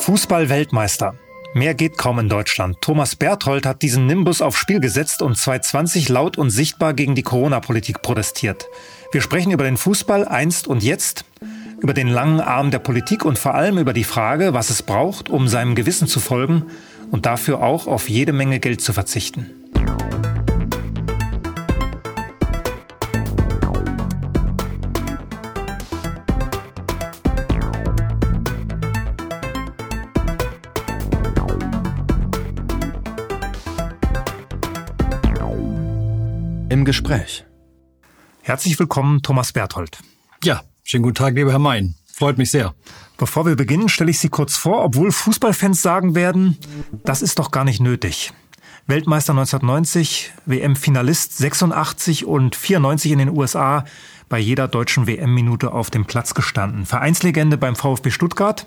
Fußball-Weltmeister. Mehr geht kaum in Deutschland. Thomas Berthold hat diesen Nimbus aufs Spiel gesetzt und 2020 laut und sichtbar gegen die Corona-Politik protestiert. Wir sprechen über den Fußball einst und jetzt, über den langen Arm der Politik und vor allem über die Frage, was es braucht, um seinem Gewissen zu folgen und dafür auch auf jede Menge Geld zu verzichten. Im Gespräch. Herzlich willkommen, Thomas Berthold. Ja, schönen guten Tag, lieber Herr Mein. Freut mich sehr. Bevor wir beginnen, stelle ich Sie kurz vor, obwohl Fußballfans sagen werden, das ist doch gar nicht nötig. Weltmeister 1990, WM-Finalist 86 und 94 in den USA, bei jeder deutschen WM-Minute auf dem Platz gestanden. Vereinslegende beim VfB Stuttgart,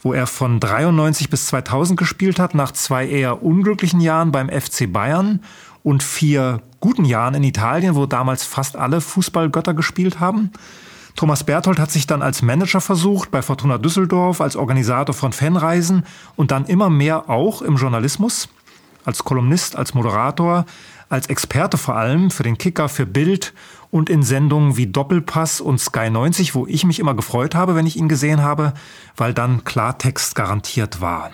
wo er von 93 bis 2000 gespielt hat, nach zwei eher unglücklichen Jahren beim FC Bayern und vier guten Jahren in Italien, wo damals fast alle Fußballgötter gespielt haben. Thomas Berthold hat sich dann als Manager versucht, bei Fortuna Düsseldorf, als Organisator von Fanreisen und dann immer mehr auch im Journalismus, als Kolumnist, als Moderator, als Experte vor allem für den Kicker, für Bild und in Sendungen wie Doppelpass und Sky 90, wo ich mich immer gefreut habe, wenn ich ihn gesehen habe, weil dann Klartext garantiert war.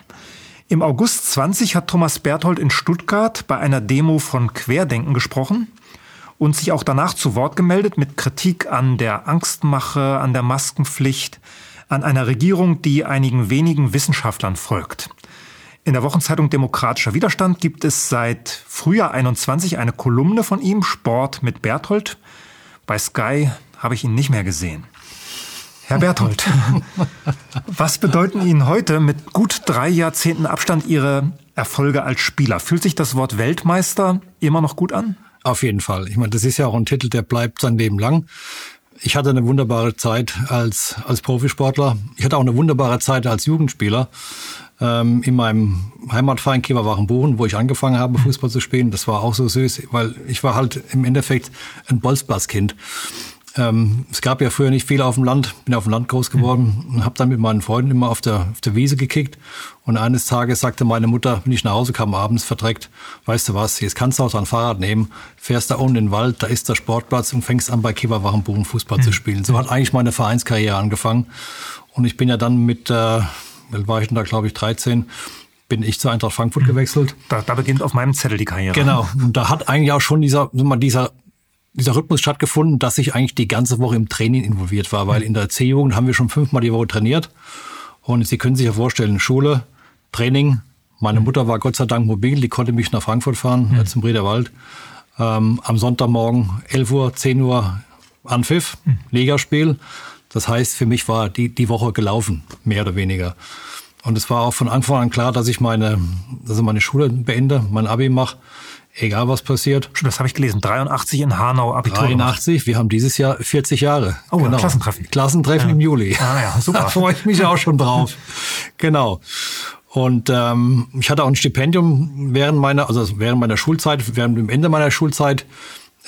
Im August 20 hat Thomas Berthold in Stuttgart bei einer Demo von Querdenken gesprochen und sich auch danach zu Wort gemeldet mit Kritik an der Angstmache, an der Maskenpflicht, an einer Regierung, die einigen wenigen Wissenschaftlern folgt. In der Wochenzeitung Demokratischer Widerstand gibt es seit Frühjahr 21 eine Kolumne von ihm, Sport mit Berthold. Bei Sky habe ich ihn nicht mehr gesehen. Herr Berthold, was bedeuten Ihnen heute mit gut drei Jahrzehnten Abstand Ihre Erfolge als Spieler? Fühlt sich das Wort Weltmeister immer noch gut an? Auf jeden Fall. Ich meine, das ist ja auch ein Titel, der bleibt sein Leben lang. Ich hatte eine wunderbare Zeit als, als Profisportler. Ich hatte auch eine wunderbare Zeit als Jugendspieler ähm, in meinem Heimatverein Kiewer-Wachenbuchen, wo ich angefangen habe, Fußball zu spielen. Das war auch so süß, weil ich war halt im Endeffekt ein Bolzplatz-Kind. Ähm, es gab ja früher nicht viel auf dem Land, bin auf dem Land groß geworden und habe dann mit meinen Freunden immer auf der, auf der Wiese gekickt. Und eines Tages sagte meine Mutter, wenn ich nach Hause kam abends verdreckt, weißt du was, jetzt kannst du auch dein Fahrrad nehmen, fährst da unten in den Wald, da ist der Sportplatz und fängst an bei Kieberwachenbuchen Fußball zu spielen. So hat eigentlich meine Vereinskarriere angefangen. Und ich bin ja dann mit, äh, war ich denn da, glaube ich, 13, bin ich zur Eintracht Frankfurt gewechselt. Da, da beginnt auf meinem Zettel die Karriere. Genau. Und da hat eigentlich auch schon dieser, dieser dieser Rhythmus stattgefunden, dass ich eigentlich die ganze Woche im Training involviert war, weil in der C-Jugend haben wir schon fünfmal die Woche trainiert. Und Sie können sich ja vorstellen, Schule, Training. Meine Mutter war Gott sei Dank mobil, die konnte mich nach Frankfurt fahren, mhm. zum Brederwald. Ähm, am Sonntagmorgen 11 Uhr, 10 Uhr Anpfiff, mhm. Ligaspiel. Das heißt, für mich war die, die Woche gelaufen, mehr oder weniger. Und es war auch von Anfang an klar, dass ich meine, dass ich meine Schule beende, mein Abi mache egal was passiert. Das habe ich gelesen. 83 in Hanau Abitur. 83, gemacht. wir haben dieses Jahr 40 Jahre. Oh, genau. Klassentreffen. Klassentreffen ja. im Juli. Ah ja, super. Da freue ich mich auch schon drauf. genau. Und ähm, ich hatte auch ein Stipendium während meiner, also während meiner Schulzeit, während dem Ende meiner Schulzeit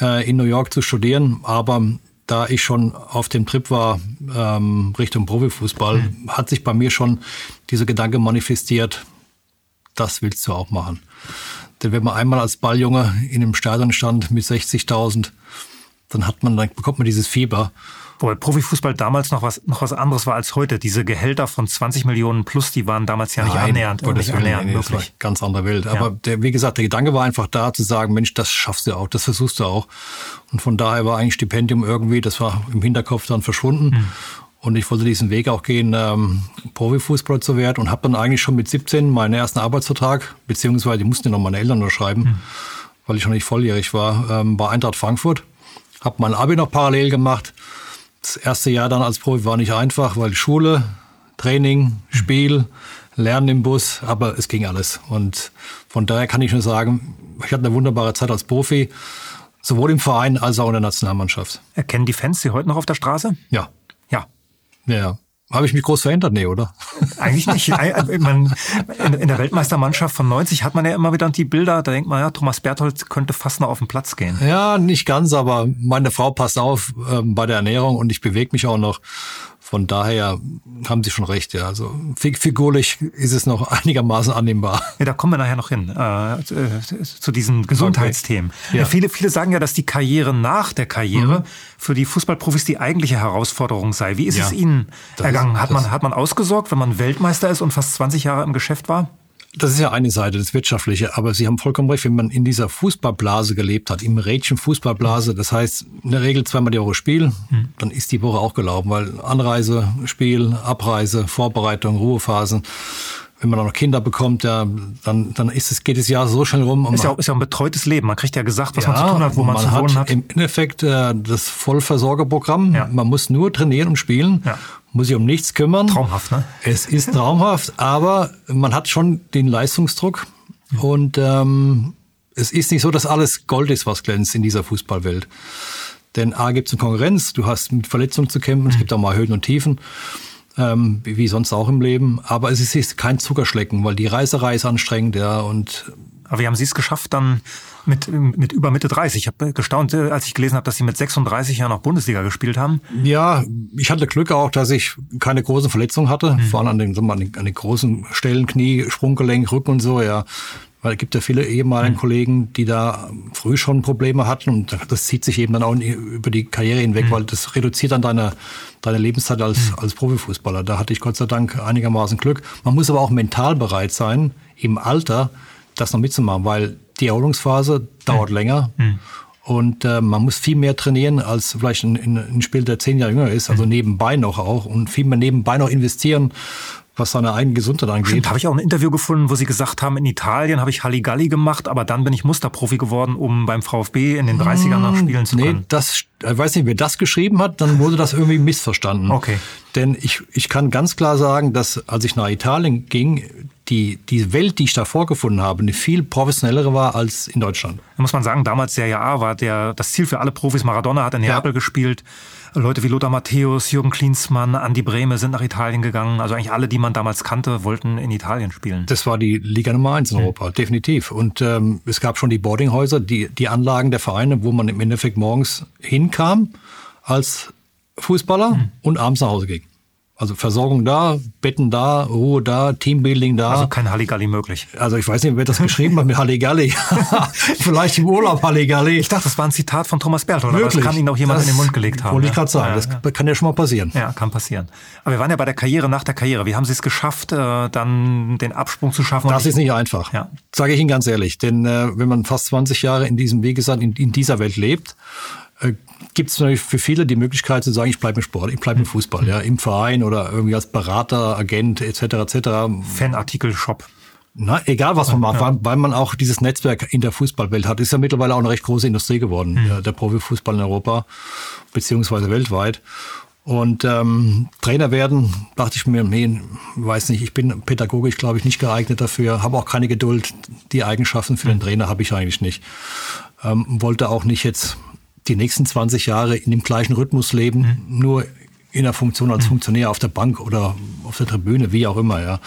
äh, in New York zu studieren. Aber da ich schon auf dem Trip war ähm, Richtung Profifußball, mhm. hat sich bei mir schon dieser Gedanke manifestiert, das willst du auch machen. Denn wenn man einmal als Balljunge in einem Stadion stand mit 60.000, dann hat man, dann bekommt man dieses Fieber. Wobei Profifußball damals noch was, noch was anderes war als heute. Diese Gehälter von 20 Millionen plus, die waren damals ja nicht Nein, annähernd. Oder nicht annähernd, nee, wirklich. ganz andere Welt. Aber ja. der, wie gesagt, der Gedanke war einfach da zu sagen, Mensch, das schaffst du auch, das versuchst du auch. Und von daher war eigentlich Stipendium irgendwie, das war im Hinterkopf dann verschwunden. Hm. Und ich wollte diesen Weg auch gehen, ähm, Profifußballer zu werden und habe dann eigentlich schon mit 17 meinen ersten Arbeitsvertrag, beziehungsweise die mussten ja noch meine Eltern unterschreiben, mhm. weil ich noch nicht volljährig war, ähm, bei Eintracht Frankfurt. Habe mein Abi noch parallel gemacht. Das erste Jahr dann als Profi war nicht einfach, weil Schule, Training, Spiel, Lernen im Bus, aber es ging alles. Und von daher kann ich nur sagen, ich hatte eine wunderbare Zeit als Profi, sowohl im Verein als auch in der Nationalmannschaft. Erkennen die Fans Sie heute noch auf der Straße? Ja. Ja. Habe ich mich groß verändert? Nee, oder? Eigentlich nicht. Man, in der Weltmeistermannschaft von 90 hat man ja immer wieder die Bilder, da denkt man, ja, Thomas Berthold könnte fast noch auf den Platz gehen. Ja, nicht ganz, aber meine Frau passt auf ähm, bei der Ernährung und ich bewege mich auch noch. Von daher haben Sie schon recht, ja. Also figurlich ist es noch einigermaßen annehmbar. Ja, da kommen wir nachher noch hin, äh, zu diesen Gesundheitsthemen. Okay. Ja. viele, viele sagen ja, dass die Karriere nach der Karriere mhm. für die Fußballprofis die eigentliche Herausforderung sei. Wie ist ja. es Ihnen ergangen? Ist, hat, man, hat man ausgesorgt, wenn man Weltmeister ist und fast 20 Jahre im Geschäft war? Das ist ja eine Seite, das Wirtschaftliche. Aber Sie haben vollkommen recht, wenn man in dieser Fußballblase gelebt hat, im Rädchen Fußballblase, das heißt in der Regel zweimal die Woche Spiel, hm. dann ist die Woche auch gelaufen, weil Anreise, Spiel, Abreise, Vorbereitung, Ruhephasen wenn man auch noch Kinder bekommt, ja, dann, dann ist es, geht das Jahr so schnell rum. Ist ja, auch, ist ja ein betreutes Leben. Man kriegt ja gesagt, was ja, man zu tun hat, wo man, man zu wohnen hat. Im Endeffekt äh, das Vollversorgerprogramm. Ja. Man muss nur trainieren und spielen. Ja muss sich um nichts kümmern. Traumhaft, ne? Es ist traumhaft, aber man hat schon den Leistungsdruck mhm. und ähm, es ist nicht so, dass alles Gold ist, was glänzt in dieser Fußballwelt. Denn A gibt es eine Konkurrenz, du hast mit Verletzungen zu kämpfen, mhm. es gibt auch mal Höhen und Tiefen, ähm, wie sonst auch im Leben. Aber es ist kein Zuckerschlecken, weil die Reiserei ist anstrengend, ja, und aber wie haben Sie es geschafft, dann mit, mit über Mitte 30? Ich habe gestaunt, äh, als ich gelesen habe, dass Sie mit 36 Jahren noch Bundesliga gespielt haben. Ja, ich hatte Glück auch, dass ich keine großen Verletzungen hatte, mhm. vor allem an den, an, den, an den großen Stellen, Knie, Sprunggelenk, Rücken und so, ja. Weil es gibt ja viele ehemaligen mhm. Kollegen, die da früh schon Probleme hatten und das zieht sich eben dann auch über die Karriere hinweg, mhm. weil das reduziert dann deine, deine Lebenszeit als, mhm. als Profifußballer. Da hatte ich Gott sei Dank einigermaßen Glück. Man muss aber auch mental bereit sein, im Alter das noch mitzumachen, weil die Erholungsphase dauert mhm. länger. Mhm. Und äh, man muss viel mehr trainieren, als vielleicht ein, ein Spiel, der zehn Jahre jünger ist, also mhm. nebenbei noch auch und viel mehr nebenbei noch investieren, was seine eigene Gesundheit angeht. Stimmt, habe ich auch ein Interview gefunden, wo Sie gesagt haben, in Italien habe ich Halligalli gemacht, aber dann bin ich Musterprofi geworden, um beim VfB in den 30ern noch spielen zu können. Nee, das, ich weiß nicht, wer das geschrieben hat, dann wurde das irgendwie missverstanden. Okay. Denn ich, ich kann ganz klar sagen, dass als ich nach Italien ging, die, die Welt, die ich da vorgefunden habe, eine viel professionellere war als in Deutschland. Da muss man sagen, damals Serie A war der, das Ziel für alle Profis. Maradona hat in Neapel ja. gespielt. Leute wie Lothar Matthäus, Jürgen Klinsmann, Andi Brehme sind nach Italien gegangen. Also eigentlich alle, die man damals kannte, wollten in Italien spielen. Das war die Liga Nummer eins in Europa, mhm. definitiv. Und ähm, es gab schon die Boardinghäuser, die, die Anlagen der Vereine, wo man im Endeffekt morgens hinkam als Fußballer mhm. und abends nach Hause ging. Also Versorgung da, Betten da, Ruhe da, Teambuilding da. Also kein Halligalli möglich. Also ich weiß nicht, wer das geschrieben hat mit Halligalli. Vielleicht im Urlaub Halligalli. Ich dachte, das war ein Zitat von Thomas Berthold, aber das kann Ihnen auch jemand das in den Mund gelegt haben. Wollte ich gerade sagen, ja, das ja. kann ja schon mal passieren. Ja, kann passieren. Aber wir waren ja bei der Karriere nach der Karriere. Wie haben Sie es geschafft, äh, dann den Absprung zu schaffen? Das ist nicht einfach, ja. sage ich Ihnen ganz ehrlich. Denn äh, wenn man fast 20 Jahre in diesem, wie gesagt, in, in dieser Welt lebt, gibt es natürlich für viele die Möglichkeit zu sagen, ich bleibe im Sport, ich bleibe im Fußball, ja, im Verein oder irgendwie als Berater, Agent etc. etc. Fanartikel-Shop. Na, egal was man macht, ja. weil man auch dieses Netzwerk in der Fußballwelt hat, ist ja mittlerweile auch eine recht große Industrie geworden, mhm. der Profifußball in Europa beziehungsweise weltweit. Und ähm, Trainer werden, dachte ich mir, nee, weiß nicht, ich bin pädagogisch, glaube ich, nicht geeignet dafür, habe auch keine Geduld. Die Eigenschaften für den Trainer habe ich eigentlich nicht. Ähm, wollte auch nicht jetzt die nächsten 20 Jahre in dem gleichen Rhythmus leben, mhm. nur in der Funktion als mhm. Funktionär auf der Bank oder auf der Tribüne, wie auch immer, ja.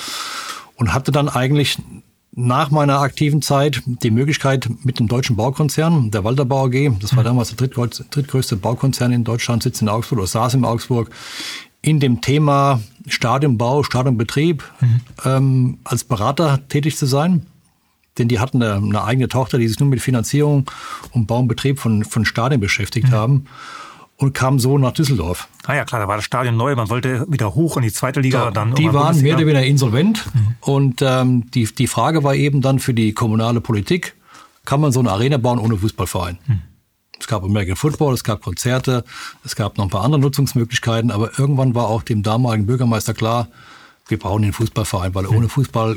Und hatte dann eigentlich nach meiner aktiven Zeit die Möglichkeit mit dem deutschen Baukonzern, der Walterbau AG, das war mhm. damals der drittgrößte Baukonzern in Deutschland, sitzt in Augsburg oder saß in Augsburg, in dem Thema Stadionbau, Stadionbetrieb mhm. ähm, als Berater tätig zu sein denn die hatten eine, eine, eigene Tochter, die sich nur mit Finanzierung und Bau und Betrieb von, von Stadien beschäftigt mhm. haben und kamen so nach Düsseldorf. Ah ja, klar, da war das Stadion neu, man wollte wieder hoch in die zweite Liga. So, dann die waren mehr oder weniger insolvent mhm. und ähm, die, die Frage war eben dann für die kommunale Politik, kann man so eine Arena bauen ohne Fußballverein? Mhm. Es gab American Football, es gab Konzerte, es gab noch ein paar andere Nutzungsmöglichkeiten, aber irgendwann war auch dem damaligen Bürgermeister klar, wir brauchen den Fußballverein, weil ohne Fußball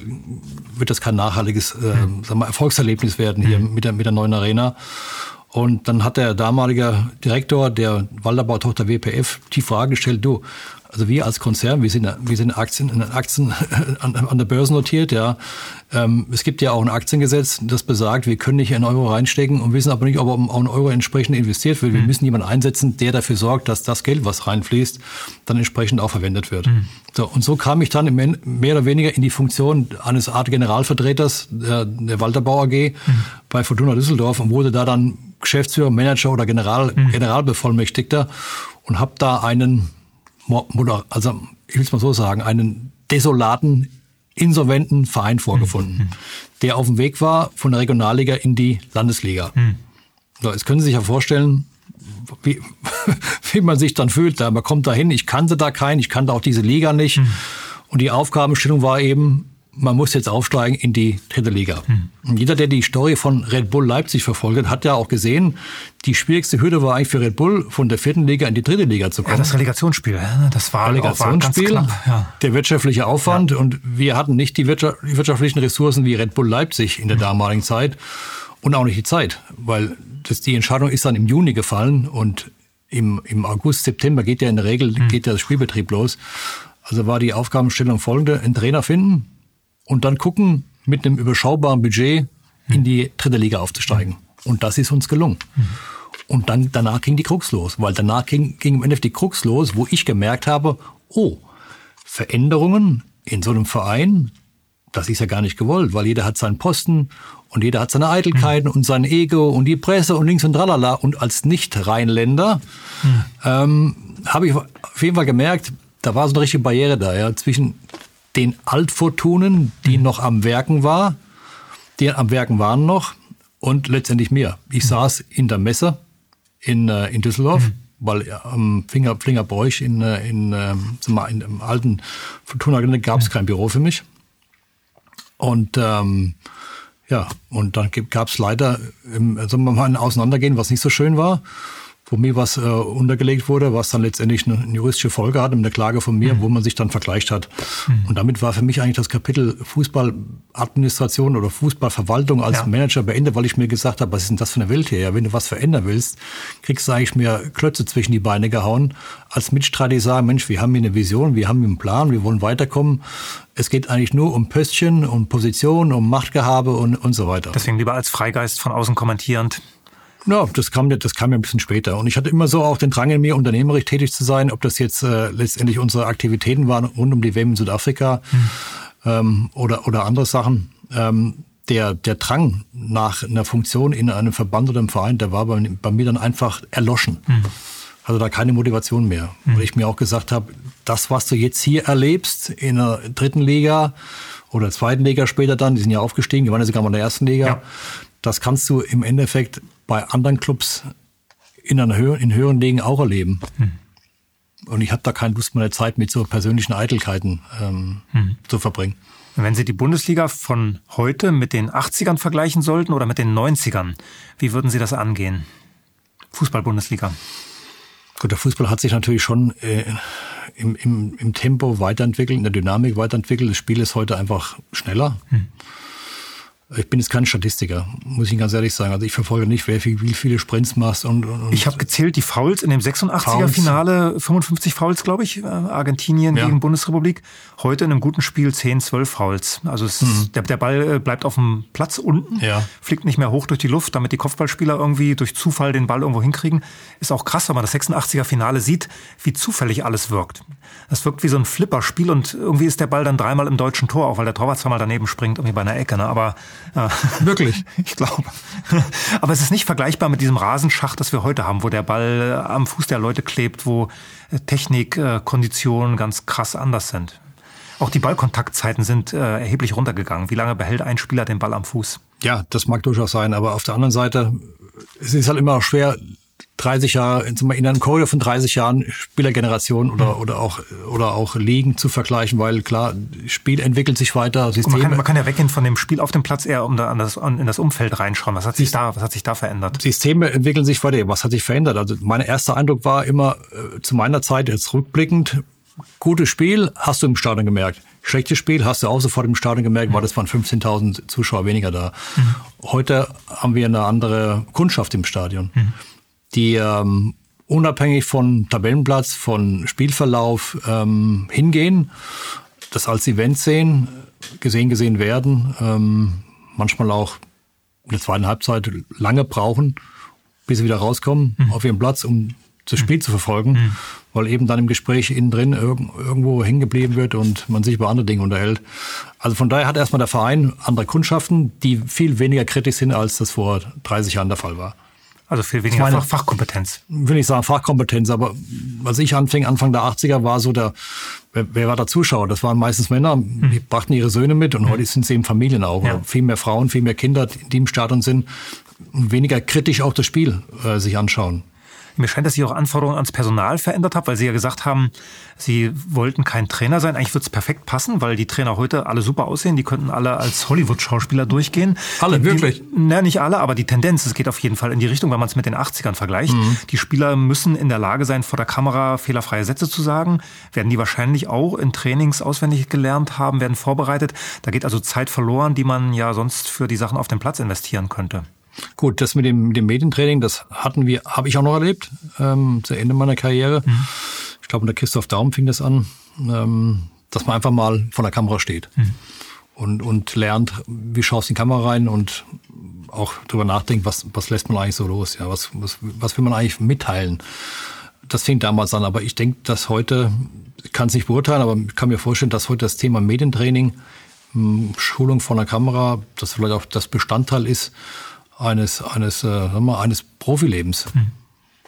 wird das kein nachhaltiges äh, sagen wir, Erfolgserlebnis werden hier mit der, mit der neuen Arena. Und dann hat der damalige Direktor der Walderbau-Tochter WPF die Frage gestellt, du, also wir als Konzern, wir sind, wir sind Aktien, Aktien an, an der Börse notiert, ja. Ähm, es gibt ja auch ein Aktiengesetz, das besagt, wir können nicht einen Euro reinstecken und wissen aber nicht, ob auch ein Euro entsprechend investiert wird. Wir mhm. müssen jemanden einsetzen, der dafür sorgt, dass das Geld, was reinfließt, dann entsprechend auch verwendet wird. Mhm. So, und so kam ich dann mehr oder weniger in die Funktion eines Art Generalvertreters der, der Walterbau AG mhm. bei Fortuna Düsseldorf und wurde da dann Geschäftsführer, Manager oder General, mhm. Generalbevollmächtigter und habe da einen also ich will es mal so sagen, einen desolaten, insolventen Verein vorgefunden, mhm. der auf dem Weg war von der Regionalliga in die Landesliga. Mhm. So, jetzt können Sie sich ja vorstellen, wie, wie man sich dann fühlt. Da, man kommt dahin, ich kannte da keinen, ich kannte auch diese Liga nicht. Mhm. Und die Aufgabenstellung war eben, man muss jetzt aufsteigen in die dritte Liga. Mhm. Und jeder, der die Story von Red Bull Leipzig verfolgt, hat ja auch gesehen, die schwierigste Hürde war eigentlich für Red Bull, von der vierten Liga in die dritte Liga zu kommen. Ja, das Relegationsspiel, das war Relegationsspiel, war ja. der wirtschaftliche Aufwand. Ja. Und wir hatten nicht die wirtschaftlichen Ressourcen wie Red Bull Leipzig in der mhm. damaligen Zeit und auch nicht die Zeit, weil das, die Entscheidung ist dann im Juni gefallen und im, im August, September geht ja in der Regel mhm. geht ja das Spielbetrieb los. Also war die Aufgabenstellung folgende, einen Trainer finden, und dann gucken, mit einem überschaubaren Budget in die dritte Liga aufzusteigen. Und das ist uns gelungen. Und dann, danach ging die Krux los, weil danach ging, ging im Endeffekt die Krux los, wo ich gemerkt habe, oh, Veränderungen in so einem Verein, das ist ja gar nicht gewollt, weil jeder hat seinen Posten und jeder hat seine Eitelkeiten mhm. und sein Ego und die Presse und links und tralala. Und als Nicht-Rheinländer mhm. ähm, habe ich auf jeden Fall gemerkt, da war so eine richtige Barriere da, ja, zwischen den Altfortunen, die mhm. noch am Werken war, die am Werken waren noch und letztendlich mir. Ich mhm. saß in der Messe in, äh, in Düsseldorf, mhm. weil am Finger, Fingerbräuch in, äh, in, äh, in, im alten Fortuna gab es kein Büro für mich. Und ähm, ja, und dann gab es leider im, also mal ein Auseinandergehen, was nicht so schön war wo mir was äh, untergelegt wurde, was dann letztendlich eine, eine juristische Folge hatte, eine Klage von mir, mhm. wo man sich dann vergleicht hat. Mhm. Und damit war für mich eigentlich das Kapitel Fußballadministration oder Fußballverwaltung als ja. Manager beendet, weil ich mir gesagt habe, was ist denn das für eine Welt hier? Ja, wenn du was verändern willst, kriegst du eigentlich mehr Klötze zwischen die Beine gehauen, als Mitstreiter, die sagen, Mensch, wir haben hier eine Vision, wir haben hier einen Plan, wir wollen weiterkommen. Es geht eigentlich nur um Pöstchen, um Position, um Machtgehabe und, und so weiter. Deswegen lieber als Freigeist von außen kommentierend ja, das kam, das kam ja ein bisschen später. Und ich hatte immer so auch den Drang in mir, unternehmerisch tätig zu sein, ob das jetzt äh, letztendlich unsere Aktivitäten waren rund um die WM in Südafrika hm. ähm, oder, oder andere Sachen. Ähm, der, der Drang nach einer Funktion in einem Verband oder einem Verein, der war bei, bei mir dann einfach erloschen. Hm. Also da keine Motivation mehr. Hm. Weil ich mir auch gesagt habe, das, was du jetzt hier erlebst in der dritten Liga oder zweiten Liga später dann, die sind ja aufgestiegen, die waren ja sogar mal in der ersten Liga, ja. das kannst du im Endeffekt bei anderen Clubs in, einer Höhe, in höheren Ligen auch erleben. Hm. Und ich habe da keine Lust, meine Zeit mit so persönlichen Eitelkeiten ähm, hm. zu verbringen. Wenn Sie die Bundesliga von heute mit den 80ern vergleichen sollten oder mit den 90ern, wie würden Sie das angehen? Fußball-Bundesliga. Gut, der Fußball hat sich natürlich schon äh, im, im, im Tempo weiterentwickelt, in der Dynamik weiterentwickelt. Das Spiel ist heute einfach schneller. Hm. Ich bin jetzt kein Statistiker, muss ich Ihnen ganz ehrlich sagen. Also ich verfolge nicht, wer viel, wie viele Sprints machst. Und, und ich habe gezählt die Fouls in dem 86er-Finale, 55 Fouls, glaube ich, äh, Argentinien ja. gegen Bundesrepublik. Heute in einem guten Spiel 10, 12 Fouls. Also es, mhm. der, der Ball äh, bleibt auf dem Platz unten, ja. fliegt nicht mehr hoch durch die Luft, damit die Kopfballspieler irgendwie durch Zufall den Ball irgendwo hinkriegen. Ist auch krass, wenn man das 86er-Finale sieht, wie zufällig alles wirkt. Das wirkt wie so ein Flipperspiel und irgendwie ist der Ball dann dreimal im deutschen Tor, auch weil der Torwart zweimal daneben springt, irgendwie bei einer Ecke. Ne? Aber. Wirklich? Ich glaube. Aber es ist nicht vergleichbar mit diesem Rasenschacht, das wir heute haben, wo der Ball am Fuß der Leute klebt, wo äh, Technik, äh, Konditionen ganz krass anders sind. Auch die Ballkontaktzeiten sind äh, erheblich runtergegangen. Wie lange behält ein Spieler den Ball am Fuß? Ja, das mag durchaus sein, aber auf der anderen Seite, es ist halt immer schwer, 30 Jahre, in einem Korridor von 30 Jahren Spielergeneration oder, oder auch, oder auch Ligen zu vergleichen, weil klar, Spiel entwickelt sich weiter. Systeme. Man kann, man kann ja weggehen von dem Spiel auf dem Platz eher um da an das, in das Umfeld reinschauen. Was hat sich da, was hat sich da verändert? Systeme entwickeln sich weiter. Was hat sich verändert? Also mein erster Eindruck war immer äh, zu meiner Zeit jetzt rückblickend, gutes Spiel hast du im Stadion gemerkt. Schlechtes Spiel hast du auch sofort im Stadion gemerkt, weil das waren 15.000 Zuschauer weniger da. Mhm. Heute haben wir eine andere Kundschaft im Stadion. Mhm die ähm, unabhängig von Tabellenplatz, von Spielverlauf ähm, hingehen, das als Event sehen, gesehen, gesehen werden, ähm, manchmal auch in der zweiten Halbzeit lange brauchen, bis sie wieder rauskommen mhm. auf ihren Platz, um das Spiel mhm. zu verfolgen, mhm. weil eben dann im Gespräch innen drin irg irgendwo hängen geblieben wird und man sich über andere Dinge unterhält. Also von daher hat erstmal der Verein andere Kundschaften, die viel weniger kritisch sind, als das vor 30 Jahren der Fall war. Also viel weniger meine, Fach, Fachkompetenz. Will ich sagen Fachkompetenz, aber als ich anfing, Anfang der 80er, war so der, wer, wer war der Zuschauer? Das waren meistens Männer, die mhm. brachten ihre Söhne mit und mhm. heute sind sie eben Familien auch. Ja. Viel mehr Frauen, viel mehr Kinder, die im Stadion sind und weniger kritisch auch das Spiel äh, sich anschauen. Mir scheint, dass sich auch Anforderungen ans Personal verändert haben, weil Sie ja gesagt haben, Sie wollten kein Trainer sein. Eigentlich wird es perfekt passen, weil die Trainer heute alle super aussehen. Die könnten alle als Hollywood-Schauspieler durchgehen. Alle, die, wirklich? Na, nicht alle, aber die Tendenz, es geht auf jeden Fall in die Richtung, wenn man es mit den 80ern vergleicht. Mhm. Die Spieler müssen in der Lage sein, vor der Kamera fehlerfreie Sätze zu sagen. Werden die wahrscheinlich auch in Trainings auswendig gelernt haben, werden vorbereitet. Da geht also Zeit verloren, die man ja sonst für die Sachen auf dem Platz investieren könnte. Gut, das mit dem, dem Medientraining, das hatten wir, habe ich auch noch erlebt, ähm, zu Ende meiner Karriere. Mhm. Ich glaube, unter Christoph Daum fing das an, ähm, dass man einfach mal vor der Kamera steht mhm. und, und lernt, wie schaust du in die Kamera rein und auch drüber nachdenkt, was, was lässt man eigentlich so los, ja, was, was, was will man eigentlich mitteilen. Das fing damals an, aber ich denke, dass heute, ich kann es nicht beurteilen, aber ich kann mir vorstellen, dass heute das Thema Medientraining, hm, Schulung vor der Kamera, das vielleicht auch das Bestandteil ist, eines, eines, äh, mal, eines Profilebens. Hm.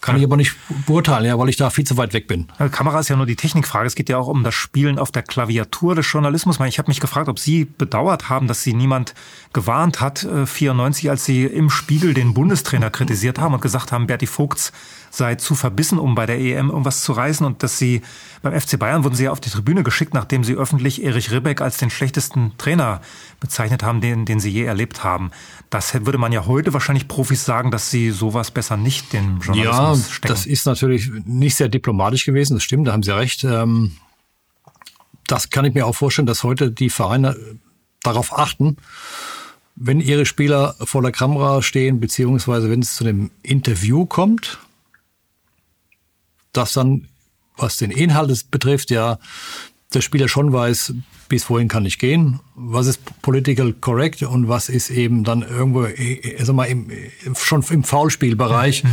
Kann ich aber nicht beurteilen, ja, weil ich da viel zu weit weg bin. Kamera ist ja nur die Technikfrage. Es geht ja auch um das Spielen auf der Klaviatur des Journalismus. Ich habe mich gefragt, ob Sie bedauert haben, dass Sie niemand gewarnt hat, 94, äh, als Sie im Spiegel den Bundestrainer kritisiert haben und gesagt haben, Berti Vogts sei zu verbissen, um bei der EM irgendwas zu reißen und dass sie beim FC Bayern wurden sie ja auf die Tribüne geschickt, nachdem sie öffentlich Erich Ribbeck als den schlechtesten Trainer bezeichnet haben, den, den sie je erlebt haben. Das würde man ja heute wahrscheinlich Profis sagen, dass sie sowas besser nicht den Journalismus ja, stecken. das ist natürlich nicht sehr diplomatisch gewesen, das stimmt, da haben Sie recht. Ähm, das kann ich mir auch vorstellen, dass heute die Vereine darauf achten, wenn ihre Spieler vor der Kamera stehen, beziehungsweise wenn es zu einem Interview kommt, dass dann, was den Inhalt betrifft, ja, der Spieler schon weiß, bis wohin kann ich gehen, was ist political correct und was ist eben dann irgendwo, sag mal, im, schon im Foulspielbereich,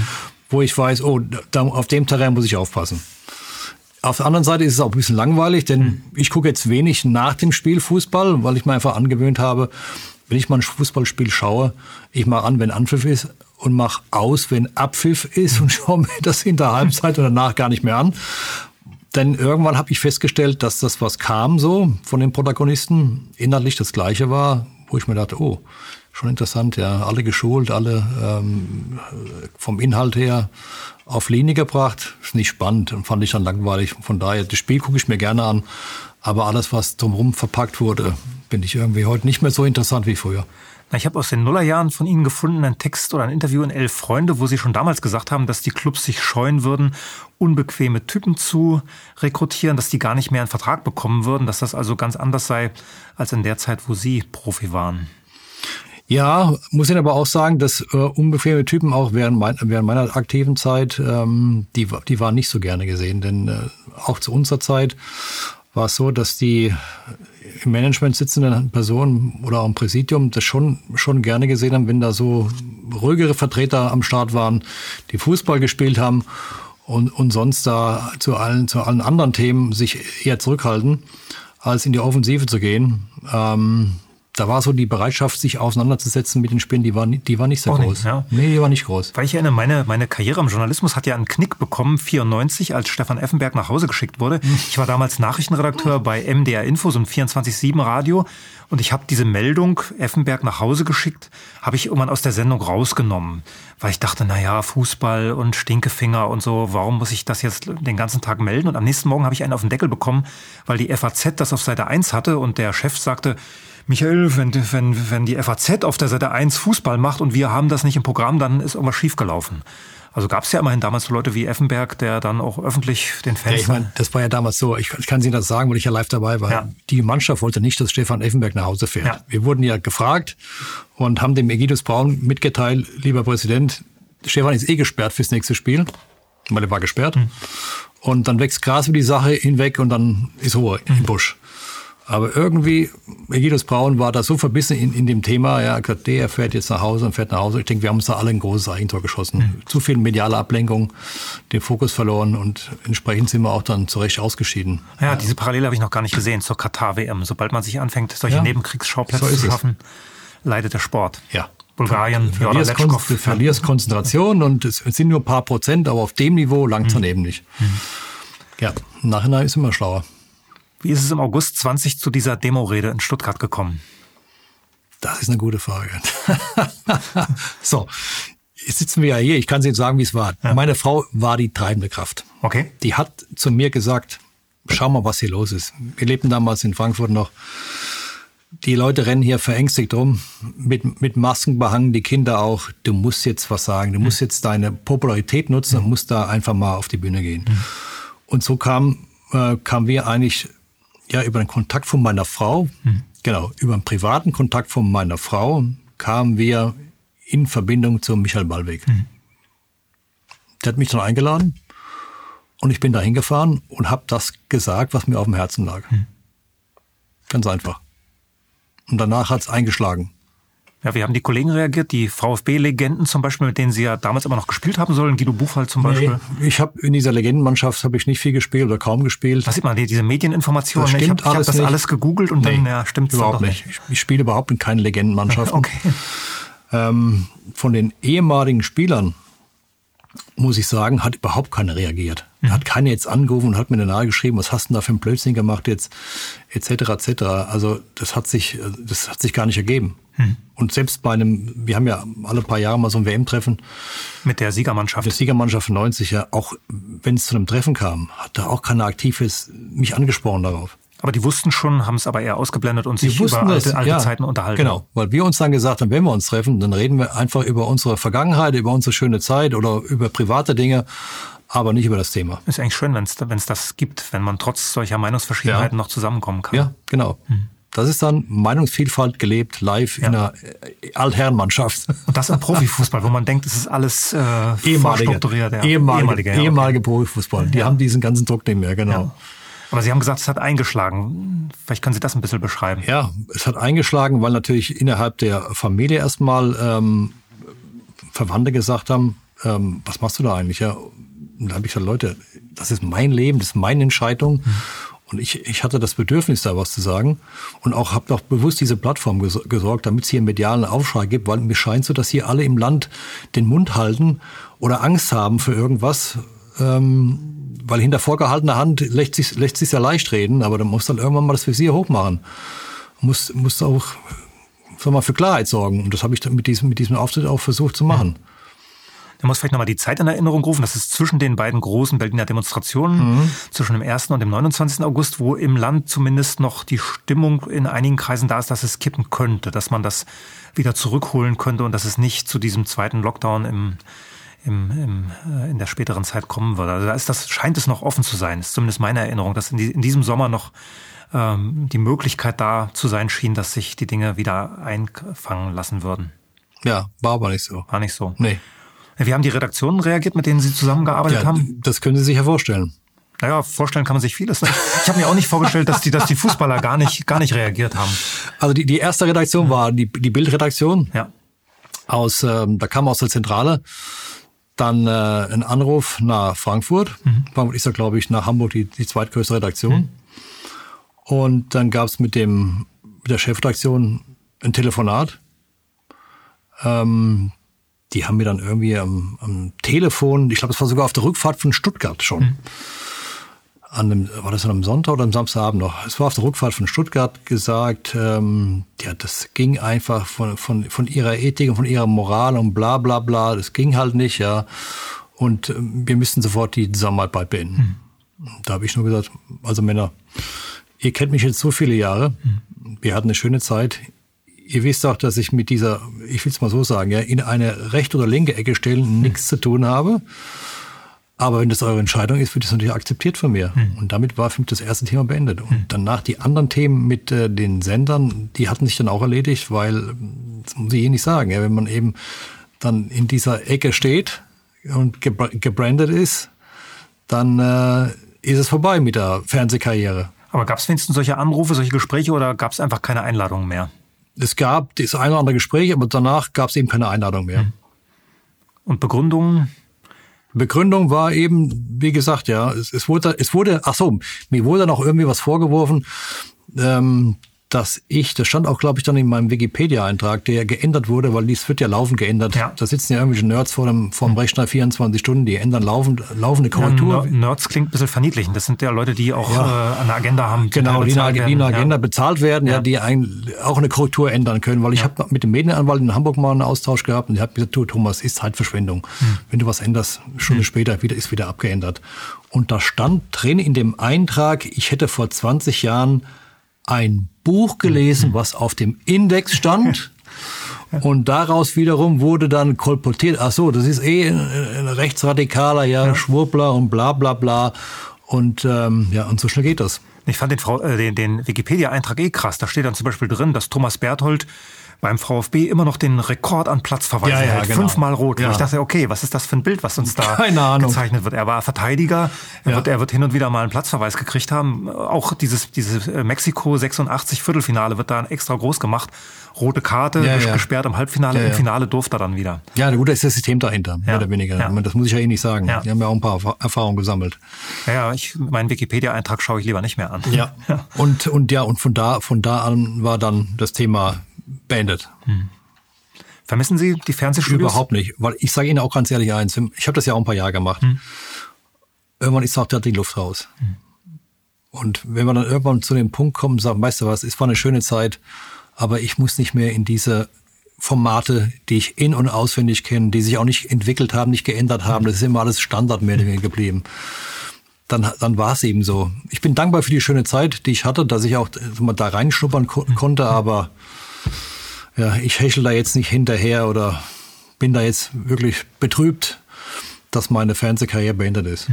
wo ich weiß, oh, da, auf dem Terrain muss ich aufpassen. Auf der anderen Seite ist es auch ein bisschen langweilig, denn mhm. ich gucke jetzt wenig nach dem Spiel Fußball, weil ich mir einfach angewöhnt habe, wenn ich mal ein Fußballspiel schaue, ich mache an, wenn Anpfiff ist und mache aus, wenn Abpfiff ist und schaue mir das in der Halbzeit und danach gar nicht mehr an. Denn irgendwann habe ich festgestellt, dass das, was kam so von den Protagonisten, inhaltlich das Gleiche war, wo ich mir dachte, oh, schon interessant, ja, alle geschult, alle ähm, vom Inhalt her auf Linie gebracht. Ist nicht spannend und fand ich dann langweilig. Von daher, das Spiel gucke ich mir gerne an, aber alles, was drumherum verpackt wurde, bin ich irgendwie heute nicht mehr so interessant wie früher. Na, ich habe aus den Nullerjahren von Ihnen gefunden einen Text oder ein Interview in Elf Freunde, wo Sie schon damals gesagt haben, dass die Clubs sich scheuen würden, unbequeme Typen zu rekrutieren, dass die gar nicht mehr einen Vertrag bekommen würden, dass das also ganz anders sei als in der Zeit, wo Sie Profi waren. Ja, muss ich aber auch sagen, dass äh, unbequeme Typen auch während, mein, während meiner aktiven Zeit, ähm, die, die waren nicht so gerne gesehen. Denn äh, auch zu unserer Zeit war es so, dass die im Management sitzenden Personen oder auch im Präsidium das schon, schon gerne gesehen haben, wenn da so ruhigere Vertreter am Start waren, die Fußball gespielt haben und, und sonst da zu allen, zu allen anderen Themen sich eher zurückhalten, als in die Offensive zu gehen. Ähm, da war so die Bereitschaft, sich auseinanderzusetzen mit den Spielen, die war, die war nicht Auch groß. Nicht, ja. Nee, die war nicht groß. Weil ich erinnere, meine, meine Karriere im Journalismus hat ja einen Knick bekommen, 94, als Stefan Effenberg nach Hause geschickt wurde. Hm. Ich war damals Nachrichtenredakteur bei MDR Info, so ein 24-7 Radio. Und ich habe diese Meldung, Effenberg nach Hause geschickt, habe ich irgendwann aus der Sendung rausgenommen. Weil ich dachte, na ja, Fußball und Stinkefinger und so, warum muss ich das jetzt den ganzen Tag melden? Und am nächsten Morgen habe ich einen auf den Deckel bekommen, weil die FAZ das auf Seite 1 hatte und der Chef sagte, Michael, wenn, wenn, wenn die FAZ auf der Seite 1 Fußball macht und wir haben das nicht im Programm, dann ist irgendwas schiefgelaufen. Also gab es ja immerhin damals so Leute wie Effenberg, der dann auch öffentlich den Fans. Ja, ich meine, das war ja damals so. Ich, ich kann Ihnen das sagen, weil ich ja live dabei war. Ja. Die Mannschaft wollte nicht, dass Stefan Effenberg nach Hause fährt. Ja. Wir wurden ja gefragt und haben dem Egidus Braun mitgeteilt, lieber Präsident, Stefan ist eh gesperrt fürs nächste Spiel, weil er war gesperrt. Mhm. Und dann wächst Gras über die Sache hinweg und dann ist Ruhe mhm. im Busch. Aber irgendwie, Egidus Braun war da so verbissen in, in dem Thema, er hat gesagt, der fährt jetzt nach Hause und fährt nach Hause. Ich denke, wir haben uns da alle ein großes Eigentor geschossen. Mhm. Zu viel mediale Ablenkung, den Fokus verloren und entsprechend sind wir auch dann zurecht ausgeschieden. Ja, ja. diese Parallele habe ich noch gar nicht gesehen zur Katar-WM. Sobald man sich anfängt, solche ja. Nebenkriegsschauplätze so zu schaffen, leidet der Sport. Ja. Bulgarien, du verlierst, Kon du verlierst Konzentration und es sind nur ein paar Prozent, aber auf dem Niveau langt es mhm. dann eben nicht. Mhm. Ja, im Nachhinein ist immer schlauer. Wie ist es im August 20 zu dieser Demo-Rede in Stuttgart gekommen? Das ist eine gute Frage. so, jetzt sitzen wir ja hier. Ich kann Ihnen sagen, wie es war. Ja. Meine Frau war die treibende Kraft. Okay. Die hat zu mir gesagt, schau mal, was hier los ist. Wir lebten damals in Frankfurt noch. Die Leute rennen hier verängstigt rum, mit, mit Masken behangen, die Kinder auch. Du musst jetzt was sagen. Du musst jetzt deine Popularität nutzen und musst da einfach mal auf die Bühne gehen. Mhm. Und so kam, äh, kamen wir eigentlich ja über den Kontakt von meiner Frau, mhm. genau, über den privaten Kontakt von meiner Frau kamen wir in Verbindung zu Michael Ballweg. Mhm. Der hat mich dann eingeladen und ich bin da hingefahren und habe das gesagt, was mir auf dem Herzen lag. Mhm. Ganz einfach. Und danach hat's eingeschlagen. Ja, wie haben die Kollegen reagiert? Die VfB-Legenden zum Beispiel, mit denen Sie ja damals immer noch gespielt haben sollen, Guido Buchwald zum Beispiel? Nee, ich habe in dieser Legendenmannschaft habe ich nicht viel gespielt oder kaum gespielt. Was sieht man, diese Medieninformationen? Das stimmt ich habe hab das nicht. alles gegoogelt und nee, dann ja, stimmt überhaupt nicht. nicht. Ich, ich spiele überhaupt in keinen Legendenmannschaften. okay. Ähm, von den ehemaligen Spielern muss ich sagen, hat überhaupt keiner reagiert. Mhm. Hat keiner jetzt angerufen und hat mir nahe geschrieben, was hast du denn da für ein Blödsinn gemacht jetzt, etc., etc. Also das hat sich, das hat sich gar nicht ergeben. Mhm. Und selbst bei einem, wir haben ja alle paar Jahre mal so ein WM-Treffen. Mit der Siegermannschaft. Mit der Siegermannschaft 90, ja. Auch wenn es zu einem Treffen kam, hat da auch keiner aktives mich angesprochen darauf. Aber die wussten schon, haben es aber eher ausgeblendet und sich über alte, das, alte ja, Zeiten unterhalten. Genau, weil wir uns dann gesagt haben, wenn wir uns treffen, dann reden wir einfach über unsere Vergangenheit, über unsere schöne Zeit oder über private Dinge, aber nicht über das Thema. Ist eigentlich schön, wenn es das gibt, wenn man trotz solcher Meinungsverschiedenheiten ja. noch zusammenkommen kann. Ja, genau. Hm. Das ist dann Meinungsvielfalt gelebt, live ja. in einer äh, Altherrenmannschaft. Und das im Profifußball, wo man denkt, es ist alles äh, ehemalige, strukturiert. Ja. Ehemalige, ehemalige, ja, ehemalige Profifußball. Die haben diesen ganzen Druck nicht mehr, genau. Aber Sie haben gesagt, es hat eingeschlagen. Vielleicht können Sie das ein bisschen beschreiben. Ja, es hat eingeschlagen, weil natürlich innerhalb der Familie erstmal ähm, Verwandte gesagt haben, ähm, was machst du da eigentlich? Ja, und da habe ich gesagt, Leute, das ist mein Leben, das ist meine Entscheidung. Mhm. Und ich, ich hatte das Bedürfnis, da was zu sagen. Und auch habe doch bewusst diese Plattform gesorgt, damit es hier einen medialen Aufschrei gibt, weil mir scheint so, dass hier alle im Land den Mund halten oder Angst haben für irgendwas. Ähm, weil hinter vorgehaltener Hand lässt sich lässt sich ja leicht reden, aber dann muss dann irgendwann mal das Visier hochmachen. Muss muss auch sag mal für Klarheit sorgen und das habe ich dann mit diesem mit diesem Auftritt auch versucht zu machen. Da muss vielleicht nochmal die Zeit in Erinnerung rufen. Das ist zwischen den beiden großen Berliner Demonstrationen, mhm. zwischen dem 1. und dem 29. August, wo im Land zumindest noch die Stimmung in einigen Kreisen da ist, dass es kippen könnte, dass man das wieder zurückholen könnte und dass es nicht zu diesem zweiten Lockdown im im, im, äh, in der späteren Zeit kommen würde. Also da ist das, scheint es noch offen zu sein, ist zumindest meine Erinnerung, dass in, die, in diesem Sommer noch ähm, die Möglichkeit da zu sein schien, dass sich die Dinge wieder einfangen lassen würden. Ja, war aber nicht so. War nicht so. Nee. Wie haben die Redaktionen reagiert, mit denen Sie zusammengearbeitet ja, haben? Das können Sie sich ja vorstellen. Naja, vorstellen kann man sich vieles. Ich habe mir auch nicht vorgestellt, dass die, dass die Fußballer gar nicht, gar nicht reagiert haben. Also die, die erste Redaktion war die, die Bildredaktion. Ja. Aus, ähm, da kam aus der Zentrale dann äh, ein Anruf nach Frankfurt. Mhm. Frankfurt ist ja, glaube ich, nach Hamburg die, die zweitgrößte Redaktion. Mhm. Und dann gab es mit dem mit der Chefredaktion ein Telefonat. Ähm, die haben mir dann irgendwie am, am Telefon, ich glaube, es war sogar auf der Rückfahrt von Stuttgart schon. Mhm an dem, war das an einem Sonntag oder am Samstagabend noch? Es war auf der Rückfahrt von Stuttgart gesagt, ähm, ja, das ging einfach von, von, von ihrer Ethik und von ihrer Moral und bla bla bla, das ging halt nicht, ja. Und ähm, wir müssten sofort die Zusammenarbeit beenden. Mhm. Da habe ich nur gesagt, also Männer, ihr kennt mich jetzt so viele Jahre, mhm. wir hatten eine schöne Zeit. Ihr wisst auch, dass ich mit dieser, ich will es mal so sagen, ja, in eine rechte oder linke Ecke stellen mhm. nichts zu tun habe. Aber wenn das eure Entscheidung ist, wird das natürlich akzeptiert von mir. Hm. Und damit war für mich das erste Thema beendet. Und hm. danach die anderen Themen mit äh, den Sendern, die hatten sich dann auch erledigt, weil, das muss ich eh nicht sagen, ja, wenn man eben dann in dieser Ecke steht und gebrandet ist, dann äh, ist es vorbei mit der Fernsehkarriere. Aber gab es wenigstens solche Anrufe, solche Gespräche oder gab es einfach keine Einladungen mehr? Es gab das eine oder andere Gespräch, aber danach gab es eben keine Einladung mehr. Hm. Und Begründungen? Begründung war eben, wie gesagt, ja, es, es wurde, es wurde, ach so, mir wurde noch irgendwie was vorgeworfen, ähm, dass ich, das stand auch, glaube ich, dann in meinem Wikipedia-Eintrag, der geändert wurde, weil dies wird ja laufend geändert. Ja. Da sitzen ja irgendwelche Nerds vor dem, vor dem Rechner 24 Stunden, die ändern laufend, laufende Korrektur. Ja, Nerds klingt ein bisschen verniedlichen. Das sind ja Leute, die auch Ja. äh, eine Agenda haben. die Genau, die eine, die eine. Agenda bezahlt werden, ja, die ein, auch eine Korrektur ändern können. Weil ich habe mit dem Medienanwalt in Hamburg mal einen Austausch gehabt und der hat gesagt, du Thomas, ist Zeitverschwendung. Hm. Wenn du was änderst, eine Stunde später wieder, ist wieder abgeändert. Und da stand drin in dem Eintrag, ich hätte vor 20 Jahren ein Buch gelesen, was auf dem Index stand. Und daraus wiederum wurde dann kolportiert, ach so, das ist eh ein, ein rechtsradikaler, ja, Schwurbler und bla bla bla. Und ähm, ja, und so schnell geht das. Ich fand den, äh, den, den Wikipedia-Eintrag eh krass. Da steht dann zum Beispiel drin, dass Thomas Berthold beim VfB immer noch den Rekord an Platzverweisen Ja, ja, hält. genau. Fünfmal rot. Ja. Ich dachte, okay, was ist das für ein Bild, was uns da gezeichnet wird? Er war Verteidiger. Er, wird, er wird hin und wieder mal einen Platzverweis gekriegt haben. Auch dieses, dieses äh, Mexiko 86 Viertelfinale wird da extra groß gemacht. Rote Karte, gesperrt im Halbfinale. Im. Finale durfte er dann wieder. Ja, gut, da ist das System dahinter, mehr oder weniger. Das muss ich ja eh nicht sagen. Ja. Die haben ja auch ein paar Erfa- Erfahrungen gesammelt. Ja, ja, ich, meinen Wikipedia-Eintrag schaue ich lieber nicht mehr an. Ja. Und, und ja, und von da, von da an war dann das Thema beendet. Vermissen Sie die Fernsehstudios? Überhaupt nicht. Weil ich sage Ihnen auch ganz ehrlich eins, ich habe das ja auch ein paar Jahre gemacht. Irgendwann ist auch da die Luft raus. Und wenn wir dann irgendwann zu dem Punkt kommen, sagen, weißt du was, es war eine schöne Zeit, aber ich muss nicht mehr in diese Formate, die ich in- und auswendig kenne, die sich auch nicht entwickelt haben, nicht geändert haben. Das ist immer alles Standard mehr geblieben. Dann, dann war es eben so. Ich bin dankbar für die schöne Zeit, die ich hatte, dass ich auch äh, mal da reinschnuppern ko konnte, aber ja, ich hechel da jetzt nicht hinterher oder bin da jetzt wirklich betrübt, dass meine Fernsehkarriere beendet ist.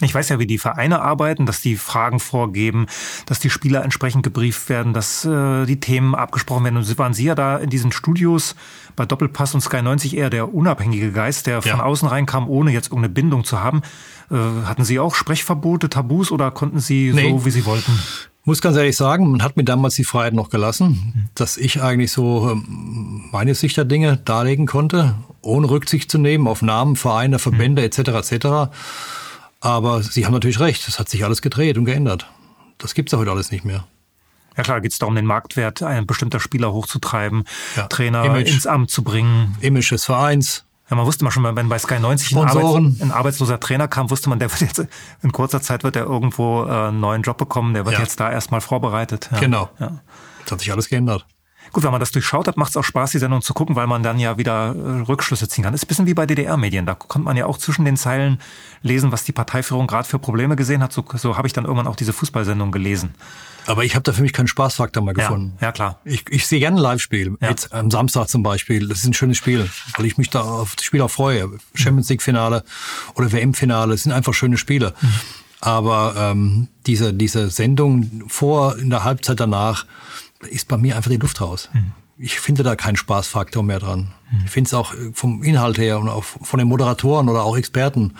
Ich weiß ja, wie die Vereine arbeiten, dass die Fragen vorgeben, dass die Spieler entsprechend gebrieft werden, dass äh, die Themen abgesprochen werden. Und waren Sie ja da in diesen Studios bei Doppelpass und Sky 90 eher der unabhängige Geist, der von Ja. außen reinkam, ohne jetzt irgendeine Bindung zu haben. Äh, hatten Sie auch Sprechverbote, Tabus oder konnten Sie Nee. so, wie Sie wollten? Muss ganz ehrlich sagen, man hat mir damals die Freiheit noch gelassen, dass ich eigentlich so ähm, meine Sicht der Dinge darlegen konnte, ohne Rücksicht zu nehmen auf Namen, Vereine, Verbände etc. etc. Aber Sie haben natürlich recht, es hat sich alles gedreht und geändert. Das gibt's ja heute alles nicht mehr. Ja klar, geht es darum, den Marktwert ein bestimmter Spieler hochzutreiben, Ja. Trainer Image. ins Amt zu bringen. Image des Vereins, Ja, man wusste mal schon, wenn bei Sky 90 ein. Arbeits-, ein arbeitsloser Trainer kam, wusste man, der wird jetzt in kurzer Zeit wird er irgendwo äh, einen neuen Job bekommen, der wird Ja. jetzt da erstmal vorbereitet. Ja. genau. Ja. Das hat sich alles geändert. Gut, wenn man das durchschaut hat, macht es auch Spaß, die Sendung zu gucken, weil man dann ja wieder äh, Rückschlüsse ziehen kann. Ist ein bisschen wie bei DDR-Medien. Da konnte man ja auch zwischen den Zeilen lesen, was die Parteiführung gerade für Probleme gesehen hat. So, so habe ich dann irgendwann auch diese Fußballsendung gelesen. Aber ich habe da für mich keinen Spaßfaktor mehr Ja, gefunden. ja klar. Ich, ich sehe gerne ein Live-Spiel. Ja. Jetzt am Samstag zum Beispiel. Das ist ein schönes Spiel, weil ich mich da auf das Spiel auch freue. Champions League-Finale oder WM-Finale, das sind einfach schöne Spiele. Mhm. Aber ähm, diese, diese Sendung vor, in der Halbzeit danach, ist bei mir einfach die Luft raus. Mhm. Ich finde da keinen Spaßfaktor mehr dran. Ich finde es auch äh, vom Inhalt her und auch von den Moderatoren oder auch Experten.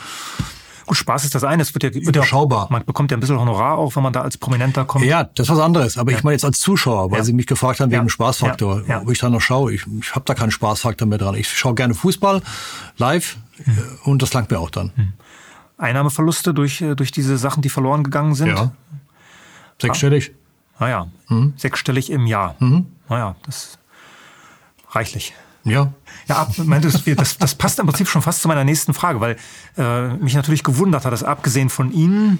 Gut, Spaß ist das eine. Es wird ja, ja Überschaubar. Man bekommt ja ein bisschen Honorar auch, wenn man da als Prominenter kommt. Ja, das ist was anderes. Aber ich meine jetzt als Zuschauer, weil Ja. Sie mich gefragt haben wegen Ja. dem Spaßfaktor, Ja. Ja. ob ich da noch schaue. Ich, ich habe da keinen Spaßfaktor mehr dran. Ich schaue gerne Fußball live äh, und das langt mir auch dann. Einnahmeverluste durch, äh, durch diese Sachen, die verloren gegangen sind. Ja. Sechsstellig. Naja, Mhm. sechsstellig im Jahr. Naja, das ist reichlich. Ja. Ja, das, das, das passt im Prinzip schon fast zu meiner nächsten Frage, weil äh, mich natürlich gewundert hat, dass abgesehen von Ihnen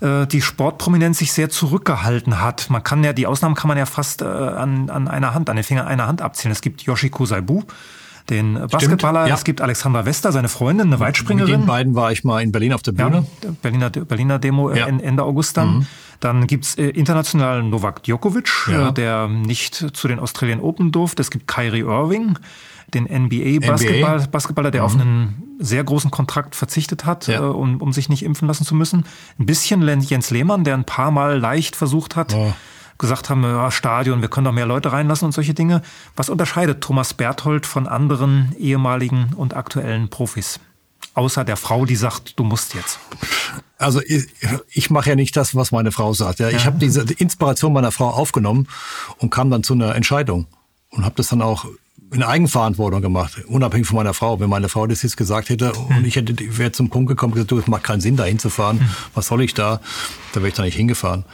äh, die Sportprominenz sich sehr zurückgehalten hat. Man kann ja, die Ausnahmen kann man ja fast äh, an, an einer Hand, an den Fingern einer Hand abzählen. Es gibt Yoshiko Saibu, den Basketballer, ja. es gibt Alexandra Wester, seine Freundin, eine Mit den Weitspringerin. beiden war ich mal in Berlin auf der Ja, Bühne. der Berliner, Berliner Demo äh, Ja. Mhm. Ende August dann. Dann gibt's äh, international Novak Djokovic, Ja. äh, der nicht zu den Australian Open durfte. Es gibt Kyrie Irving, den NBA-Basketball, NBA. Basketballer, der auf einen sehr großen Kontrakt verzichtet hat, Ja. äh, um, um sich nicht impfen lassen zu müssen. Ein bisschen Jens Lehmann, der ein paar Mal leicht versucht hat, Ja. gesagt haben, ja, Stadion, wir können doch mehr Leute reinlassen und solche Dinge. Was unterscheidet Thomas Berthold von anderen ehemaligen und aktuellen Profis? Außer der Frau, die sagt, du musst jetzt. Also ich, ich mache ja nicht das, was meine Frau sagt. Ja, ich habe diese Inspiration meiner Frau aufgenommen und kam dann zu einer Entscheidung und habe das dann auch in Eigenverantwortung gemacht, unabhängig von meiner Frau. Wenn meine Frau das jetzt gesagt hätte und ich hätte wäre zum Punkt gekommen, gesagt, du, es macht keinen Sinn, da hinzufahren. Was soll ich da? Da wäre ich da nicht hingefahren.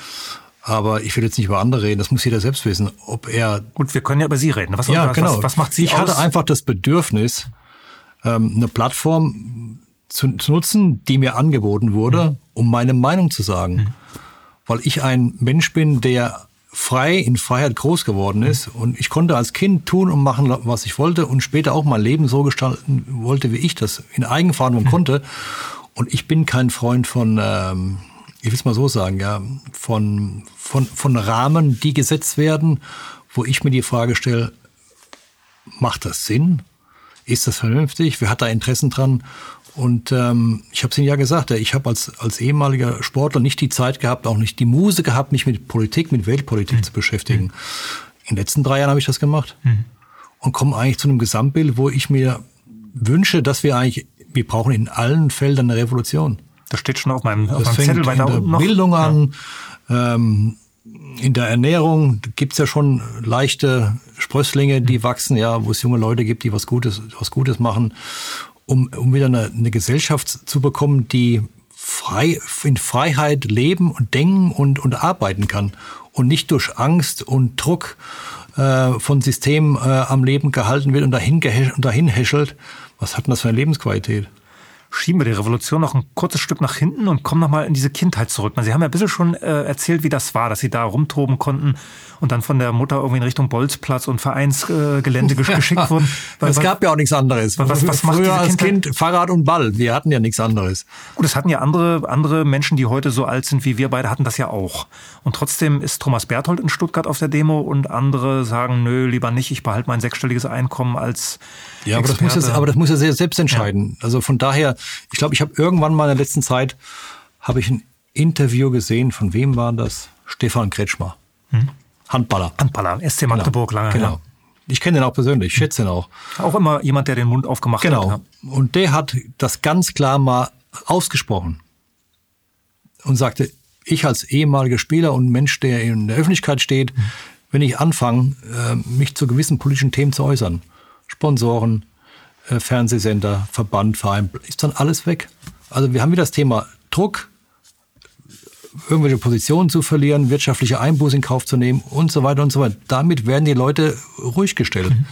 Aber ich will jetzt nicht über andere reden, das muss jeder selbst wissen, ob er. Gut, wir können ja über Sie reden. Was, ja, was, genau. was, was macht Sie Ich aus? hatte einfach das Bedürfnis, ähm, eine Plattform zu, zu nutzen, die mir angeboten wurde, mhm. um meine Meinung zu sagen. Mhm. Weil ich ein Mensch bin, der frei in Freiheit groß geworden ist und ich konnte als Kind tun und machen, was ich wollte und später auch mein Leben so gestalten wollte, wie ich das in Eigenverantwortung mhm. konnte. Und ich bin kein Freund von, ähm, ich will es mal so sagen, ja, von, von, von Rahmen, die gesetzt werden, wo ich mir die Frage stelle, macht das Sinn? Ist das vernünftig? Wer hat da Interessen dran? Und ähm, ich habe es Ihnen ja gesagt, ich habe als, als ehemaliger Sportler nicht die Zeit gehabt, auch nicht die Muse gehabt, mich mit Politik, mit Weltpolitik mhm. zu beschäftigen. Mhm. In den letzten drei Jahren habe ich das gemacht mhm. und komme eigentlich zu einem Gesamtbild, wo ich mir wünsche, dass wir eigentlich, wir brauchen in allen Feldern eine Revolution. Das steht schon auf meinem, auf meinem Zettel weiter in der noch. Bildung an, ja. ähm, in der Ernährung gibt's ja schon leichte Sprösslinge, die mhm. wachsen, ja, wo es junge Leute gibt, die was Gutes, was Gutes machen um, um wieder eine, eine Gesellschaft zu bekommen, die frei, in Freiheit leben und denken und, und arbeiten kann und nicht durch Angst und Druck äh, von Systemen äh, am Leben gehalten wird und dahin, und dahin häschelt. Was hat denn das für eine Lebensqualität? Schieben wir die Revolution noch ein kurzes Stück nach hinten und kommen nochmal in diese Kindheit zurück. Sie haben ja ein bisschen schon äh, erzählt, wie das war, dass Sie da rumtoben konnten und dann von der Mutter irgendwie in Richtung Bolzplatz und Vereinsgelände äh, geschickt wurden. es gab ja auch nichts anderes. Was, was macht Früher als Kind Fahrrad und Ball. Wir hatten ja nichts anderes. Gut, es hatten ja andere, andere Menschen, die heute so alt sind wie wir beide, hatten das ja auch. Und trotzdem ist Thomas Berthold in Stuttgart auf der Demo und andere sagen, nö, lieber nicht, ich behalte mein sechsstelliges Einkommen als ja, aber das, muss er, aber das muss er sehr selbst entscheiden. Ja. Also von daher, ich glaube, ich habe irgendwann mal in der letzten Zeit habe ich ein Interview gesehen, von wem war das? Stefan Kretschmer. Hm? Handballer. Handballer, SC Magdeburg genau. lange. Genau. Ja. Ich kenne den auch persönlich, ich schätze ihn auch. Auch immer jemand, der den Mund aufgemacht genau. hat. Genau. Und der hat das ganz klar mal ausgesprochen und sagte, ich als ehemaliger Spieler und Mensch, der in der Öffentlichkeit steht, mhm. wenn ich anfange, äh, mich zu gewissen politischen Themen zu äußern, Sponsoren, äh, Fernsehsender, Verband, Verein, ist dann alles weg. Also wir haben wieder das Thema Druck, irgendwelche Positionen zu verlieren, wirtschaftliche Einbußen in Kauf zu nehmen und so weiter und so weiter. Damit werden die Leute ruhig gestellt. Mhm.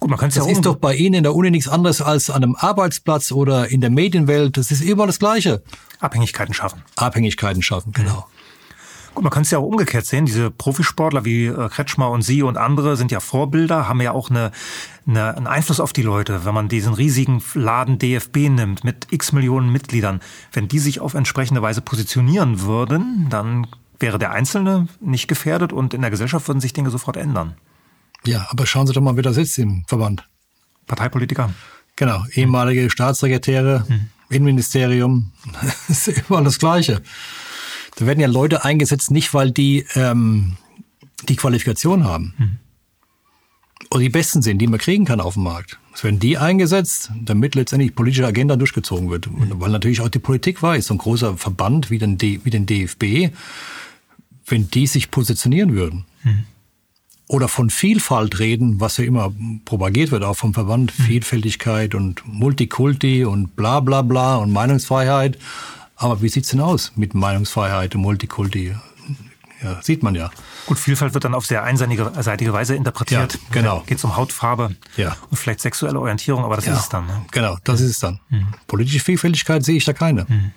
Gut, man kann das ja ist doch bei Ihnen in der Uni nichts anderes als an einem Arbeitsplatz oder in der Medienwelt. Das ist überall das Gleiche. Abhängigkeiten schaffen. Abhängigkeiten schaffen, genau. Mhm. Gut, man kann es ja auch umgekehrt sehen. Diese Profisportler wie äh, Kretschmer und Sie und andere sind ja Vorbilder, haben ja auch eine, eine, einen Einfluss auf die Leute. Wenn man diesen riesigen Laden DFB nimmt mit x Millionen Mitgliedern, wenn die sich auf entsprechende Weise positionieren würden, dann wäre der Einzelne nicht gefährdet und in der Gesellschaft würden sich Dinge sofort ändern. Ja, aber schauen Sie doch mal, wer da sitzt im Verband. Parteipolitiker. Genau, ehemalige. Staatssekretäre, hm. Innenministerium, ist immer das Gleiche. Da werden ja Leute eingesetzt, nicht weil die ähm, die Qualifikation haben. Mhm. Oder die Besten sind, die man kriegen kann auf dem Markt. Es werden die eingesetzt, damit letztendlich politische Agenda durchgezogen wird. Mhm. Weil natürlich auch die Politik weiß, so ein großer Verband wie den, D, wie den DFB, wenn die sich positionieren würden mhm. oder von Vielfalt reden, was ja immer propagiert wird, auch vom Verband, mhm. Vielfältigkeit und Multikulti und bla bla bla und Meinungsfreiheit, aber wie sieht's denn aus mit Meinungsfreiheit und Multikulti? Ja, sieht man ja. Gut, Vielfalt wird dann auf sehr einseitige Weise interpretiert. Ja, genau. Geht es um Hautfarbe ja. und vielleicht sexuelle Orientierung, aber das ja, ist es dann. Ne? Genau, das ist es dann. Mhm. Politische Vielfältigkeit sehe ich da keine. Mhm.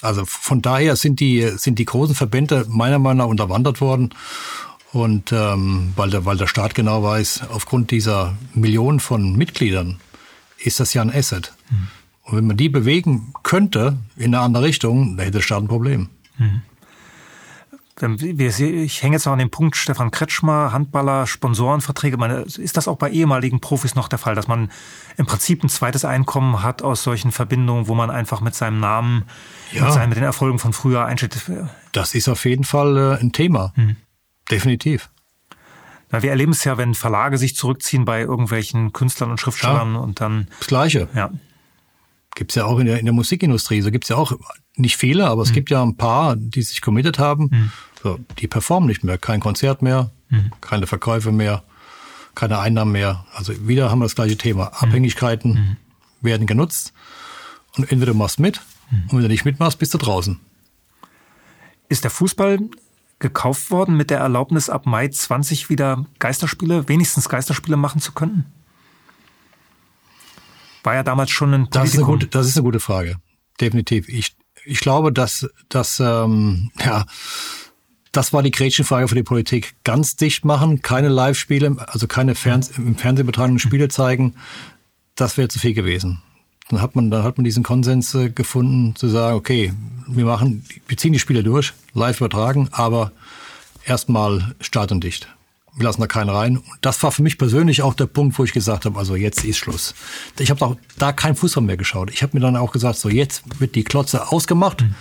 Also von daher sind die, sind die großen Verbände meiner Meinung nach unterwandert worden. Und ähm, weil, der, weil der Staat genau weiß, aufgrund dieser Millionen von Mitgliedern ist das ja ein Asset. Mhm. Und wenn man die bewegen könnte in eine andere Richtung, dann hätte der Staat ein Problem. Mhm. Ich hänge jetzt noch an dem Punkt Stefan Kretschmer, Handballer, Sponsorenverträge. Meine, ist das auch bei ehemaligen Profis noch der Fall, dass man im Prinzip ein zweites Einkommen hat aus solchen Verbindungen, wo man einfach mit seinem Namen, ja. mit, seinen, mit den Erfolgen von früher einsteht? Das ist auf jeden Fall äh, ein Thema. Mhm. Definitiv. Na, wir erleben es ja, wenn Verlage sich zurückziehen bei irgendwelchen Künstlern und Schriftstellern ja. und dann. Das Gleiche. Ja. Gibt's ja auch in der, in der Musikindustrie. So gibt's ja auch nicht viele, aber es mhm. gibt ja ein paar, die sich committed haben. Mhm. So, die performen nicht mehr. Kein Konzert mehr, mhm. keine Verkäufe mehr, keine Einnahmen mehr. Also wieder haben wir das gleiche Thema. Mhm. Abhängigkeiten mhm. werden genutzt. Und entweder du machst mit, mhm. und wenn du nicht mitmachst, bist du draußen. Ist der Fußball gekauft worden mit der Erlaubnis, ab Mai 20 wieder Geisterspiele, wenigstens Geisterspiele machen zu können? War ja damals schon ein Politikum. Das ist eine gute, das ist eine gute Frage. Definitiv. Ich, ich glaube, dass, dass ähm, ja, das war die Gretchenfrage für die Politik. Ganz dicht machen, keine Live-Spiele, also keine Fernseh im Fernsehen übertragenen Spiele zeigen, das wäre zu viel gewesen. Dann hat man, dann hat man diesen Konsens äh, gefunden, zu sagen, okay, wir machen, wir ziehen die Spiele durch, live übertragen, aber erstmal dicht. Wir lassen da keinen rein. Und das war für mich persönlich auch der Punkt, wo ich gesagt habe, also jetzt ist Schluss. Ich habe auch da kein Fußball mehr geschaut. Ich habe mir dann auch gesagt, so jetzt wird die Klotze ausgemacht. Mhm.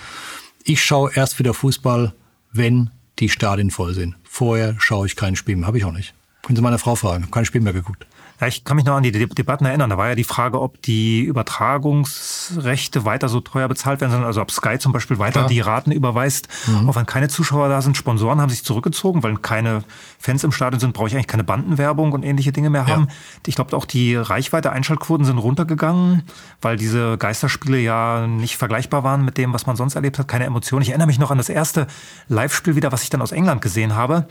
Ich schaue erst wieder Fußball, wenn die Stadien voll sind. Vorher schaue ich kein Spiel mehr. Habe ich auch nicht. Können Sie meine Frau fragen. Habe kein Spiel mehr geguckt. Ja, ich kann mich noch an die Debatten erinnern. Da war ja die Frage, ob die Übertragungsrechte weiter so teuer bezahlt werden sollen. Also ob Sky zum Beispiel weiter ja. die Raten überweist. Mhm. Auch wenn keine Zuschauer da sind, Sponsoren haben sich zurückgezogen, weil keine Fans im Stadion sind, brauche ich eigentlich keine Bandenwerbung und ähnliche Dinge mehr haben. Ja. Ich glaube auch die Reichweite, Einschaltquoten sind runtergegangen, weil diese Geisterspiele ja nicht vergleichbar waren mit dem, was man sonst erlebt hat. Keine Emotionen. Ich erinnere mich noch an das erste Live-Spiel wieder, was ich dann aus England gesehen habe.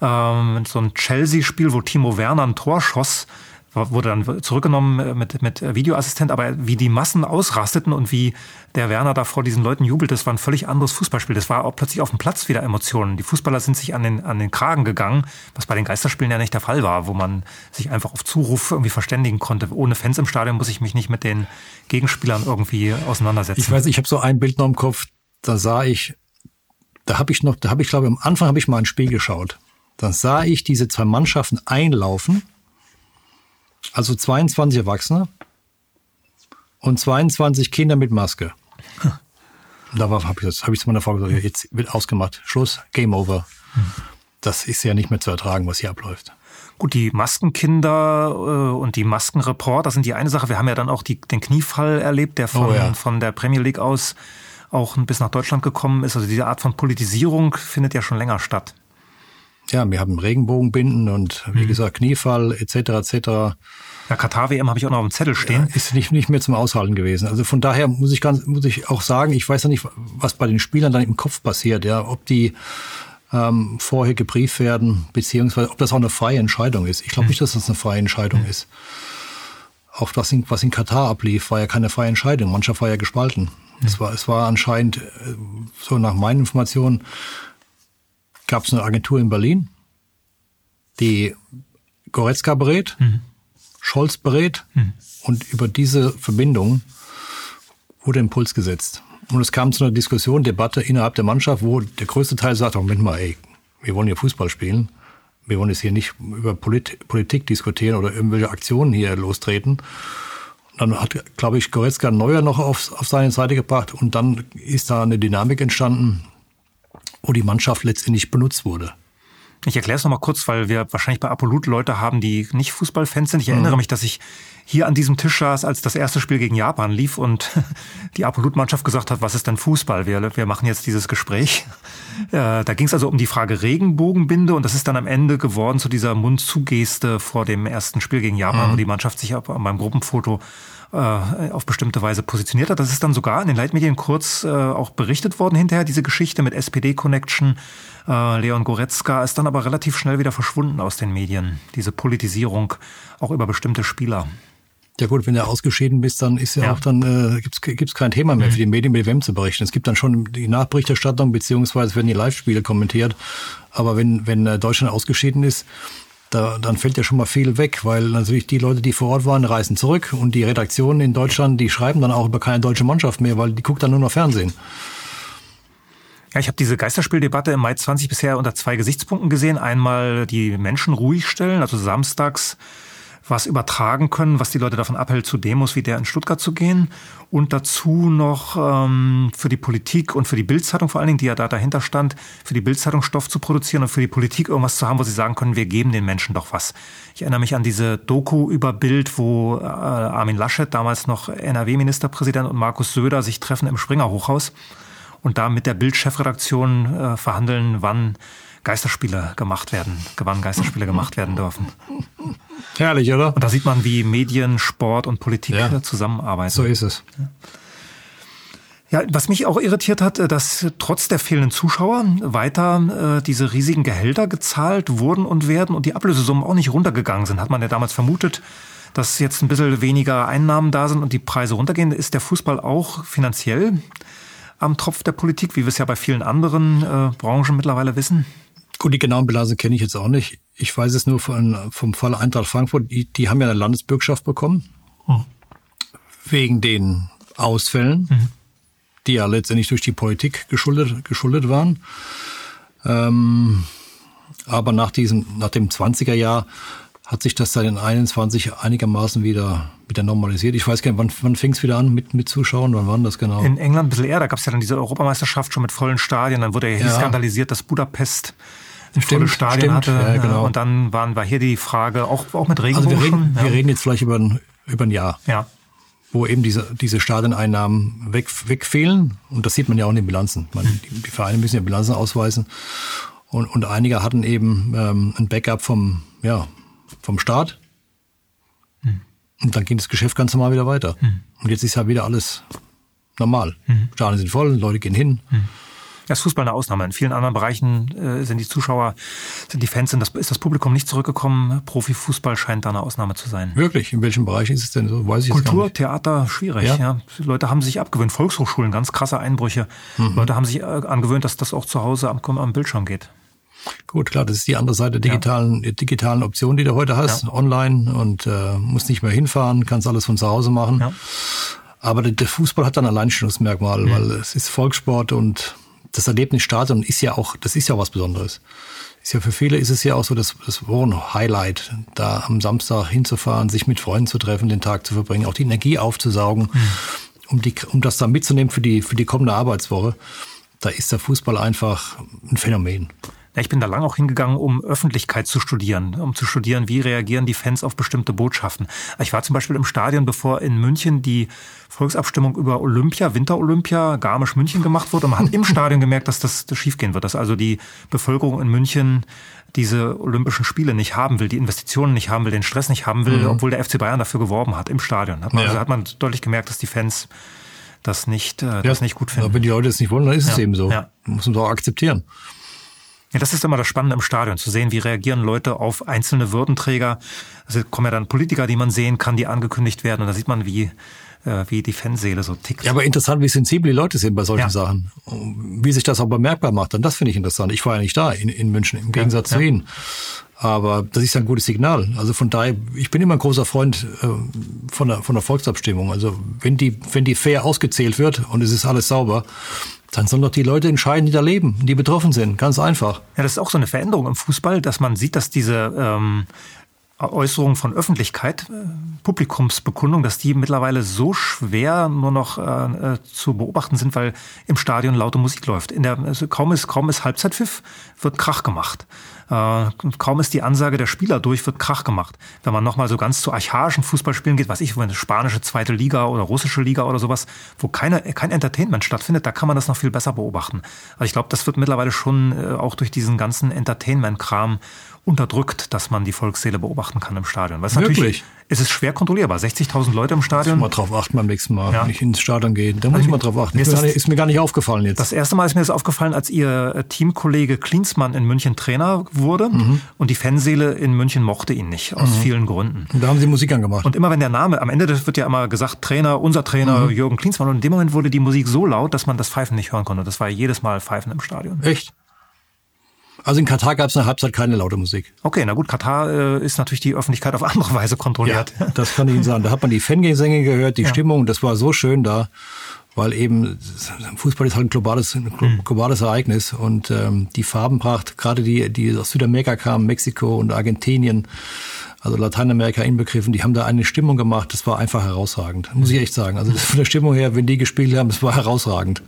Ähm, so ein Chelsea-Spiel, wo Timo Werner ein Tor schoss wurde dann zurückgenommen äh, mit, mit Videoassistent, aber wie die Massen ausrasteten und wie der Werner da vor diesen Leuten jubelt, das war ein völlig anderes Fußballspiel. Das war auch plötzlich auf dem Platz wieder Emotionen. Die Fußballer sind sich an den, an den Kragen gegangen, was bei den Geisterspielen ja nicht der Fall war, wo man sich einfach auf Zuruf irgendwie verständigen konnte. Ohne Fans im Stadion muss ich mich nicht mit den Gegenspielern irgendwie auseinandersetzen. Ich weiß, ich habe so ein Bild noch im Kopf, da sah ich, da habe ich noch, da habe ich glaube am Anfang habe ich mal ein Spiel geschaut. Dann sah ich diese zwei Mannschaften einlaufen also 22 Erwachsene und 22 Kinder mit Maske. Da habe ich, das, hab ich zu meiner Frau gesagt, jetzt wird ausgemacht, Schluss, Game Over. Das ist ja nicht mehr zu ertragen, was hier abläuft. Gut, die Maskenkinder äh, und die Maskenreporter sind die eine Sache. Wir haben ja dann auch die, den Kniefall erlebt, der von, oh ja. von der Premier League aus auch bis nach Deutschland gekommen ist. Also diese Art von Politisierung findet ja schon länger statt. Ja, wir haben Regenbogenbinden und wie mhm. gesagt Kniefall etc. etc. Ja, Katar-WM habe ich auch noch auf dem Zettel stehen. Ja, ist nicht, nicht mehr zum Aushalten gewesen. Also von daher muss ich ganz, muss ich auch sagen, ich weiß ja nicht, was bei den Spielern dann im Kopf passiert, ja, ob die ähm, vorher gebrieft werden, beziehungsweise ob das auch eine freie Entscheidung ist. Ich glaube mhm. nicht, dass das eine freie Entscheidung mhm. ist. Auch das, was in Katar ablief, war ja keine freie Entscheidung. Mannschaft war ja gespalten. Mhm. Es, war, es war anscheinend, äh, so nach meinen Informationen, gab es eine Agentur in Berlin, die Goretzka berät, mhm. Scholz berät mhm. und über diese Verbindung wurde Impuls gesetzt. Und es kam zu einer Diskussion, Debatte innerhalb der Mannschaft, wo der größte Teil sagt, oh, Moment mal, ey, wir wollen hier Fußball spielen. Wir wollen jetzt hier nicht über Polit Politik diskutieren oder irgendwelche Aktionen hier lostreten. Und dann hat, glaube ich, Goretzka Neuer noch auf, auf seine Seite gebracht und dann ist da eine Dynamik entstanden, wo die Mannschaft letztendlich benutzt wurde. Ich erkläre es nochmal kurz, weil wir wahrscheinlich bei Apolut Leute haben, die nicht Fußballfans sind. Ich erinnere mhm. mich, dass ich hier an diesem Tisch saß, als das erste Spiel gegen Japan lief und die Apolut-Mannschaft gesagt hat, was ist denn Fußball? Wir, wir machen jetzt dieses Gespräch. Äh, da ging es also um die Frage Regenbogenbinde und das ist dann am Ende geworden zu dieser Mundzugeste vor dem ersten Spiel gegen Japan, mhm. wo die Mannschaft sich beim Gruppenfoto äh, auf bestimmte Weise positioniert hat. Das ist dann sogar in den Leitmedien kurz äh, auch berichtet worden hinterher, diese Geschichte mit SPD-Connection. Äh, Leon Goretzka ist dann aber relativ schnell wieder verschwunden aus den Medien. Diese Politisierung auch über bestimmte Spieler. Ja gut, wenn du ausgeschieden bist, dann ist ja, ja. auch dann äh, gibt's gibt's kein Thema mehr mhm. für die Medien mit WM zu berichten. Es gibt dann schon die Nachberichterstattung beziehungsweise werden die Live-Spiele kommentiert. Aber wenn wenn äh, Deutschland ausgeschieden ist, da, dann fällt ja schon mal viel weg, weil natürlich die Leute, die vor Ort waren, reisen zurück und die Redaktionen in Deutschland, die schreiben dann auch über keine deutsche Mannschaft mehr, weil die guckt dann nur noch Fernsehen. Ja, ich habe diese Geisterspieldebatte im Mai 20 bisher unter zwei Gesichtspunkten gesehen. Einmal die Menschen ruhig stellen, also samstags was übertragen können, was die Leute davon abhält, zu Demos wie der in Stuttgart zu gehen. Und dazu noch ähm, für die Politik und für die Bildzeitung vor allen Dingen, die ja da dahinter stand, für die Bildzeitung Stoff zu produzieren und für die Politik irgendwas zu haben, wo sie sagen können, wir geben den Menschen doch was. Ich erinnere mich an diese Doku über Bild, wo äh, Armin Laschet, damals noch NRW-Ministerpräsident und Markus Söder sich treffen im Springer Hochhaus und da mit der Bild-Chefredaktion äh, verhandeln, wann Geisterspiele gemacht werden, gewann Geisterspiele gemacht werden dürfen. Herrlich, oder? Und da sieht man, wie Medien, Sport und Politik ja. zusammenarbeiten. So ist es. Ja, was mich auch irritiert hat, äh, dass trotz der fehlenden Zuschauer weiter äh, diese riesigen Gehälter gezahlt wurden und werden und die Ablösesummen auch nicht runtergegangen sind. Hat man ja damals vermutet, dass jetzt ein bisschen weniger Einnahmen da sind und die Preise runtergehen. Ist der Fußball auch finanziell am Tropf der Politik, wie wir es ja bei vielen anderen äh, Branchen mittlerweile wissen? Gut, die genauen Bilanzen kenne ich jetzt auch nicht. Ich weiß es nur von, vom Fall Eintracht Frankfurt. Die, die haben ja eine Landesbürgschaft bekommen. Hm. Wegen den Ausfällen. Mhm die ja letztendlich durch die Politik geschuldet, geschuldet waren. Ähm, aber nach diesem, nach dem 20er Jahr hat sich das seit den 21 einigermaßen wieder, wieder normalisiert. Ich weiß gar nicht, wann, wann fing es wieder an mit, mit Zuschauern? Wann war das genau? In England ein bisschen eher, da gab es ja dann diese Europameisterschaft schon mit vollen Stadien. Dann wurde ja, ja. skandalisiert, dass Budapest stimmt, volle Stadien stimmt, hatte. Ja, genau. Und dann waren, war hier die Frage, auch, auch mit Regenbogen also wir reden, schon, wir reden jetzt vielleicht über ein, über ein Jahr. Ja wo eben diese, diese Stadioneinnahmen weg, wegfehlen. Und das sieht man ja auch in den Bilanzen. Man, die, die, Vereine müssen ja Bilanzen ausweisen. Und, und einige hatten eben ähm, ein Backup vom, ja, vom Staat. Mhm. Und dann ging das Geschäft ganz normal wieder weiter. Mhm. Und jetzt ist ja wieder alles normal. Mhm. Stadien sind voll, Leute gehen hin. Mhm. Das ist Fußball eine Ausnahme. In vielen anderen Bereichen äh, sind die Zuschauer, sind die Fans, sind das, ist das Publikum nicht zurückgekommen. Profifußball scheint da eine Ausnahme zu sein. Wirklich? In welchem Bereich ist es denn so? Weiß ich Kultur, Theater, schwierig. Ja? ja? Leute haben sich abgewöhnt. Volkshochschulen, ganz krasse Einbrüche. Mhm. Leute haben sich äh, angewöhnt, dass das auch zu Hause am, am Bildschirm geht. Gut, klar, das ist die andere Seite der digitalen, ja. digitalen Option, die du heute hast, ja. online und äh, musst nicht mehr hinfahren, kannst alles von zu Hause machen. Ja. Aber der, der Fußball hat dann ein Alleinstellungsmerkmal, mhm. weil es ist Volkssport und das Erlebnisstadion ist ja auch, das ist ja was Besonderes. Ist ja für viele ist es ja auch so das, das Wochen-Highlight, da am Samstag hinzufahren, sich mit Freunden zu treffen, den Tag zu verbringen, auch die Energie aufzusaugen, mhm. um, die, um das dann mitzunehmen für die, für die kommende Arbeitswoche. Da ist der Fußball einfach ein Phänomen. Ja, ich bin da lang auch hingegangen, um Öffentlichkeit zu studieren, um zu studieren, wie reagieren die Fans auf bestimmte Botschaften. Ich war zum Beispiel im Stadion, bevor in München die Volksabstimmung über Olympia, Winterolympia, Garmisch-München gemacht wurde. Und man hat im Stadion gemerkt, dass das, das schiefgehen wird, dass also die Bevölkerung in München diese Olympischen Spiele nicht haben will, die Investitionen nicht haben will, den Stress nicht haben will, mhm. obwohl der FC Bayern dafür geworben hat im Stadion. Hat man, ja. also hat man deutlich gemerkt, dass die Fans das nicht, äh, ja. das nicht gut finden. Aber wenn die Leute es nicht wollen, dann ist ja. es eben so. Ja. Muss man auch akzeptieren. Ja, das ist immer das Spannende im Stadion, zu sehen, wie reagieren Leute auf einzelne Würdenträger. Also kommen ja dann Politiker, die man sehen kann, die angekündigt werden. Und da sieht man, wie, äh, wie die Fanseele so tickt. Ja, aber interessant, wie sensibel die Leute sind bei solchen ja. Sachen. Wie sich das auch bemerkbar macht. Und das finde ich interessant. Ich war ja nicht da in, in München, im Gegensatz ja, zu Ihnen. Aber das ist ein gutes Signal. Also von daher, ich bin immer ein großer Freund äh, von, der, von der Volksabstimmung. Also wenn die, wenn die fair ausgezählt wird und es ist alles sauber, dann sollen doch die Leute entscheiden, die da leben, die betroffen sind. Ganz einfach. Ja, das ist auch so eine Veränderung im Fußball, dass man sieht, dass diese ähm, Äußerungen von Öffentlichkeit, äh, Publikumsbekundung, dass die mittlerweile so schwer nur noch äh, äh, zu beobachten sind, weil im Stadion laute Musik läuft. In der, also kaum ist kaum ist Halbzeitpfiff, wird Krach gemacht. Äh, kaum ist die Ansage der Spieler durch, wird Krach gemacht. Wenn man nochmal so ganz zu archaischen Fußballspielen geht, was ich, wo eine spanische zweite Liga oder russische Liga oder sowas, wo keine, kein Entertainment stattfindet, da kann man das noch viel besser beobachten. Also ich glaube, das wird mittlerweile schon äh, auch durch diesen ganzen Entertainment-Kram unterdrückt, dass man die Volksseele beobachten kann im Stadion. Was Wirklich? Es ist schwer kontrollierbar. 60.000 Leute im Stadion. Muss mal drauf achten beim nächsten Mal, ja. wenn ich ins Stadion gehe. Da muss also, ich mal drauf achten. Ist, das, nicht, ist, mir gar nicht aufgefallen jetzt. Das erste Mal ist mir das aufgefallen, als Ihr äh, Teamkollege Klinsmann in München Trainer wurde. Mhm. Und die Fanseele in München mochte ihn nicht, aus mhm. vielen Gründen. Und da haben Sie Musik angemacht. Und immer wenn der Name, am Ende wird ja immer gesagt, Trainer, unser Trainer, mhm. Jürgen Klinsmann. Und in dem Moment wurde die Musik so laut, dass man das Pfeifen nicht hören konnte. Das war jedes Mal Pfeifen im Stadion. Echt? Also in Katar gab es eine Halbzeit keine laute Musik. Okay, na gut, Katar äh, ist natürlich die Öffentlichkeit auf andere Weise kontrolliert. Ja, das kann ich Ihnen sagen. Da hat man die Fangesänge gehört, die ja. Stimmung, das war so schön da, weil eben Fußball ist halt ein globales, ein mhm. globales Ereignis und ähm, die Farbenpracht, gerade die, die aus Südamerika kamen, Mexiko und Argentinien, also Lateinamerika inbegriffen, die haben da eine Stimmung gemacht, das war einfach herausragend, muss ich echt sagen. Also von der Stimmung her, wenn die gespielt haben, das war herausragend.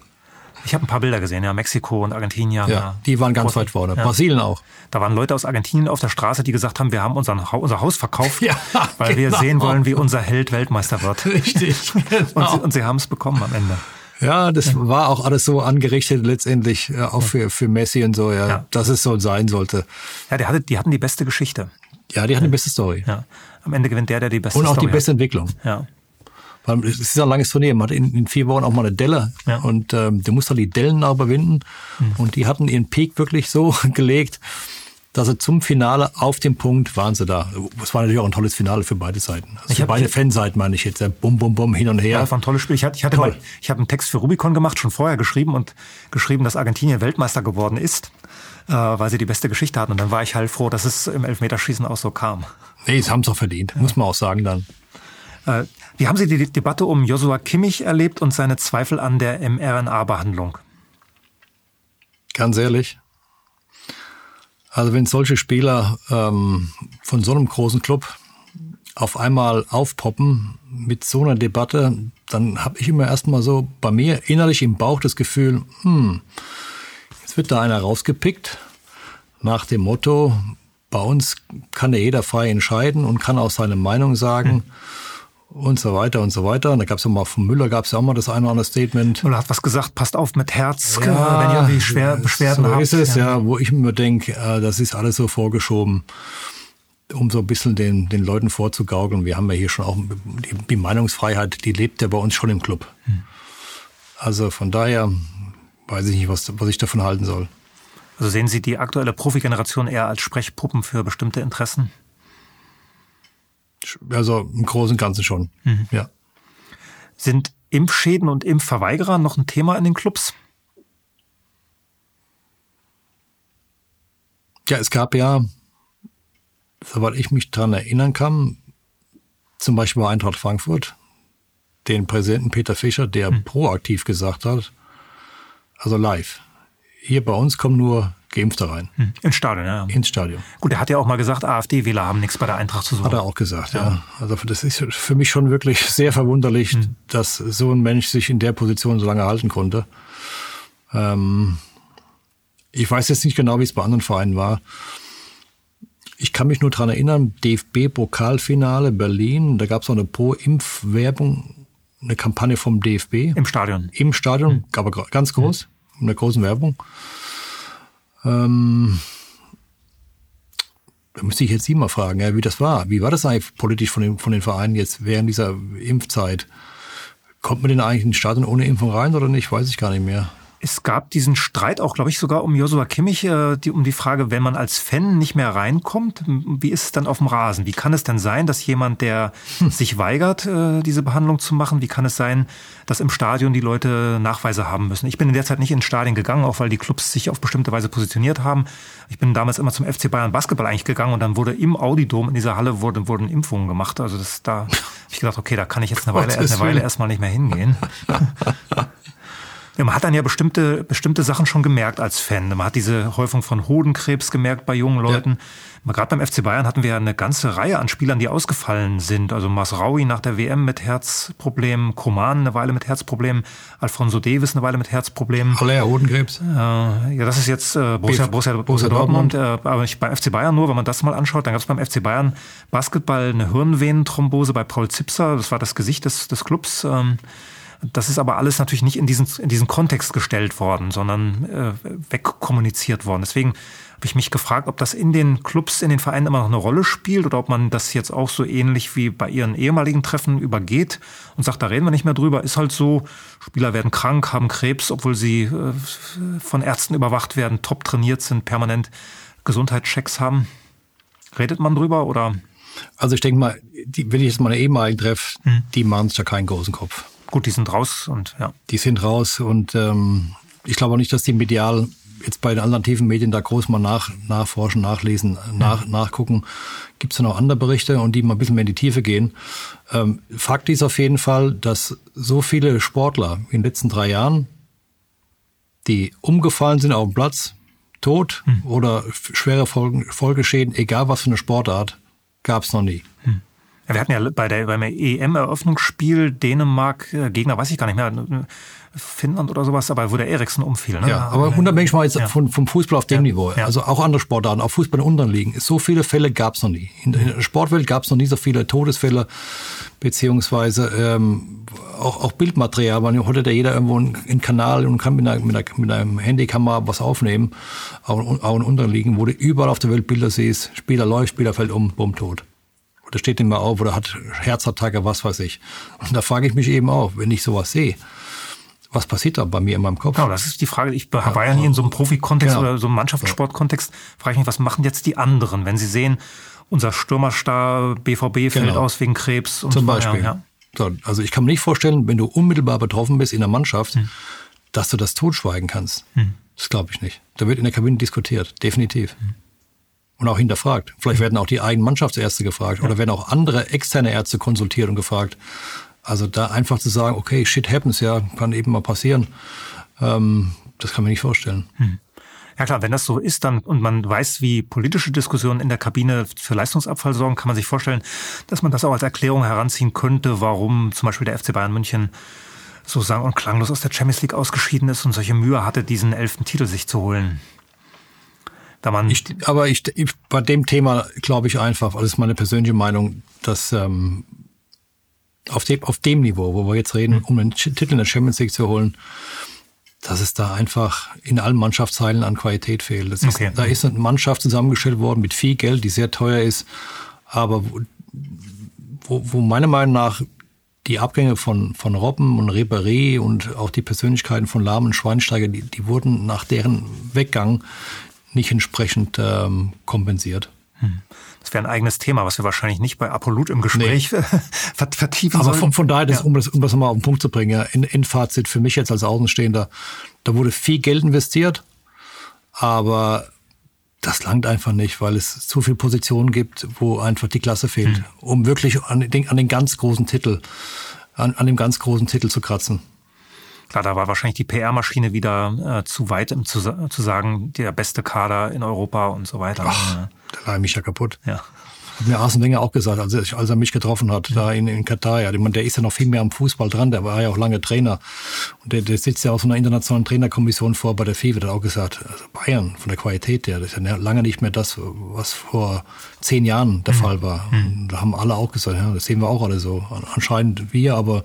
Ich habe ein paar Bilder gesehen, ja, Mexiko und Argentinien. Ja, ja. die waren ganz weit vorne. Ja. Brasilien auch. Da waren Leute aus Argentinien auf der Straße, die gesagt haben, wir haben unseren, unser Haus verkauft, ja, weil genau. wir sehen wollen, wie unser Held Weltmeister wird. Richtig. Genau. und sie, sie haben es bekommen am Ende. Ja, das war auch alles so angerichtet letztendlich, äh, auch für, für Messi und so, ja, ja. dass es so sein sollte. Ja, die, hatte, die hatten die beste Geschichte. Ja, die hatten die beste Story. Ja. Am Ende gewinnt der, der die beste Story Und auch Story die beste hat. Entwicklung. Ja. Weil es ist ein langes Turnier. Man hat in, in vier Wochen auch mal eine Delle. Ja. Und ähm, du musst dann die Dellen auch überwinden. Mhm. Und die hatten ihren Peak wirklich so gelegt, dass sie zum Finale auf dem Punkt waren sie da. Es war natürlich auch ein tolles Finale für beide Seiten. Also Ich für beide Fanseiten meine ich jetzt. ja, Bum, bum, bum, hin und her. Ja, das war ein tolles Spiel. Ich hatte, ich hatte Toll. mal, ich habe einen Text für Rubicon gemacht, schon vorher geschrieben und geschrieben, dass Argentinien Weltmeister geworden ist, äh, weil sie die beste Geschichte hatten. Und dann war ich halt froh, dass es im Elfmeterschießen auch so kam. Nee, das haben sie auch verdient, muss man auch sagen dann. Äh, wie haben Sie die Debatte um Joshua Kimmich erlebt und seine Zweifel an der mRNA-Behandlung? Ganz ehrlich. Also wenn solche Spieler ähm, von so einem großen Club auf einmal aufpoppen mit so einer Debatte, dann habe ich immer erstmal so bei mir innerlich im Bauch das Gefühl, hm, jetzt wird da einer rausgepickt nach dem Motto, bei uns kann ja jeder frei entscheiden und kann auch seine Meinung sagen und so weiter und so weiter. Und da gab es ja mal von Müller gab es ja auch mal das eine oder andere Statement. Oder hat was gesagt, passt auf mit Herz, wenn ihr irgendwie schwer Beschwerden so habt. ist es, ja. wo ich mir denke, äh, das ist alles so vorgeschoben, um so ein bisschen den, den Leuten vorzugaukeln. Wir haben ja hier schon auch die, die Meinungsfreiheit, die lebt ja bei uns schon im Club. Hm. Also von daher weiß ich nicht, was, was ich davon halten soll. Also sehen Sie die aktuelle Profigeneration eher als Sprechpuppen für bestimmte Interessen? Also im Großen und Ganzen schon. Mhm. Ja. Sind Impfschäden und Impfverweigerer noch ein Thema in den Clubs? Ja, es gab ja, soweit ich mich dran erinnern kann, zum Beispiel bei Eintracht Frankfurt, den Präsidenten Peter Fischer, der proaktiv gesagt hat, also live, hier bei uns kommen nur Geimpfte rein Hm. Ins Stadion, ja. ins Stadion. Gut, er hat ja auch mal gesagt, AfD-Wähler haben nichts bei der Eintracht zu Hat suchen. er auch gesagt, ja. Also das ist für mich schon wirklich sehr verwunderlich, dass so ein Mensch sich in der Position so lange halten konnte. Ähm, ich weiß jetzt nicht genau, wie es bei anderen Vereinen war. Ich kann mich nur dran erinnern, DFB-Pokalfinale Berlin, da gab es auch eine Pro-Impf-Werbung, eine Kampagne vom DFB Im Stadion. im Stadion, aber gro- ganz groß, in der großen Werbung. Ähm, da müsste ich jetzt Sie mal fragen, ja, wie das war. Wie war das eigentlich politisch von den, von den Vereinen jetzt während dieser Impfzeit? Kommt man denn eigentlich in den Stadion ohne Impfung rein oder nicht? Weiß ich gar nicht mehr. Es gab diesen Streit auch, glaube ich, sogar um Joshua Kimmich, äh, die, um die Frage, wenn man als Fan nicht mehr reinkommt, wie ist es dann auf dem Rasen? Wie kann es denn sein, dass jemand, der sich weigert, äh, diese Behandlung zu machen, wie kann es sein, dass im Stadion die Leute Nachweise haben müssen? Ich bin in der Zeit nicht ins Stadion gegangen, auch weil die Clubs sich auf bestimmte Weise positioniert haben. Ich bin damals immer zum FC Bayern Basketball eigentlich gegangen und dann wurde im Audidom in dieser Halle wurde, wurden Impfungen gemacht. Also das da habe ich gedacht, okay, da kann ich jetzt eine Weile, eine Weile erstmal nicht mehr hingehen. Ja, man hat dann ja bestimmte, bestimmte Sachen schon gemerkt als Fan. Man hat diese Häufung von Hodenkrebs gemerkt bei jungen Leuten. Ja. Gerade beim FC Bayern hatten wir ja eine ganze Reihe an Spielern, die ausgefallen sind. Also Masraui nach der WM mit Herzproblemen, Koman eine Weile mit Herzproblemen, Alfonso Davis eine Weile mit Herzproblemen. Aller Hodenkrebs. Äh, ja, das ist jetzt äh, Borussia, Borussia, Borussia Dortmund, äh, aber nicht beim FC Bayern nur, wenn man das mal anschaut. Dann gab es beim FC Bayern Basketball eine Hirnvenenthrombose bei Paul Zipser. Das war das Gesicht des, des Clubs. Ähm, das ist aber alles natürlich nicht in diesen, in diesen Kontext gestellt worden, sondern äh, wegkommuniziert worden. Deswegen habe ich mich gefragt, ob das in den Clubs, in den Vereinen immer noch eine Rolle spielt oder ob man das jetzt auch so ähnlich wie bei ihren ehemaligen Treffen übergeht und sagt, da reden wir nicht mehr drüber. Ist halt so, Spieler werden krank, haben Krebs, obwohl sie äh, von Ärzten überwacht werden, top trainiert sind, permanent Gesundheitschecks haben. Redet man drüber oder? Also ich denke mal, die, wenn ich jetzt meine ehemaligen treffe, Hm. die machen sich da keinen großen Kopf. Gut, die sind raus und ja. Die sind raus und ähm, ich glaube auch nicht, dass die medial jetzt bei den alternativen Medien da groß mal nach, nachforschen, nachlesen, nach, nachgucken. Gibt es da noch andere Berichte und die mal ein bisschen mehr in die Tiefe gehen. Ähm, Fakt ist auf jeden Fall, dass so viele Sportler in den letzten drei Jahren, die umgefallen sind auf dem Platz, tot oder f- schwere Folgen, Folgeschäden, egal was für eine Sportart, gab es noch nie. Ja, wir hatten ja bei der beim EM-Eröffnungsspiel Dänemark äh, Gegner, weiß ich gar nicht mehr, Finnland oder sowas, aber wo der Eriksen umfiel. Ne? Ja, aber unabhängig mal jetzt Ja. von, vom Fußball auf dem Ja, Niveau, also auch andere Sportarten, auch Fußball in unteren Ligen, so viele Fälle gab es noch nie. In, in der Sportwelt gab es noch nie so viele Todesfälle, beziehungsweise ähm, auch, auch Bildmaterial. Man heute ja jeder irgendwo einen, Kanal und kann mit einer, mit, einer, mit einem Handykamera was aufnehmen, auch, auch in unteren Ligen, wo du überall auf der Welt Bilder siehst, Spieler läuft, Spieler fällt um, bumm, tot. Oder steht nicht mehr auf oder hat Herzattacke, was weiß ich. Und da frage ich mich eben auch, wenn ich sowas sehe, was passiert da bei mir in meinem Kopf? Genau, das ist die Frage. Ich war ja nie in so einem Profikontext genau. oder so einem Mannschaftssportkontext. Frage ich mich, was machen jetzt die anderen, wenn sie sehen, unser Stürmerstar BVB fällt genau. aus wegen Krebs und Zum Beispiel. Ja, so, also ich kann mir nicht vorstellen, wenn du unmittelbar betroffen bist in der Mannschaft, hm. dass du das totschweigen kannst. Hm. Das glaube ich nicht. Da wird in der Kabine diskutiert, definitiv. Hm. Und auch hinterfragt. Vielleicht werden auch die eigenen Mannschaftsärzte gefragt oder werden auch andere externe Ärzte konsultiert und gefragt. Also da einfach zu sagen, okay, shit happens, ja, kann eben mal passieren, ähm, das kann man nicht vorstellen. Hm. Ja klar, wenn das so ist dann und man weiß, wie politische Diskussionen in der Kabine für Leistungsabfall sorgen, kann man sich vorstellen, dass man das auch als Erklärung heranziehen könnte, warum zum Beispiel der FC Bayern München so sang- und klanglos aus der Champions League ausgeschieden ist und solche Mühe hatte, diesen elften Titel sich zu holen. Da man ich, aber ich, ich, bei dem Thema glaube ich einfach, das ist meine persönliche Meinung, dass ähm, auf, dem, auf dem Niveau, wo wir jetzt reden, mhm. um einen Titel in der Champions League zu holen, dass es da einfach in allen Mannschaftsteilen an Qualität fehlt. Ist, okay. Da ist eine Mannschaft zusammengestellt worden mit viel Geld, die sehr teuer ist, aber wo, wo, wo meiner Meinung nach die Abgänge von, von Robben und Ribéry und auch die Persönlichkeiten von Lahm und Schweinsteiger, die, die wurden nach deren Weggang nicht entsprechend ähm, kompensiert. Hm. Das wäre ein eigenes Thema, was wir wahrscheinlich nicht bei Apolut im Gespräch nee. vertiefen Aber von, von daher, das, um, das, um das mal auf den Punkt zu bringen, ja, in, in Fazit für mich jetzt als Außenstehender, da wurde viel Geld investiert, aber das langt einfach nicht, weil es zu viele Positionen gibt, wo einfach die Klasse fehlt, hm. um wirklich an den, an den ganz großen Titel, an, an dem ganz großen Titel zu kratzen. Klar, da war wahrscheinlich die PR-Maschine wieder äh, zu weit, um zu, zu sagen, der beste Kader in Europa und so weiter. Ach, da war mich ja kaputt. Ja. Hat mir Arsene Wenger auch gesagt, als er, als er mich getroffen hat, da in, in Katar. Ja, der ist ja noch viel mehr am Fußball dran, der war ja auch lange Trainer. Und der, der sitzt ja auf so einer internationalen Trainerkommission vor bei der FIFA, der hat auch gesagt, also Bayern von der Qualität her, das ist ja lange nicht mehr das, was vor zehn Jahren der mhm. Fall war. Mhm. Und da haben alle auch gesagt, ja, das sehen wir auch alle so. Anscheinend wir, aber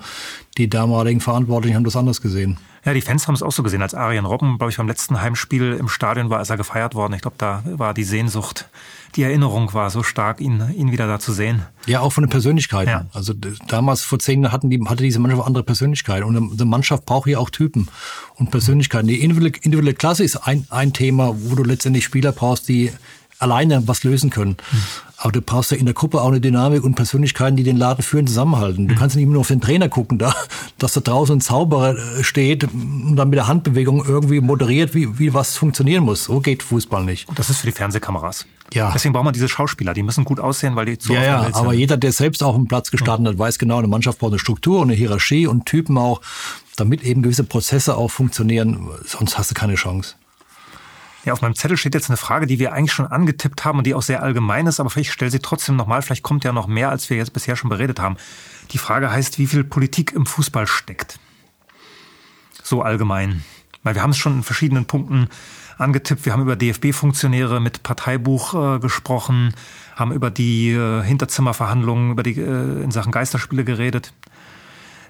die damaligen Verantwortlichen haben das anders gesehen. Ja, die Fans haben es auch so gesehen, als Arjen Robben, glaube ich, beim letzten Heimspiel im Stadion war, als er gefeiert worden. Ich glaube, da war die Sehnsucht, die Erinnerung war so stark, ihn, ihn wieder da zu sehen. Ja, auch von den Persönlichkeiten. Ja. Also damals vor zehn Jahren hatten die, hatte diese Mannschaft andere Persönlichkeiten. Und eine Mannschaft braucht ja auch Typen und Persönlichkeiten. Die individuelle, individuelle Klasse ist ein, ein Thema, wo du letztendlich Spieler brauchst, die alleine was lösen können. Mhm. Aber du brauchst ja in der Gruppe auch eine Dynamik und Persönlichkeiten, die den Laden führen, zusammenhalten. Du mhm. kannst nicht nur auf den Trainer gucken, da, dass da draußen ein Zauberer äh, steht und dann mit der Handbewegung irgendwie moderiert, wie, wie was funktionieren muss. So geht Fußball nicht. Das ist für die Fernsehkameras. Ja. Deswegen braucht man diese Schauspieler, die müssen gut aussehen, weil die zu Ja, ja, aber jeder, der selbst auch im Platz gestanden hat, weiß genau, eine Mannschaft braucht eine Struktur und eine Hierarchie und Typen auch, damit eben gewisse Prozesse auch funktionieren. Sonst hast du keine Chance. Ja, auf meinem Zettel steht jetzt eine Frage, die wir eigentlich schon angetippt haben und die auch sehr allgemein ist, aber vielleicht stelle sie trotzdem nochmal. Vielleicht kommt ja noch mehr, als wir jetzt bisher schon beredet haben. Die Frage heißt, wie viel Politik im Fußball steckt. So allgemein. Weil wir haben es schon in verschiedenen Punkten angetippt. Wir haben über DFB-Funktionäre mit Parteibuch äh, gesprochen, haben über die äh, Hinterzimmerverhandlungen, über die äh, in Sachen Geisterspiele geredet.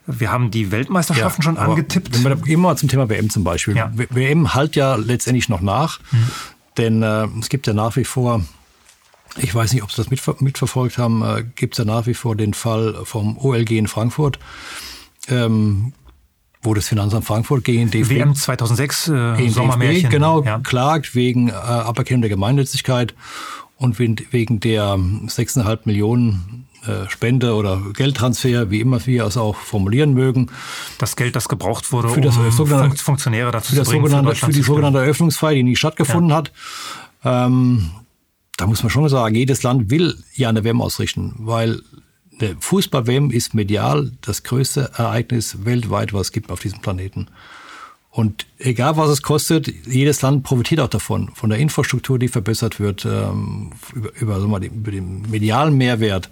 Wir haben die Weltmeisterschaften ja, schon angetippt. Wenn wir immer zum Thema WM zum Beispiel. Ja. WM halt ja letztendlich noch nach, mhm. denn äh, es gibt ja nach wie vor ich weiß nicht, ob Sie das mitver mitverfolgt haben, äh, gibt es ja nach wie vor den Fall vom OLG in Frankfurt, ähm, wo das Finanzamt Frankfurt gegen DFB... WM 2006, äh, Sommermärchen. genau, ja. klagt wegen äh, Aberkennung der Gemeinnützigkeit und wegen der 6,5 Millionen Spende oder Geldtransfer, wie immer wir es auch formulieren mögen. Das Geld, das gebraucht wurde, für das, um sogenannte, Funktionäre dazu für, das bringen, sogenannte, für, für die sogenannte Eröffnungsfeier, die nie stattgefunden ja. hat. Ähm, da muss man schon sagen, jedes Land will ja eine WM ausrichten, weil der Fußball-WM ist medial das größte Ereignis weltweit, was es gibt auf diesem Planeten. Und egal was es kostet, jedes Land profitiert auch davon, von der Infrastruktur, die verbessert wird, ähm, über, über, über den medialen Mehrwert.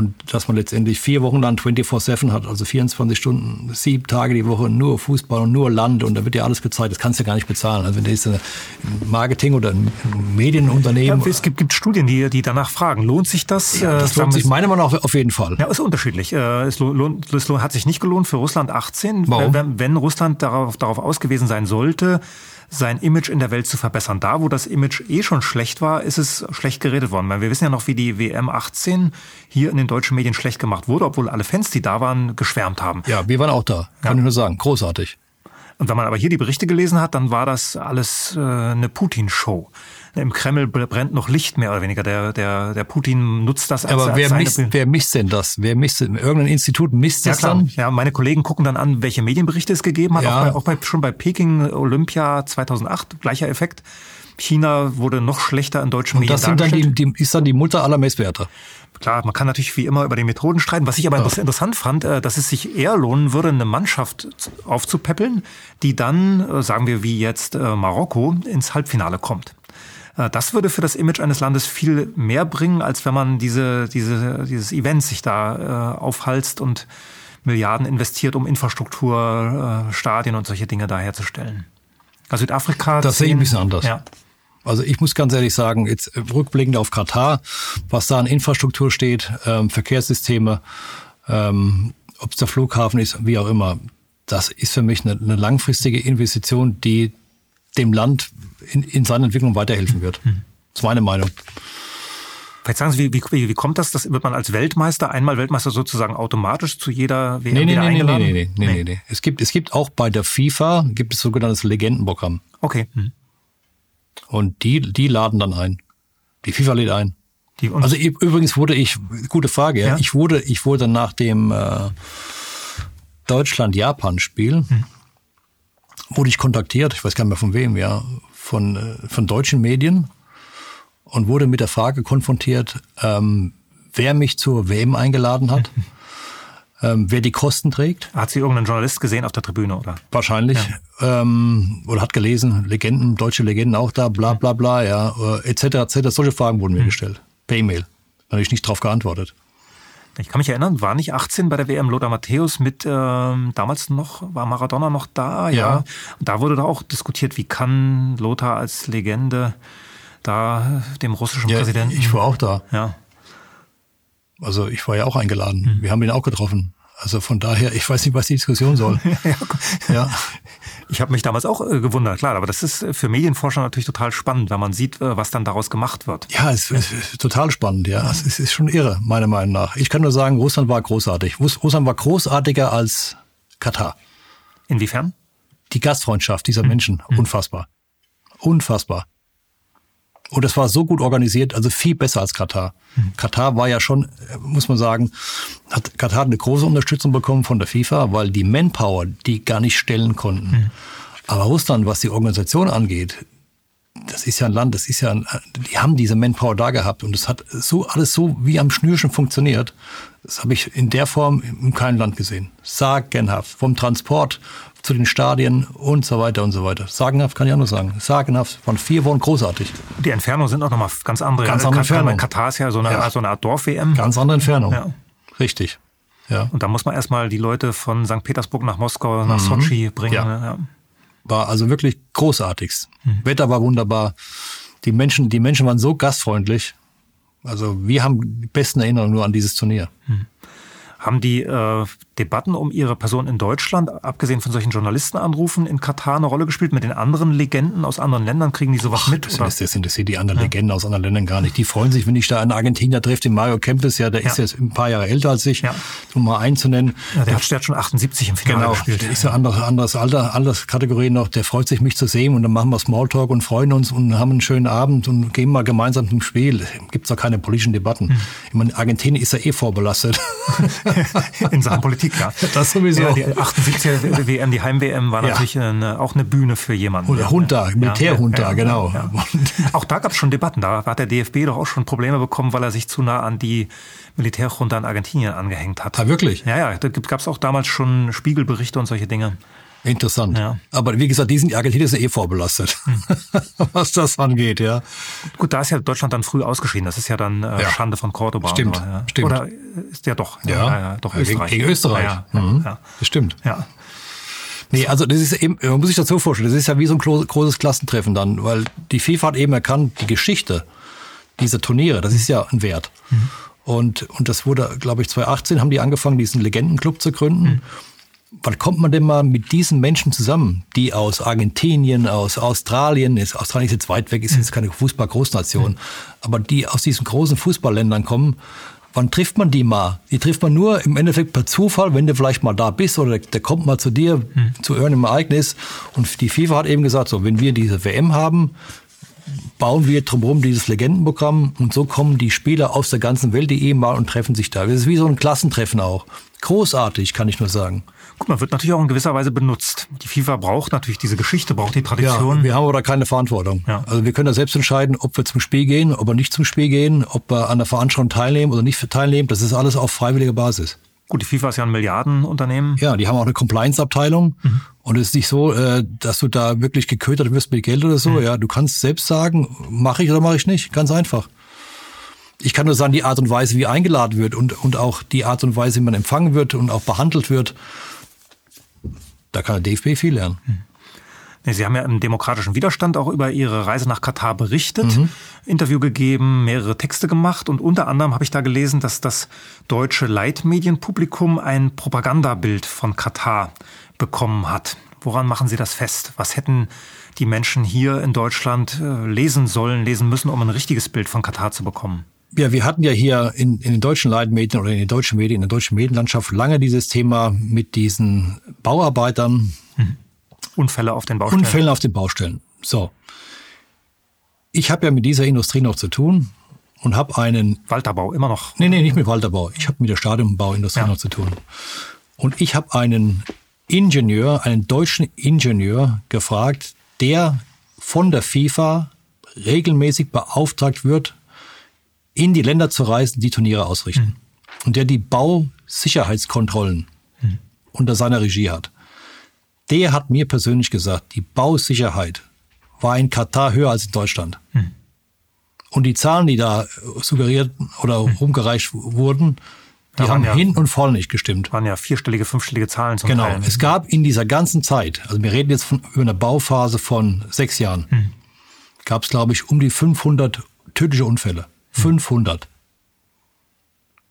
Und dass man letztendlich vier Wochen lang 24-7 hat, also 24 Stunden, sieben Tage die Woche, nur Fußball und nur Land und da wird ja alles gezeigt, das kannst du ja gar nicht bezahlen. Also wenn du jetzt ein Marketing oder ein Medienunternehmen... Ja, es gibt, gibt Studien, die, die danach fragen, lohnt sich das? Ja, das lohnt sich meiner Meinung nach auf jeden Fall. Ja, ist unterschiedlich. Äh, es, lohnt, es hat sich nicht gelohnt für Russland 18. Warum? Wenn, wenn Russland darauf, darauf ausgewiesen sein sollte, sein Image in der Welt zu verbessern. Da, wo das Image eh schon schlecht war, ist es schlecht geredet worden. Weil wir wissen ja noch, wie die WM 18 hier in den deutschen Medien schlecht gemacht wurde, obwohl alle Fans, die da waren, geschwärmt haben. Ja, wir waren auch da, kann ja. ich nur sagen. Großartig. Und wenn man aber hier die Berichte gelesen hat, dann war das alles äh, eine Putin-Show im Kreml brennt noch Licht mehr oder weniger. Der, der, der Putin nutzt das als Aber wer, als misst, wer misst denn das? Wer misst Irgendein Institut misst ja, das klar. dann? Ja, meine Kollegen gucken dann an, welche Medienberichte es gegeben hat. Ja. Auch, bei, auch bei, schon bei Peking Olympia 2008, gleicher Effekt. China wurde noch schlechter in deutschen Und Medien das sind dann die, die, ist dann die Mutter aller Messwerte. Klar, man kann natürlich wie immer über die Methoden streiten. Was ich aber ja. interessant fand, äh, dass es sich eher lohnen würde, eine Mannschaft aufzupäppeln, die dann, äh, sagen wir wie jetzt äh, Marokko, ins Halbfinale kommt. Äh, das würde für das Image eines Landes viel mehr bringen, als wenn man diese, diese, dieses Event sich da äh, aufhalst und Milliarden investiert, um Infrastruktur, äh, Stadien und solche Dinge da herzustellen. Also Südafrika. Das sehe ich ein bisschen anders. Ja. Also ich muss ganz ehrlich sagen, jetzt rückblickend auf Katar, was da an Infrastruktur steht, ähm, Verkehrssysteme, ähm, ob es der Flughafen ist, wie auch immer, das ist für mich eine, eine langfristige Investition, die dem Land in, in seiner Entwicklung weiterhelfen wird. Mhm. Das ist meine Meinung. Vielleicht sagen Sie, wie, wie, wie kommt das? Das wird man als Weltmeister, einmal Weltmeister sozusagen automatisch zu jeder WM nee, nee, nee, eingeladen? Nee, nee, nee, nee, nee, nee. Es gibt, es gibt auch bei der FIFA, gibt es sogenanntes Legendenprogramm. Okay. Mhm. Und die, die laden dann ein. Die FIFA lädt ein. Die, also übrigens wurde ich, gute Frage, ja? ich wurde, ich wurde nach dem äh, Deutschland-Japan-Spiel, mhm. wurde ich kontaktiert, ich weiß gar nicht mehr von wem, ja, von, äh, von deutschen Medien und wurde mit der Frage konfrontiert, ähm, wer mich zur WM eingeladen hat, ähm, wer die Kosten trägt. Hat sie irgendeinen Journalist gesehen auf der Tribüne, oder? Wahrscheinlich. Ja. Ähm, oder hat gelesen, Legenden, deutsche Legenden auch da, bla bla bla, ja, äh, etc. etc. Solche Fragen wurden mir mhm. gestellt. Per E-Mail. Da habe ich nicht drauf geantwortet. Ich kann mich erinnern, war nicht 18 bei der WM Lothar Matthäus mit, ähm, damals noch, war Maradona noch da, ja. ja. Und da wurde da auch diskutiert, wie kann Lothar als Legende da dem russischen ja, Präsidenten. Ich war auch da. Ja. Also ich war ja auch eingeladen. Mhm. Wir haben ihn auch getroffen. Also von daher, ich weiß nicht, was die Diskussion soll. ja, ja. Ich habe mich damals auch äh, gewundert, klar, aber das ist für Medienforscher natürlich total spannend, wenn man sieht, äh, was dann daraus gemacht wird. Ja, es ist, ist total spannend, ja. Es ist, ist schon irre, meiner Meinung nach. Ich kann nur sagen, Russland war großartig. Russland war großartiger als Katar. Inwiefern? Die Gastfreundschaft dieser hm. Menschen, hm. unfassbar. Unfassbar. Und es war so gut organisiert, also viel besser als Katar. Mhm. Katar war ja schon, muss man sagen, hat Katar eine große Unterstützung bekommen von der FIFA, weil die Manpower die gar nicht stellen konnten. Mhm. Aber Russland, was die Organisation angeht, das ist ja ein Land, das ist ja, ein, die haben diese Manpower da gehabt und es hat so alles so wie am Schnürchen funktioniert. Das habe ich in der Form in keinem Land gesehen. Sagenhaft. Vom Transport zu den Stadien und so weiter und so weiter. Sagenhaft kann ich auch nur sagen. Sagenhaft. Von vier Wochen großartig. Die Entfernungen sind auch nochmal ganz andere. Ganz andere Entfernungen. Katar ist ja so eine, ja. so eine Art Dorf-WM. Ganz andere Entfernung. Ja. Richtig. Ja. Und da muss man erstmal die Leute von St. Petersburg nach Moskau, nach mhm. Sochi bringen. Ja. ja. War also wirklich großartigst. Mhm. Wetter war wunderbar. Die Menschen, die Menschen waren so gastfreundlich. Also wir haben die besten Erinnerungen nur an dieses Turnier. Mhm. Haben die äh, Debatten um ihre Person in Deutschland, abgesehen von solchen Journalistenanrufen, in Katar eine Rolle gespielt? Mit den anderen Legenden aus anderen Ländern kriegen die sowas Ach, mit? Das, oder? das interessiert die anderen ja. Legenden aus anderen Ländern gar nicht. Die freuen sich, wenn ich da einen Argentinier treffe, den Mario Kempes, ja, der ja. ist jetzt ein paar Jahre älter als ich, ja. um mal einzunennen. Ja, der, der hat schon 78 im Finale genau, gespielt. Der ist ja anderes, anderes Alter, anderes Kategorie noch. Der freut sich, mich zu sehen und dann machen wir Smalltalk und freuen uns und haben einen schönen Abend und gehen mal gemeinsam zum Spiel. Gibt's doch keine politischen Debatten. Hm. Ich meine, Argentinien ist ja eh vorbelastet. in Sachen Politik, ja. Das sowieso. Ja, die 78er WM, die Heim-WM, war ja. natürlich eine, auch eine Bühne für jemanden. Oder Hunter, Militärhunter, ja, genau. Auch da gab es schon Debatten. Da hat der DFB doch auch schon Probleme bekommen, weil er sich zu nah an die Militärjunta in Argentinien angehängt hat. Ah, wirklich? Ja, ja, da gab es auch damals schon Spiegelberichte und solche Dinge. Interessant. Ja. Aber wie gesagt, die sind, die Argentinier sind eh vorbelastet, hm. was das angeht, ja. Gut, da ist ja Deutschland dann früh ausgeschieden. Das ist ja dann äh, ja. Schande von Cordoba. Stimmt, so, ja. stimmt. Oder ist der doch? Ja, ja, ja doch Österreich. Gegen, gegen Österreich. Ja, mhm. ja. Das stimmt. Ja. Nee, also das ist eben, man muss sich das so vorstellen, das ist ja wie so ein großes Klassentreffen dann, weil die FIFA hat eben erkannt, die Geschichte dieser Turniere, das ist ja ein Wert. Mhm. Und, und das wurde, glaube ich, 2018 haben die angefangen, diesen Legendenclub zu gründen. Mhm. Wann kommt man denn mal mit diesen Menschen zusammen, die aus Argentinien, aus Australien, ist, Australien ist jetzt weit weg, ist jetzt keine Fußball-Großnation, aber die aus diesen großen Fußballländern kommen, wann trifft man die mal? Die trifft man nur im Endeffekt per Zufall, wenn du vielleicht mal da bist oder der, kommt mal zu dir mhm. zu irgendeinem Ereignis. Und die FIFA hat eben gesagt, so, wenn wir diese WM haben, bauen wir drumherum dieses Legendenprogramm und so kommen die Spieler aus der ganzen Welt, die eben mal und treffen sich da. Das ist wie so ein Klassentreffen auch. Großartig, kann ich nur sagen. Guck mal, wird natürlich auch in gewisser Weise benutzt. Die FIFA braucht natürlich diese Geschichte, braucht die Tradition. Ja, wir haben aber keine Verantwortung. Ja. Also wir können da selbst entscheiden, ob wir zum Spiel gehen, ob wir nicht zum Spiel gehen, ob wir an der Veranstaltung teilnehmen oder nicht teilnehmen. Das ist alles auf freiwilliger Basis. Gut, die FIFA ist ja ein Milliardenunternehmen. Ja, die haben auch eine Compliance-Abteilung. Mhm. Und es ist nicht so, äh, dass du da wirklich geködert wirst mit Geld oder so. Mhm. Ja, du kannst selbst sagen, mache ich oder mache ich nicht. Ganz einfach. Ich kann nur sagen, die Art und Weise, wie eingeladen wird und, und auch die Art und Weise, wie man empfangen wird und auch behandelt wird, da kann der DFB viel lernen. Mhm. Sie haben ja im demokratischen Widerstand auch über Ihre Reise nach Katar berichtet, mhm. Interview gegeben, mehrere Texte gemacht und unter anderem habe ich da gelesen, dass das deutsche Leitmedienpublikum ein Propagandabild von Katar bekommen hat. Woran machen Sie das fest? Was hätten die Menschen hier in Deutschland äh, lesen sollen, lesen müssen, um ein richtiges Bild von Katar zu bekommen? Ja, wir hatten ja hier in, in den deutschen Leitmedien oder in den deutschen Medien, in der deutschen Medienlandschaft lange dieses Thema mit diesen Bauarbeitern, mhm Unfälle auf den Baustellen. Unfälle auf den Baustellen. So. Ich habe ja mit dieser Industrie noch zu tun und habe einen Walterbau immer noch. Nee, nee, nicht mit Walterbau. Ich habe mit der Stadionbauindustrie ja. noch zu tun. Und ich habe einen Ingenieur, einen deutschen Ingenieur gefragt, der von der FIFA regelmäßig beauftragt wird, in die Länder zu reisen, die Turniere ausrichten. Mhm. Und der die Bausicherheitskontrollen mhm. unter seiner Regie hat der hat mir persönlich gesagt, die Bausicherheit war in Katar höher als in Deutschland. Hm. Und die Zahlen, die da suggeriert oder hm. rumgereicht wurden, die haben ja, hin und voll nicht gestimmt. Waren ja vierstellige, fünfstellige Zahlen zum Genau. Teil. Es gab in dieser ganzen Zeit, also wir reden jetzt von, über eine Bauphase von sechs Jahren, hm. gab es, glaube ich, um die 500 tödliche Unfälle. Hm. 500.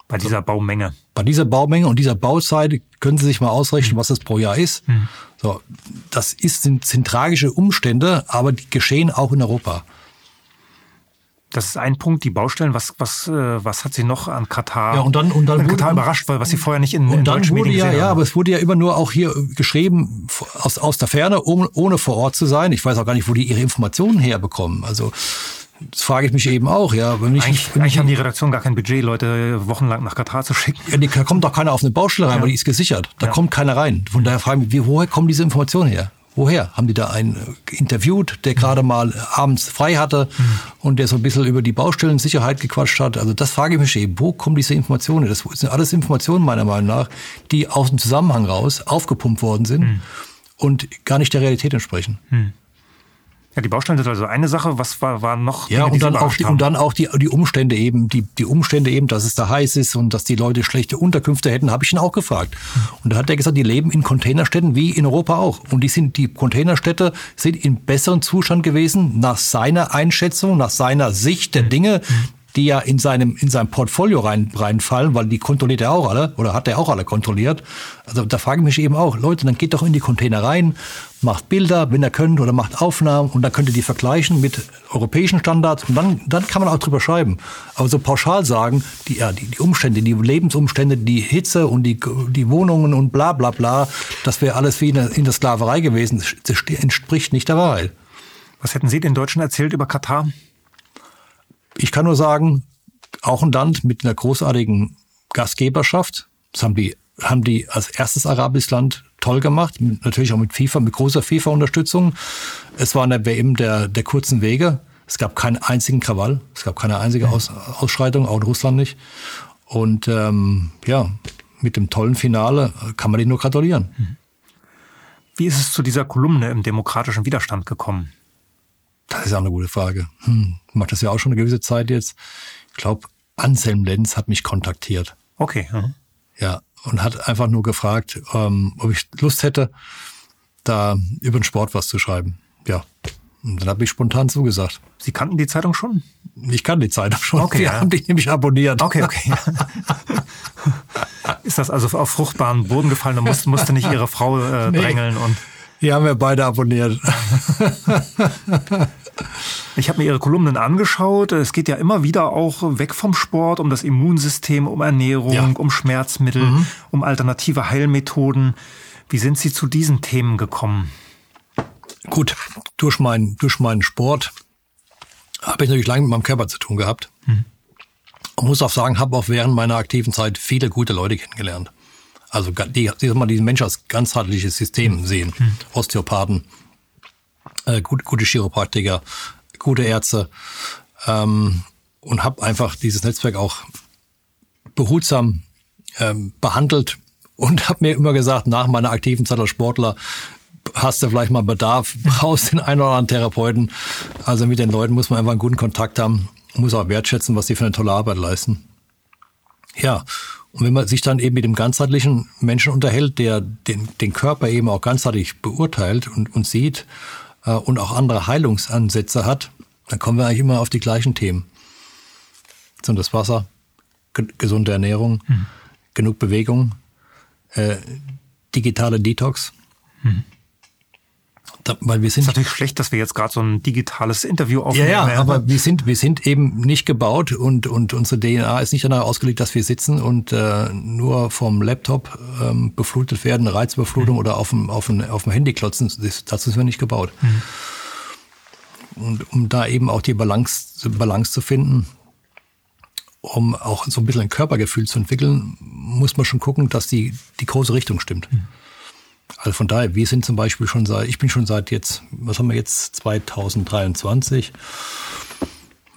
Bei dieser Baumenge. Bei dieser Baumenge und dieser Bauzeit können Sie sich mal ausrechnen, hm. was das pro Jahr ist. Hm. So, das ist, sind, sind tragische Umstände, aber die geschehen auch in Europa. Das ist ein Punkt, die Baustellen. Was, was, äh, was hat sie noch an Katar? Ja, und dann, und dann wurde, Katar überrascht, weil was sie vorher nicht in, und in dann deutschen wurde Medien ja, ja, haben. aber es wurde ja immer nur auch hier geschrieben aus, aus der Ferne, ohne, ohne vor Ort zu sein. Ich weiß auch gar nicht, wo die ihre Informationen herbekommen. Also das frage ich mich eben auch, ja. Wenn ich, eigentlich, wenn eigentlich ich, haben die Redaktion gar kein Budget, Leute wochenlang nach Katar zu schicken. Ja, da kommt doch keiner auf eine Baustelle rein, ja. weil die ist gesichert. Da ja. kommt keiner rein. Von daher frage ich mich, woher kommen diese Informationen her? Woher? Haben die da einen äh, interviewt, der gerade mal abends frei hatte mhm. und der so ein bisschen über die Baustellensicherheit gequatscht hat? Also das frage ich mich eben, wo kommen diese Informationen? Das sind alles Informationen meiner Meinung nach, die aus dem Zusammenhang raus aufgepumpt worden sind mhm. und gar nicht der Realität entsprechen. Mhm. Ja, die Baustellen sind also eine Sache. Was war, war noch? Ja, Dinge, und, dann auch die, und dann auch die, die Umstände eben, die, die Umstände eben, dass es da heiß ist und dass die Leute schlechte Unterkünfte hätten, habe ich ihn auch gefragt. Und da hat er gesagt, die leben in Containerstädten wie in Europa auch. Und die sind, die Containerstädte sind in besseren Zustand gewesen, nach seiner Einschätzung, nach seiner Sicht der Dinge, die ja in seinem, in seinem Portfolio rein, reinfallen, weil die kontrolliert er auch alle oder hat er auch alle kontrolliert. Also da frage ich mich eben auch, Leute, dann geht doch in die Container rein, macht Bilder, wenn ihr könnt, oder macht Aufnahmen und dann könnt ihr die vergleichen mit europäischen Standards und dann, dann kann man auch drüber schreiben. Aber so pauschal sagen, die, ja, die, die Umstände, die Lebensumstände, die Hitze und die, die Wohnungen und bla bla bla, das wäre alles wie in der, in der Sklaverei gewesen, das entspricht nicht der Wahrheit. Was hätten Sie den Deutschen erzählt über Katar? Ich kann nur sagen, auch ein Land mit einer großartigen Gastgeberschaft. Das haben die, haben die als erstes arabisches Land toll gemacht. Natürlich auch mit FIFA, mit großer FIFA-Unterstützung. Es war eine WM der, der kurzen Wege. Es gab keinen einzigen Krawall. Es gab keine einzige Aus, Ausschreitung, auch in Russland nicht. Und ähm, ja, mit dem tollen Finale kann man denen nur gratulieren. Wie ist es zu dieser Kolumne im demokratischen Widerstand gekommen? Das ist ja eine gute Frage. Hm, ich mache das ja auch schon eine gewisse Zeit jetzt. Ich glaube, Anselm Lenz hat mich kontaktiert. Okay. Mhm. Ja, und hat einfach nur gefragt, ähm, ob ich Lust hätte, da über den Sport was zu schreiben. Ja, und dann habe ich spontan zugesagt. Sie kannten die Zeitung schon? Ich kann die Zeitung schon. Okay, Die ja. haben die nämlich abonniert. Okay, okay. ist das also auf fruchtbaren Boden gefallen und musste, musste nicht Ihre Frau äh, Nee. drängeln und Die haben wir beide abonniert. Ich habe mir Ihre Kolumnen angeschaut. Es geht ja immer wieder auch weg vom Sport, um das Immunsystem, um Ernährung, Ja. um Schmerzmittel, um alternative Heilmethoden. Wie sind Sie zu diesen Themen gekommen? Gut, durch, mein, durch meinen Sport habe ich natürlich lange mit meinem Körper zu tun gehabt. Und muss auch sagen, habe auch während meiner aktiven Zeit viele gute Leute kennengelernt. Also die, die mal diesen Mensch als ganzheitliches System sehen. Osteopathen, äh, gut, gute Chiropraktiker, gute Ärzte. Ähm, und habe einfach dieses Netzwerk auch behutsam ähm, behandelt und habe mir immer gesagt, nach meiner aktiven Zeit als Sportler hast du vielleicht mal Bedarf, brauchst den einen oder anderen Therapeuten. Also mit den Leuten muss man einfach einen guten Kontakt haben, muss auch wertschätzen, was die für eine tolle Arbeit leisten. Ja, und wenn man sich dann eben mit dem ganzheitlichen Menschen unterhält, der den, den Körper eben auch ganzheitlich beurteilt und, und sieht äh, und auch andere Heilungsansätze hat, dann kommen wir eigentlich immer auf die gleichen Themen. So das Wasser, ge gesunde Ernährung, genug Bewegung, äh, digitale Detox. Da, weil wir Ist sind natürlich schlecht, dass wir jetzt gerade so ein digitales Interview ja, aufnehmen. ja, aber wir sind, wir sind eben nicht gebaut und, und unsere DNA ist nicht danach ausgelegt, dass wir sitzen und äh, nur vom Laptop ähm, beflutet werden, Reizüberflutung oder auf dem, auf, dem, auf dem Handy klotzen. Das, dazu sind wir nicht gebaut. Und um da eben auch die Balance, Balance zu finden, um auch so ein bisschen ein Körpergefühl zu entwickeln, muss man schon gucken, dass die, die große Richtung stimmt. Also von daher, wir sind zum Beispiel schon seit, ich bin schon seit jetzt, was haben wir jetzt, 2023,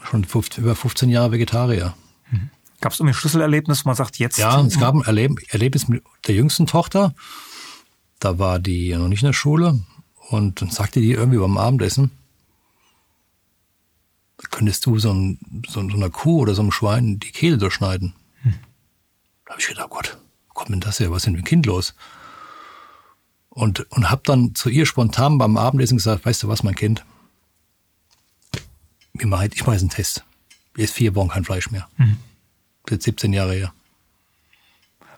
schon 15, über 15 Jahre Vegetarier. Gab es irgendwie ein Schlüsselerlebnis, wo man sagt, jetzt Ja, es gab ein Erleb Erlebnis mit der jüngsten Tochter. Da war die noch nicht in der Schule und dann sagte die irgendwie beim Abendessen, könntest du so, ein, so, so einer Kuh oder so einem Schwein die Kehle durchschneiden? Da habe ich gedacht, oh Gott, wo kommt denn das her? Was ist denn mit dem Kind los? Und, und habe dann zu ihr spontan beim Abendessen gesagt, weißt du was, mein Kind? Ich mache jetzt einen Test. Jetzt vier Wochen kein Fleisch mehr. Das ist 17 Jahre her.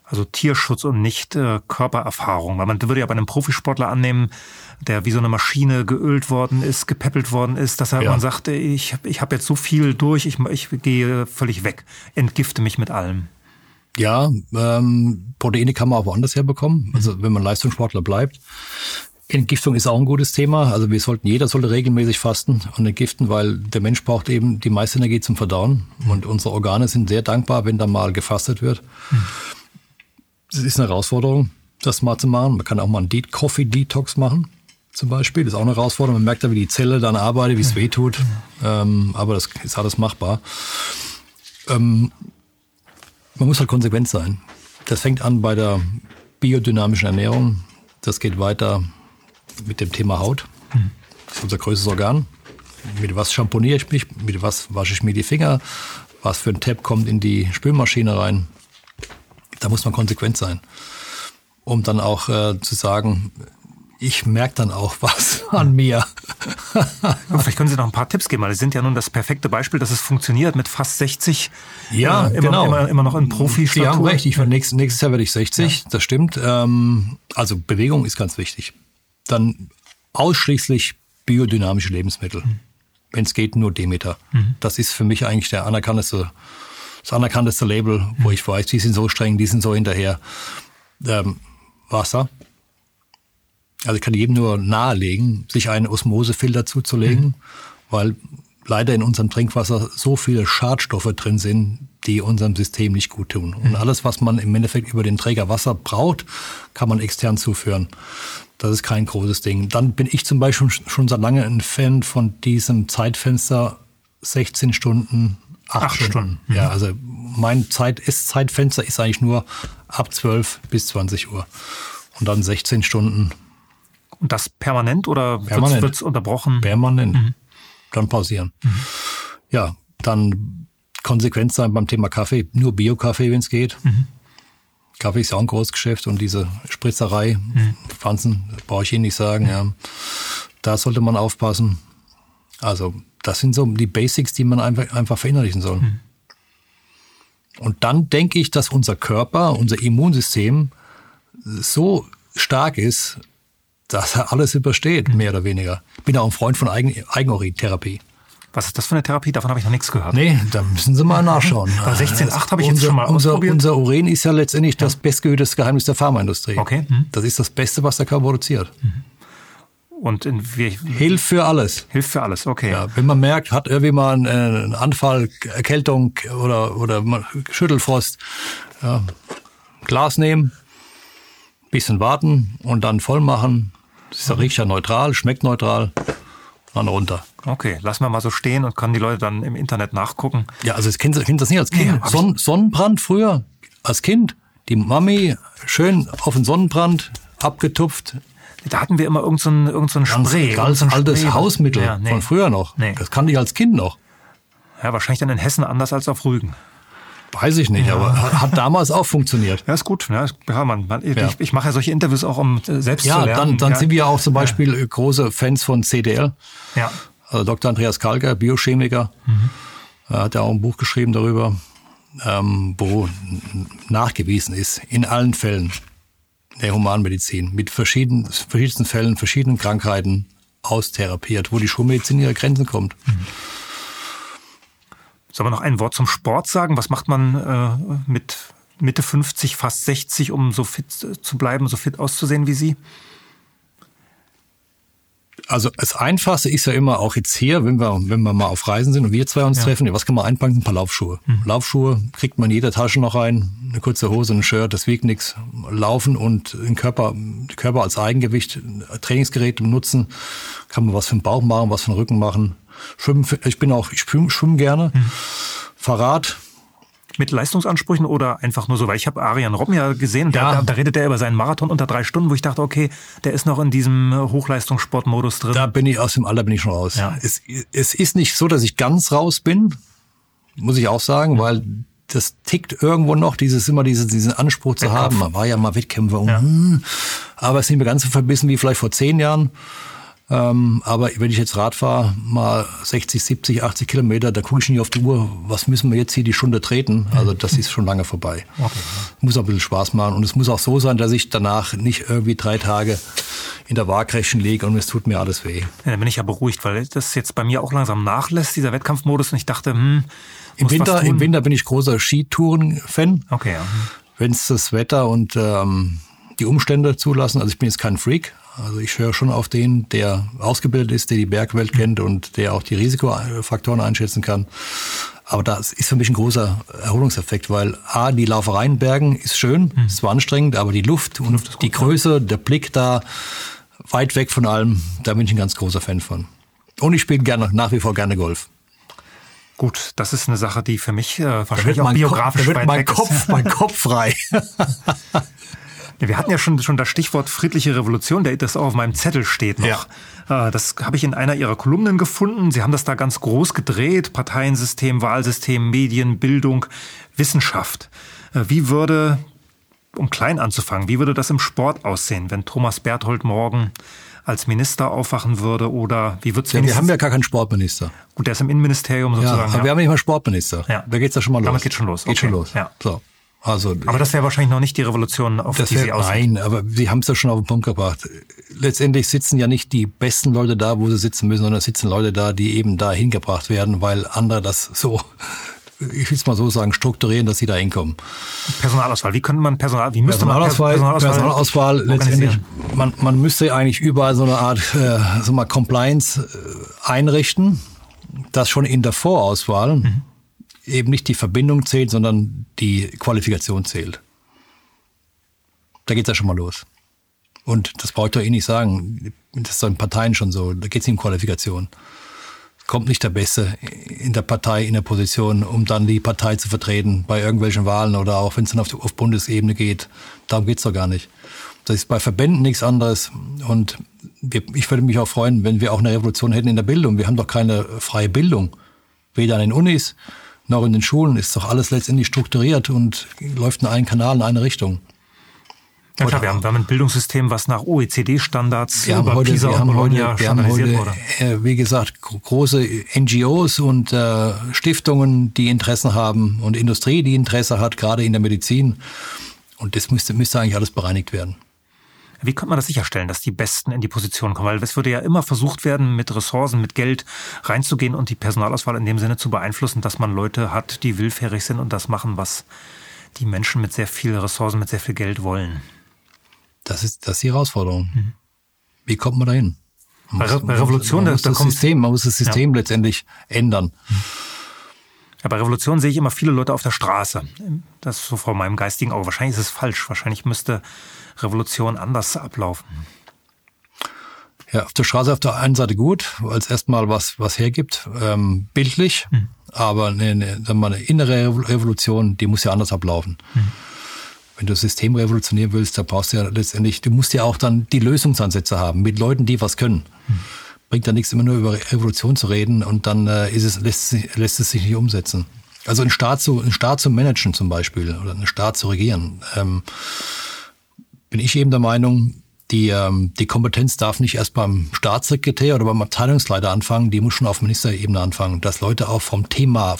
Also Tierschutz und nicht äh, Körpererfahrung. Weil man würde ja bei einem Profisportler annehmen, der wie so eine Maschine geölt worden ist, gepäppelt worden ist, dass er Ja. man sagt, äh, ich, hab- ich habe jetzt so viel durch, ich, ich gehe völlig weg, entgifte mich mit allem. Ja, ähm, Proteine kann man auch woanders herbekommen. Also wenn man Leistungssportler bleibt. Entgiftung ist auch ein gutes Thema. Also wir sollten, jeder sollte regelmäßig fasten und entgiften, weil der Mensch braucht eben die meiste Energie zum Verdauen. Und unsere Organe sind sehr dankbar, wenn da mal gefastet wird. Das ist eine Herausforderung, das mal zu machen. Man kann auch mal einen De Coffee Detox machen, zum Beispiel. Das ist auch eine Herausforderung. Man merkt da, wie die Zelle dann arbeitet, wie es weh tut. Ähm, aber das ist alles machbar. Ähm, man muss halt konsequent sein. Das fängt an bei der biodynamischen Ernährung. Das geht weiter mit dem Thema Haut. Das ist unser größtes Organ. Mit was schamponiere ich mich? Mit was wasche ich mir die Finger? Was für ein Tab kommt in die Spülmaschine rein? Da muss man konsequent sein. Um dann auch äh, zu sagen, ich merke dann auch was an mir. Ja, vielleicht können Sie noch ein paar Tipps geben, weil Sie sind ja nun das perfekte Beispiel, dass es funktioniert mit fast 60. Ja, äh, immer, genau. immer, immer noch in Sie haben recht, ich nächstes, nächstes Jahr werde ich 60, das stimmt. Ähm, also Bewegung ist ganz wichtig. Dann ausschließlich biodynamische Lebensmittel. Wenn es geht, nur Demeter. Das ist für mich eigentlich der anerkannteste, das anerkannteste Label, wo ich weiß, die sind so streng, die sind so hinterher. Ähm, Wasser. Also ich kann jedem nur nahelegen, sich einen Osmosefilter zuzulegen, weil leider in unserem Trinkwasser so viele Schadstoffe drin sind, die unserem System nicht gut tun. Und alles, was man im Endeffekt über den Träger Wasser braucht, kann man extern zuführen. Das ist kein großes Ding. Dann bin ich zum Beispiel schon seit langem ein Fan von diesem Zeitfenster 16 Stunden, 8, Acht Stunden. Stunden. Ja, also mein Zeit ist Zeitfenster ist eigentlich nur ab 12 bis 20 Uhr. Und dann 16 Stunden Und das permanent oder wird es unterbrochen? Permanent. Dann pausieren. Ja, dann konsequent sein beim Thema Kaffee. Nur Bio-Kaffee, wenn es geht. Kaffee ist ja auch ein Großgeschäft und diese Spritzerei, Pflanzen, brauche ich Ihnen nicht sagen. Ja. Da sollte man aufpassen. Also das sind so die Basics, die man einfach, einfach verinnerlichen soll. Und dann denke ich, dass unser Körper, unser Immunsystem so stark ist, dass er alles übersteht, mehr oder weniger. Ich bin auch ein Freund von Eigen Eigenurin-Therapie. Was ist das für eine Therapie? Davon habe ich noch nichts gehört. Nee, da müssen Sie mal nachschauen. Bei 16.8 habe ich jetzt unser, schon mal unser, ausprobiert. unser Urin ist ja letztendlich das bestgehütete Geheimnis der Pharmaindustrie. Okay. Hm. Das ist das Beste, was der Körper produziert. Und in, wie, Hilft für alles. hilft für alles, okay. Ja, wenn man merkt, hat irgendwie mal einen, äh, einen Anfall, Erkältung oder, oder Schüttelfrost, ja, Glas nehmen, bisschen warten und dann voll machen. Das ja riecht ja neutral, schmeckt neutral, dann runter. Okay, lassen wir mal so stehen und können die Leute dann im Internet nachgucken. Ja, also Kind, kind das nicht als Kind. Nee, hab ich- Sonn, Sonnenbrand früher als Kind. Die Mami schön auf den Sonnenbrand abgetupft. Da hatten wir immer irgendein so irgend so Ganz, Spray. ganz ein altes Spray. Hausmittel Ja, nee. von früher noch. Nee. Das kannte ich als Kind noch. Ja, wahrscheinlich dann in Hessen anders als auf Rügen. Weiß ich nicht, aber hat, damals auch funktioniert. Ja, ist gut. Ja, ja, man, man, Ja. Ich, ich mache ja solche Interviews auch, um äh, selbst Ja, zu lernen. dann, dann ja. sind wir auch zum Beispiel äh, große Fans von CDL. Ja. Also Dr. Andreas Kalker, Biochemiker, Er hat ja auch ein Buch geschrieben darüber, ähm, wo nachgewiesen ist, in allen Fällen der Humanmedizin, mit verschiedenen, verschiedensten Fällen, verschiedenen Krankheiten austherapiert, wo die Schulmedizin ihre Grenzen kommt. Sollen wir noch ein Wort zum Sport sagen? Was macht man äh, mit Mitte 50, fast 60, um so fit zu bleiben, so fit auszusehen wie Sie? Also das Einfachste ist ja immer auch jetzt hier, wenn wir, wenn wir mal auf Reisen sind und wir zwei uns treffen, was kann man einpacken? Ein paar Laufschuhe. Laufschuhe kriegt man in jeder Tasche noch rein, eine kurze Hose, ein Shirt, das wiegt nichts. Laufen und den Körper, den Körper als Eigengewicht, Trainingsgerät nutzen, kann man was für den Bauch machen, was für den Rücken machen. Schwimmen, ich bin auch, ich schwimme, schwimme gerne. Fahrrad, Mit Leistungsansprüchen oder einfach nur so? Weil ich habe Arian Robben ja gesehen, Ja. Da, da redet er über seinen Marathon unter drei Stunden, wo ich dachte, okay, der ist noch in diesem Hochleistungssportmodus drin. Da bin ich aus dem Alter bin ich schon raus. Ja. Es, es ist nicht so, dass ich ganz raus bin, muss ich auch sagen, weil das tickt irgendwo noch, dieses immer diese, diesen Anspruch zu Wettkampf. haben. Man war ja mal Wettkämpfer, Ja. hm, aber es ist nicht mehr ganz so verbissen wie vielleicht vor zehn Jahren. Ähm, aber wenn ich jetzt Rad fahre, mal 60, 70, 80 Kilometer, da gucke ich nicht auf die Uhr, was müssen wir jetzt hier die Stunde treten? Also das ist schon lange vorbei. Okay. Muss auch ein bisschen Spaß machen. Und es muss auch so sein, dass ich danach nicht irgendwie drei Tage in der Waagrechten liege und es tut mir alles weh. Ja, dann bin ich ja beruhigt, weil das jetzt bei mir auch langsam nachlässt, dieser Wettkampfmodus. Und ich dachte, hm, Im Winter. Im Winter bin ich großer Skitouren-Fan, Okay, ja. wenn es das Wetter und ähm, die Umstände zulassen. Also ich bin jetzt kein Freak. Also ich höre schon auf den, der ausgebildet ist, der die Bergwelt kennt und der auch die Risikofaktoren einschätzen kann. Aber das ist für mich ein großer Erholungseffekt, weil A, die Lauferei in Bergen ist schön, ist zwar anstrengend, aber die Luft und die Größe, der Blick da, weit weg von allem, da bin ich ein ganz großer Fan von. Und ich spiele gerne, nach wie vor gerne Golf. Gut, das ist eine Sache, die für mich äh, wahrscheinlich auch mein, Kopf, biografisch da wird weit mein weg Kopf, ist. mein Kopf frei. Ja, Wir hatten ja schon, schon das Stichwort friedliche Revolution, der das auch auf meinem Zettel steht noch. Äh, Das habe ich in einer Ihrer Kolumnen gefunden. Sie haben das da ganz groß gedreht. Parteiensystem, Wahlsystem, Medien, Bildung, Wissenschaft. Äh, Wie würde, um klein anzufangen, wie würde das im Sport aussehen, wenn Thomas Berthold morgen als Minister aufwachen würde oder wie wird es Ja, wir haben ja gar keinen Sportminister. Gut, der ist im Innenministerium Ja, sozusagen. aber ja. wir haben nicht mal Sportminister. Ja. Da geht's ja schon mal los. Damit geht's schon los. Geht Okay. schon los. Ja. So. Also, aber das wäre wahrscheinlich noch nicht die Revolution, auf das die Sie wär, aussehen. nein, aber Sie haben es ja schon auf den Punkt gebracht. Letztendlich sitzen ja nicht die besten Leute da, wo sie sitzen müssen, sondern sitzen Leute da, die eben da hingebracht werden, weil andere das so, ich will es mal so sagen, strukturieren, dass sie da hinkommen. Personalauswahl. Wie könnte man Personal, wie müsste Personalauswahl, man Pers- Personalauswahl, letztendlich, man, man müsste eigentlich überall so eine Art äh, so mal Compliance äh, einrichten, dass schon in der Vorauswahl Mhm. Eben nicht die Verbindung zählt, sondern die Qualifikation zählt. Da geht's ja schon mal los. Und das brauche ich doch eh nicht sagen. Das ist doch in Parteien schon so. Da geht's nicht um Qualifikation. Kommt nicht der Beste in der Partei in der Position, um dann die Partei zu vertreten bei irgendwelchen Wahlen oder auch wenn es dann auf, auf Bundesebene geht. Darum geht's doch gar nicht. Das ist bei Verbänden nichts anderes. Und wir, ich würde mich auch freuen, wenn wir auch eine Revolution hätten in der Bildung. Wir haben doch keine freie Bildung. Weder an den Unis noch in den Schulen ist doch alles letztendlich strukturiert und läuft in einen Kanal in eine Richtung. Ja klar, wir haben, wir haben ein Bildungssystem, was nach OECD-Standards über heute, Pisa wir und Bologna heute, standardisiert heute, wurde. Äh, wie gesagt, große NGOs und äh, Stiftungen, die Interessen haben und Industrie, die Interesse hat, gerade in der Medizin. Und das müsste, müsste eigentlich alles bereinigt werden. Wie könnte man das sicherstellen, dass die Besten in die Position kommen? Weil es würde ja immer versucht werden, mit Ressourcen, mit Geld reinzugehen und die Personalauswahl in dem Sinne zu beeinflussen, dass man Leute hat, die willfährig sind und das machen, was die Menschen mit sehr viel Ressourcen, mit sehr viel Geld wollen. Das ist, das ist die Herausforderung. Mhm. Wie kommt man dahin? Man bei, muss, bei Revolution, man muss, da, da das System, man muss das System ja. letztendlich ändern. Ja, bei Revolution sehe ich immer viele Leute auf der Straße. Das ist so vor meinem geistigen Auge. Wahrscheinlich ist es falsch. Wahrscheinlich müsste Revolution anders ablaufen. Ja, auf der Straße auf der einen Seite gut, weil es erstmal was, was hergibt, ähm, bildlich, hm. aber eine, eine, eine innere Revolution, die muss ja anders ablaufen. Hm wenn du das System revolutionieren willst, da brauchst du ja letztendlich, du musst ja auch dann die Lösungsansätze haben mit Leuten, die was können. Hm. Bringt ja nichts, immer nur über Revolution zu reden und dann äh, ist es, lässt, lässt es sich nicht umsetzen. Also einen Staat zu, einen Staat zu managen zum Beispiel oder einen Staat zu regieren, ähm, bin ich eben der Meinung, die, ähm, die Kompetenz darf nicht erst beim Staatssekretär oder beim Abteilungsleiter anfangen, die muss schon auf Ministerebene anfangen, dass Leute auch vom Thema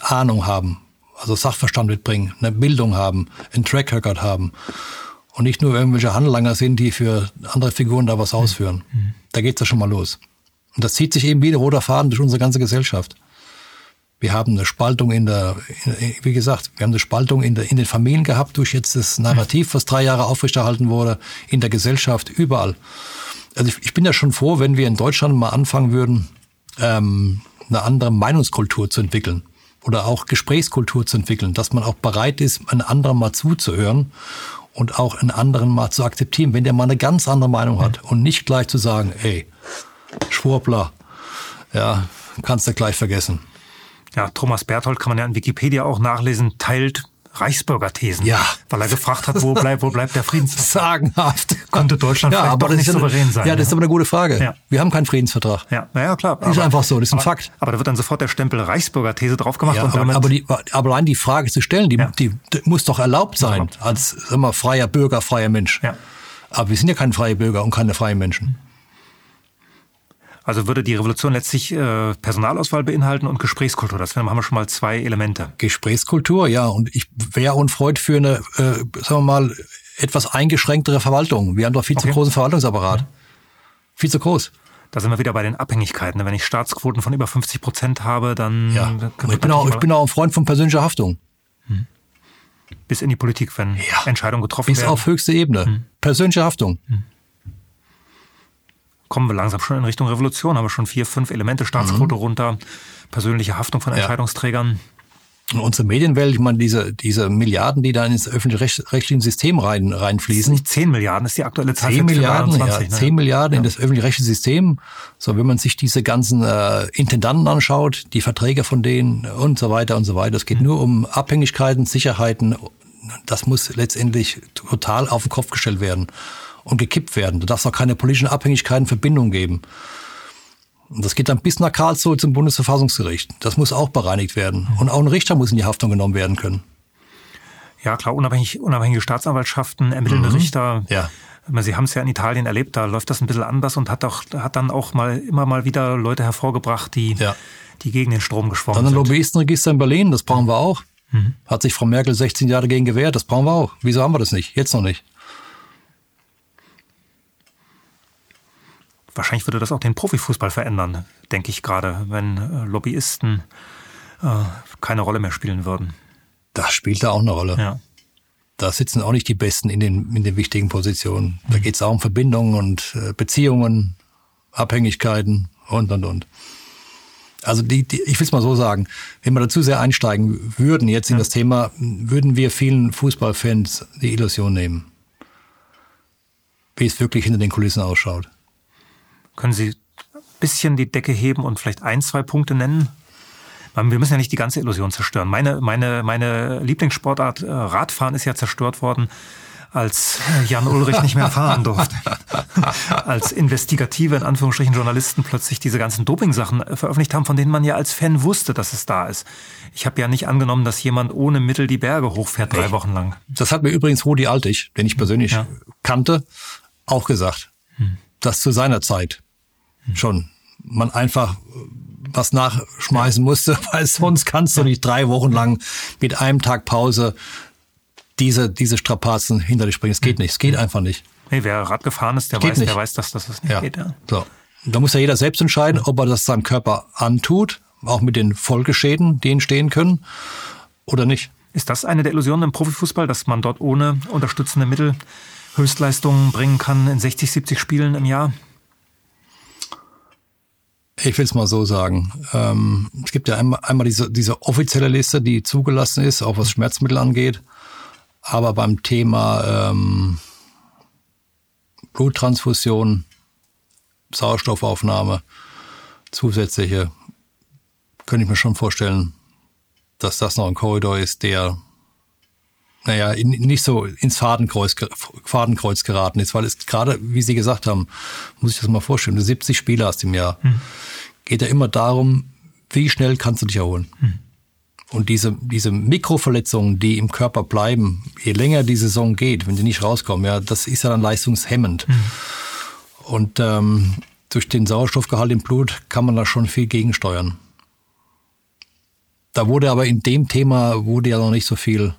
Ahnung haben, also Sachverstand mitbringen, eine Bildung haben, einen Track Record haben und nicht nur irgendwelche Handlanger sind, die für andere Figuren da was ausführen. Mhm. Da geht's ja schon mal los. Und das zieht sich eben wie ein roter Faden durch unsere ganze Gesellschaft. Wir haben eine Spaltung in der, wie gesagt, wir haben eine Spaltung in, der, in den Familien gehabt durch jetzt das Narrativ, was drei Jahre aufrechterhalten wurde, in der Gesellschaft, überall. Also ich, ich bin ja schon froh, wenn wir in Deutschland mal anfangen würden, ähm, eine andere Meinungskultur zu entwickeln oder auch Gesprächskultur zu entwickeln, dass man auch bereit ist, einen anderen mal zuzuhören und auch einen anderen mal zu akzeptieren, wenn der mal eine ganz andere Meinung hat und nicht gleich zu sagen, ey, Schwurbler, ja, kannst du gleich vergessen. Ja, Thomas Berthold kann man ja in Wikipedia auch nachlesen, teilt Reichsbürgerthesen. Ja. Weil er gefragt hat, wo bleibt, wo bleibt der Friedensvertrag? Sagenhaft. Konnte Deutschland ja, vielleicht doch nicht souverän sein. Ja, das ist aber eine gute Frage. Ja. Wir haben keinen Friedensvertrag. Ja, naja, klar. Ist aber, einfach so, das ist ein aber, Fakt. Aber da wird dann sofort der Stempel Reichsbürgerthese drauf gemacht. Ja, und damit aber, die, aber allein die Frage zu stellen, die, ja. die, die muss doch erlaubt sein, als sag mal, freier Bürger, freier Mensch. Ja. Aber wir sind ja keine freie Bürger und keine freien Menschen. Also würde die Revolution letztlich äh, Personalauswahl beinhalten und Gesprächskultur. Das haben wir schon mal zwei Elemente. Gesprächskultur, ja. Und ich wäre und freut für eine, äh, sagen wir mal, etwas eingeschränktere Verwaltung. Wir haben doch viel okay. zu großen Verwaltungsapparat. Ja. Viel zu groß. Da sind wir wieder bei den Abhängigkeiten. Wenn ich Staatsquoten von über 50 Prozent habe, dann... Ja. Ich bin, auch, ich bin auch ein Freund von persönlicher Haftung. Hm. Bis in die Politik, wenn ja. Entscheidungen getroffen Bis werden. Bis auf höchste Ebene. Hm. Persönliche Haftung. Hm kommen wir langsam schon in Richtung Revolution, haben wir schon vier, fünf Elemente, Staatsquote mhm. runter, persönliche Haftung von Entscheidungsträgern. Und unsere Medienwelt, ich meine, diese, diese Milliarden, die da ins öffentlich-rechtliche System rein, reinfließen. Nicht zehn Milliarden, ist die aktuelle Zahl. Zehn Milliarden, 21, ja, ne? zehn Milliarden ja. in das öffentlich-rechtliche System. So, wenn man sich diese ganzen äh, Intendanten anschaut, die Verträge von denen und so weiter und so weiter. Es geht mhm. nur um Abhängigkeiten, Sicherheiten. Das muss letztendlich total auf den Kopf gestellt werden und gekippt werden. Da darf es auch keine politischen Abhängigkeiten, Verbindungen geben. Und das geht dann bis nach Karlsruhe zum Bundesverfassungsgericht. Das muss auch bereinigt werden. Und auch ein Richter muss in die Haftung genommen werden können. Ja, klar, unabhängig, unabhängige Staatsanwaltschaften, ermittelnde mhm. Richter. Ja. Sie haben es ja in Italien erlebt, da läuft das ein bisschen anders und hat auch, hat dann auch mal immer mal wieder Leute hervorgebracht, die, ja. die gegen den Strom geschwommen sind. Dann ein Lobbyistenregister in Berlin, das brauchen wir auch. Mhm. Hat sich Frau Merkel 16 Jahre dagegen gewehrt, das brauchen wir auch. Wieso haben wir das nicht? Jetzt noch nicht. Wahrscheinlich würde das auch den Profifußball verändern, denke ich gerade, wenn äh, Lobbyisten äh, keine Rolle mehr spielen würden. Das spielt da auch eine Rolle. Ja. Da sitzen auch nicht die Besten in den, in den wichtigen Positionen. Da mhm. geht es auch um Verbindungen und äh, Beziehungen, Abhängigkeiten und, und, und. Also die, die, ich will es mal so sagen, wenn wir dazu sehr einsteigen würden jetzt in ja. das Thema, würden wir vielen Fußballfans die Illusion nehmen, wie es wirklich hinter den Kulissen ausschaut. Können Sie ein bisschen die Decke heben und vielleicht ein, zwei Punkte nennen? Wir müssen ja nicht die ganze Illusion zerstören. Meine, meine, meine Lieblingssportart äh, Radfahren ist ja zerstört worden, als äh, Jan Ulrich nicht mehr fahren durfte. als investigative, in Anführungsstrichen, Journalisten plötzlich diese ganzen Doping-Sachen äh, veröffentlicht haben, von denen man ja als Fan wusste, dass es da ist. Ich habe ja nicht angenommen, dass jemand ohne Mittel die Berge hochfährt, drei Wochen lang. Das hat mir übrigens Rudi Altig, den ich persönlich ja. kannte, auch gesagt. Hm. Dass zu seiner Zeit. Schon man einfach was nachschmeißen musste, weil sonst kannst du nicht drei Wochen lang mit einem Tag Pause diese, diese Strapazen hinter dich bringen. Es geht nicht. Es geht einfach nicht. Nee, wer Rad gefahren ist, der weiß, nicht. der weiß, dass das nicht ja. geht. Ja. So. Da muss ja jeder selbst entscheiden, ob er das seinem Körper antut, auch mit den Folgeschäden, die entstehen können, oder nicht. Ist das eine der Illusionen im Profifußball, dass man dort ohne unterstützende Mittel Höchstleistungen bringen kann in 60, 70 Spielen im Jahr? Ich will es mal so sagen. Ähm, es gibt ja einmal, einmal diese, diese offizielle Liste, die zugelassen ist, auch was Schmerzmittel angeht. Aber beim Thema ähm, Bluttransfusion, Sauerstoffaufnahme, zusätzliche, könnte ich mir schon vorstellen, dass das noch ein Korridor ist, der naja, nicht so ins Fadenkreuz, Fadenkreuz geraten ist, weil es gerade, wie Sie gesagt haben, muss ich das mal vorstellen, du 70 Spieler hast im Jahr, hm. Geht ja immer darum, wie schnell kannst du dich erholen. Hm. Und diese, diese Mikroverletzungen, die im Körper bleiben, je länger die Saison geht, wenn die nicht rauskommen, ja, das ist ja dann leistungshemmend. Mhm. Und ähm, durch den Sauerstoffgehalt im Blut kann man da schon viel gegensteuern. Da wurde aber in dem Thema wurde ja noch nicht so viel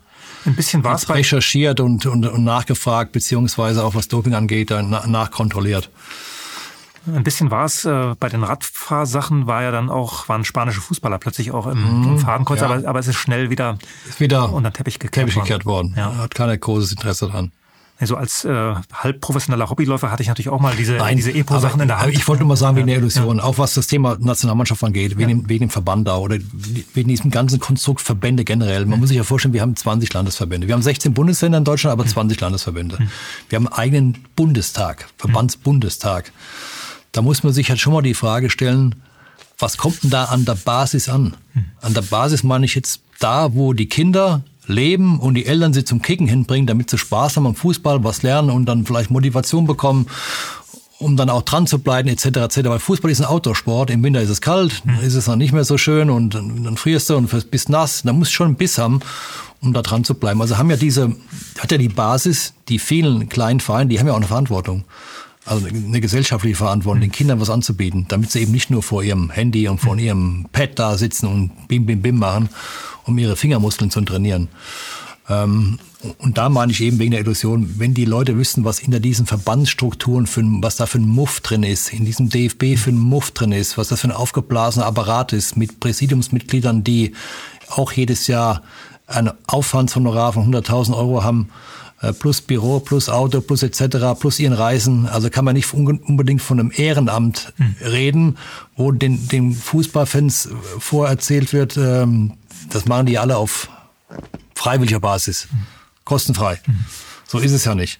ein bisschen was recherchiert und, und, und nachgefragt, beziehungsweise auch was Doping angeht, dann nachkontrolliert. Ein bisschen war es äh, bei den Radfahrsachen, war ja dann auch, waren spanische Fußballer plötzlich auch im, mhm, im Fadenkreuz, ja. aber, aber es ist schnell wieder, ist wieder unter den Teppich gekehrt, Teppich gekehrt worden. Ja. Hat keiner großes Interesse dran. Also als äh, halb professioneller Hobbyläufer hatte ich natürlich auch mal diese, Nein, diese Epo-Sachen in der Hand. Ich wollte nur mal sagen, wegen der Illusion, ja. auch was das Thema Nationalmannschaft angeht, wegen, ja. dem, wegen dem Verband da oder wegen diesem ganzen Konstrukt Verbände generell. Man muss sich ja vorstellen, wir haben 20 Landesverbände. Wir haben 16 Bundesländer in Deutschland, aber 20 Landesverbände. Wir haben einen eigenen Bundestag, Verbandsbundestag. Da muss man sich halt schon mal die Frage stellen, was kommt denn da an der Basis an? An der Basis meine ich jetzt da, wo die Kinder leben und die Eltern sie zum Kicken hinbringen, damit sie Spaß haben am Fußball, was lernen und dann vielleicht Motivation bekommen, um dann auch dran zu bleiben, etc. etc. Weil Fußball ist ein Outdoor-Sport. Im Winter ist es kalt, mhm. ist es dann nicht mehr so schön und dann frierst du und bist nass. Da musst du schon einen Biss haben, um da dran zu bleiben. Also haben ja diese, hat ja die Basis, die vielen kleinen Vereine, die haben ja auch eine Verantwortung also eine gesellschaftliche Verantwortung, den Kindern was anzubieten, damit sie eben nicht nur vor ihrem Handy und vor ihrem Pad da sitzen und bim, bim, bim machen, um ihre Fingermuskeln zu trainieren. Ähm, und da meine ich eben wegen der Illusion, wenn die Leute wüssten, was hinter diesen Verbandsstrukturen für was da für ein Muff drin ist, in diesem DFB für ein Muff drin ist, was das für ein aufgeblasener Apparat ist mit Präsidiumsmitgliedern, die auch jedes Jahr ein Aufwandshonorar von 100.000 Euro haben, plus Büro, plus Auto, plus etc., plus ihren Reisen. Also kann man nicht unbedingt von einem Ehrenamt hm. reden, wo den, den Fußballfans vorerzählt wird, ähm, das machen die alle auf freiwilliger Basis, hm. kostenfrei. Hm. So ist es ja nicht.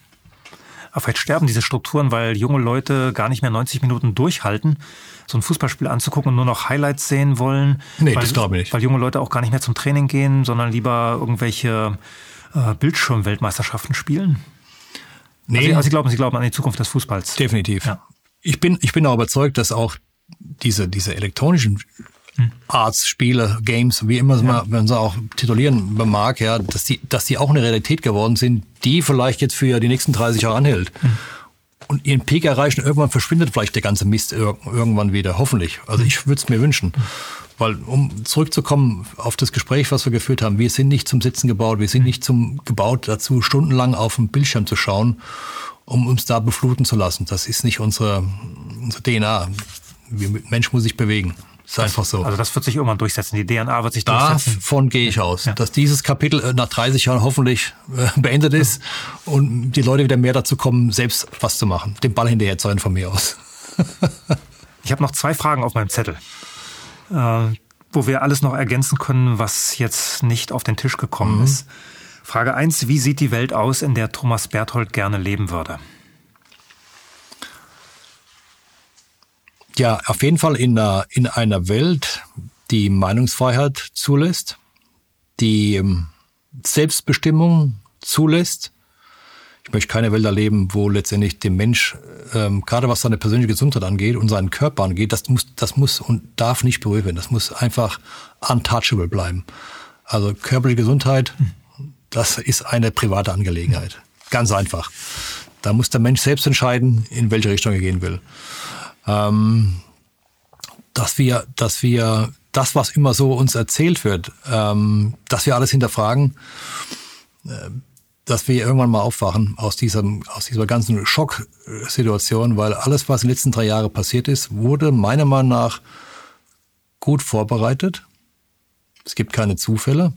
Aber vielleicht sterben diese Strukturen, weil junge Leute gar nicht mehr 90 Minuten durchhalten, so ein Fußballspiel anzugucken und nur noch Highlights sehen wollen. Nee, weil, das glaube ich nicht. Weil junge Leute auch gar nicht mehr zum Training gehen, sondern lieber irgendwelche äh, Bildschirmweltmeisterschaften spielen? Nee. Also, also Sie glauben, Sie glauben an die Zukunft des Fußballs. Definitiv. Ja. Ich bin, ich bin auch überzeugt, dass auch diese, diese elektronischen hm. Arts, Spiele, Games, wie immer ja. man sie auch titulieren mag, ja, dass die, dass die auch eine Realität geworden sind, die vielleicht jetzt für die nächsten 30 Jahre anhält. Hm. Und ihren Peak erreichen, irgendwann verschwindet vielleicht der ganze Mist irgendwann wieder, hoffentlich. Also hm. ich würde es mir wünschen. Weil, um zurückzukommen auf das Gespräch, was wir geführt haben, wir sind nicht zum Sitzen gebaut, wir sind nicht zum gebaut dazu, stundenlang auf den Bildschirm zu schauen, um uns da befluten zu lassen. Das ist nicht unsere, unsere DNA. Mensch muss sich bewegen. Ist das, einfach so. Also das wird sich irgendwann durchsetzen. Die DNA wird sich durchsetzen. Davon gehe ich aus. Ja. Dass dieses Kapitel äh, nach 30 Jahren hoffentlich äh, beendet ist ja. und die Leute wieder mehr dazu kommen, selbst was zu machen. Den Ball hinterher zu von mir aus. ich habe noch zwei Fragen auf meinem Zettel wo wir alles noch ergänzen können, was jetzt nicht auf den Tisch gekommen mhm. ist. Frage eins: Wie sieht die Welt aus, in der Thomas Berthold gerne leben würde? Ja, auf jeden Fall in einer, in einer Welt, die Meinungsfreiheit zulässt, die ähm, Selbstbestimmung zulässt, Ich möchte keine Welt erleben, wo letztendlich dem Mensch, ähm, gerade was seine persönliche Gesundheit angeht und seinen Körper angeht, das muss, das muss und darf nicht berührt werden. Das muss einfach untouchable bleiben. Also körperliche Gesundheit, das ist eine private Angelegenheit. Ganz einfach. Da muss der Mensch selbst entscheiden, in welche Richtung er gehen will. Ähm, dass wir, dass wir das, was immer so uns erzählt wird, ähm, dass wir alles hinterfragen, äh, dass wir irgendwann mal aufwachen aus diesem, aus dieser ganzen Schocksituation, weil alles, was in den letzten drei Jahren passiert ist, wurde meiner Meinung nach gut vorbereitet. Es gibt keine Zufälle.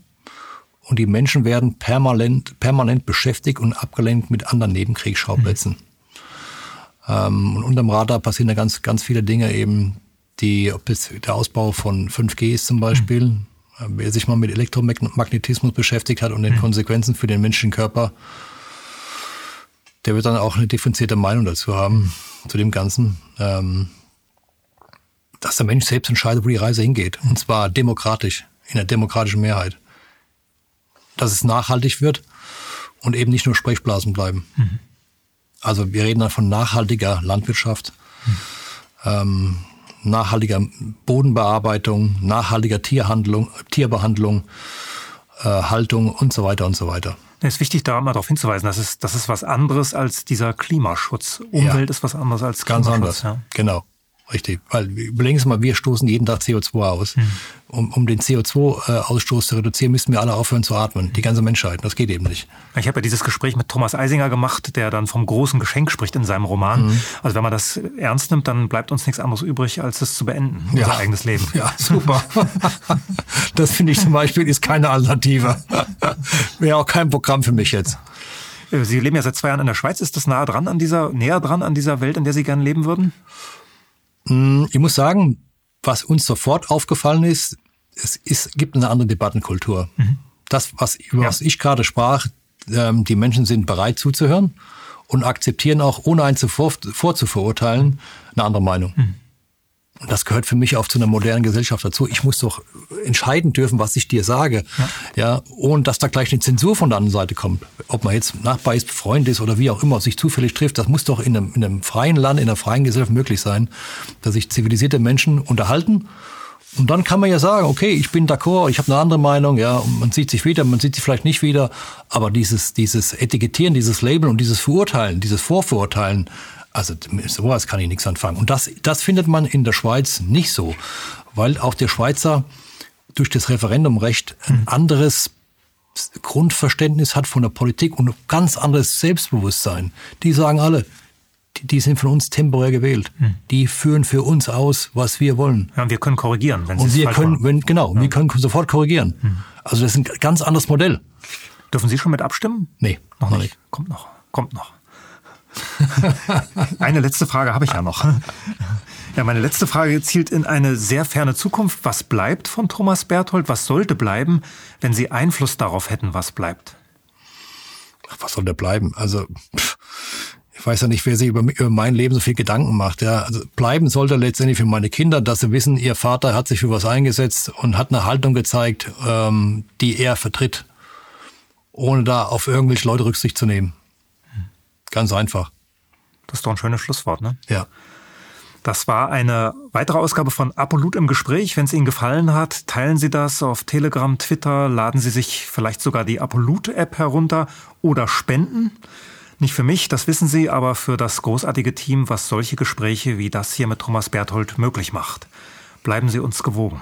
Und die Menschen werden permanent, permanent beschäftigt und abgelenkt mit anderen Nebenkriegsschauplätzen. Mhm. Ähm, und unterm Radar passieren da ganz, ganz viele Dinge eben, die, ob es der Ausbau von 5G ist zum Beispiel, mhm. Wer sich mal mit Elektromagnetismus beschäftigt hat und den mhm. Konsequenzen für den menschlichen Körper, der wird dann auch eine differenzierte Meinung dazu haben, zu dem Ganzen. Ähm, dass der Mensch selbst entscheidet, wo die Reise hingeht. Und zwar demokratisch, in der demokratischen Mehrheit dass es nachhaltig wird und eben nicht nur Sprechblasen bleiben. Mhm. Also wir reden dann von nachhaltiger Landwirtschaft, mhm. ähm, nachhaltiger Bodenbearbeitung, nachhaltiger Tierhandlung, Tierbehandlung, äh, Haltung und so weiter und so weiter. Es ist wichtig, da mal darauf hinzuweisen, dass es, das ist was anderes als dieser Klimaschutz. Umwelt ja. ist was anderes als Klimaschutz. Ganz anders, ja. genau. Richtig, weil überlegen Sie mal, wir stoßen jeden Tag CO2 aus. Mhm. Um, um den CO2-Ausstoß zu reduzieren, müssen wir alle aufhören zu atmen. Die ganze Menschheit. Das geht eben nicht. Ich habe ja dieses Gespräch mit Thomas Eisinger gemacht, der dann vom großen Geschenk spricht in seinem Roman. Mhm. Also wenn man das ernst nimmt, dann bleibt uns nichts anderes übrig, als es zu beenden, ja. unser eigenes Leben. Ja, super. das finde ich zum Beispiel ist keine Alternative. Wäre auch kein Programm für mich jetzt. Sie leben ja seit zwei Jahren in der Schweiz. Ist das nahe dran an dieser, näher dran an dieser Welt, in der Sie gerne leben würden? Hm, ich muss sagen, was uns sofort aufgefallen ist, es ist, gibt eine andere Debattenkultur. Mhm. Das, was, über ja. was ich gerade sprach, ähm, die Menschen sind bereit zuzuhören und akzeptieren auch, ohne einen zuvor, vorzuverurteilen, eine andere Meinung. Mhm. Und das gehört für mich auch zu einer modernen Gesellschaft dazu. Ich muss doch entscheiden dürfen, was ich dir sage. Ja. ja, ohne dass da gleich eine Zensur von der anderen Seite kommt. Ob man jetzt Nachbar ist, Freund ist oder wie auch immer, sich zufällig trifft, das muss doch in einem, in einem freien Land, in einer freien Gesellschaft möglich sein, dass sich zivilisierte Menschen unterhalten. Und dann kann man ja sagen, okay, ich bin d'accord, ich habe eine andere Meinung, ja, man sieht sich wieder, man sieht sich vielleicht nicht wieder, aber dieses, dieses Etikettieren, dieses Label und dieses Verurteilen, dieses Vorverurteilen, also sowas kann ich nichts anfangen. Und das, das findet man in der Schweiz nicht so, weil auch der Schweizer durch das Referendumrecht ein mhm. anderes Grundverständnis hat von der Politik und ein ganz anderes Selbstbewusstsein. Die sagen alle, die, sind von uns temporär gewählt. Mhm. Die führen für uns aus, was wir wollen. Ja, und wir können korrigieren, wenn sie Und wir können, wenn, genau, ja. wir können sofort korrigieren. Mhm. Also das ist ein ganz anderes Modell. Dürfen Sie schon mit abstimmen? Nee, noch nicht. nicht. Kommt noch, kommt noch. eine letzte Frage habe ich ja noch. Ja, meine letzte Frage zielt in eine sehr ferne Zukunft. Was bleibt von Thomas Berthold? Was sollte bleiben, wenn Sie Einfluss darauf hätten, was bleibt? Ach, was soll da bleiben? Also, pff, ich weiß ja nicht, wer sich über, über, mein Leben so viel Gedanken macht. Ja, also bleiben sollte letztendlich für meine Kinder, dass sie wissen, ihr Vater hat sich für was eingesetzt und hat eine Haltung gezeigt, ähm, die er vertritt, ohne da auf irgendwelche Leute Rücksicht zu nehmen. Ganz einfach. Das ist doch ein schönes Schlusswort, ne? Ja. Das war eine weitere Ausgabe von Apolut im Gespräch. Wenn es Ihnen gefallen hat, teilen Sie das auf Telegram, Twitter, laden Sie sich vielleicht sogar die Apolut-App herunter oder spenden. Nicht für mich, das wissen Sie, aber für das großartige Team, was solche Gespräche wie das hier mit Thomas Berthold möglich macht. Bleiben Sie uns gewogen.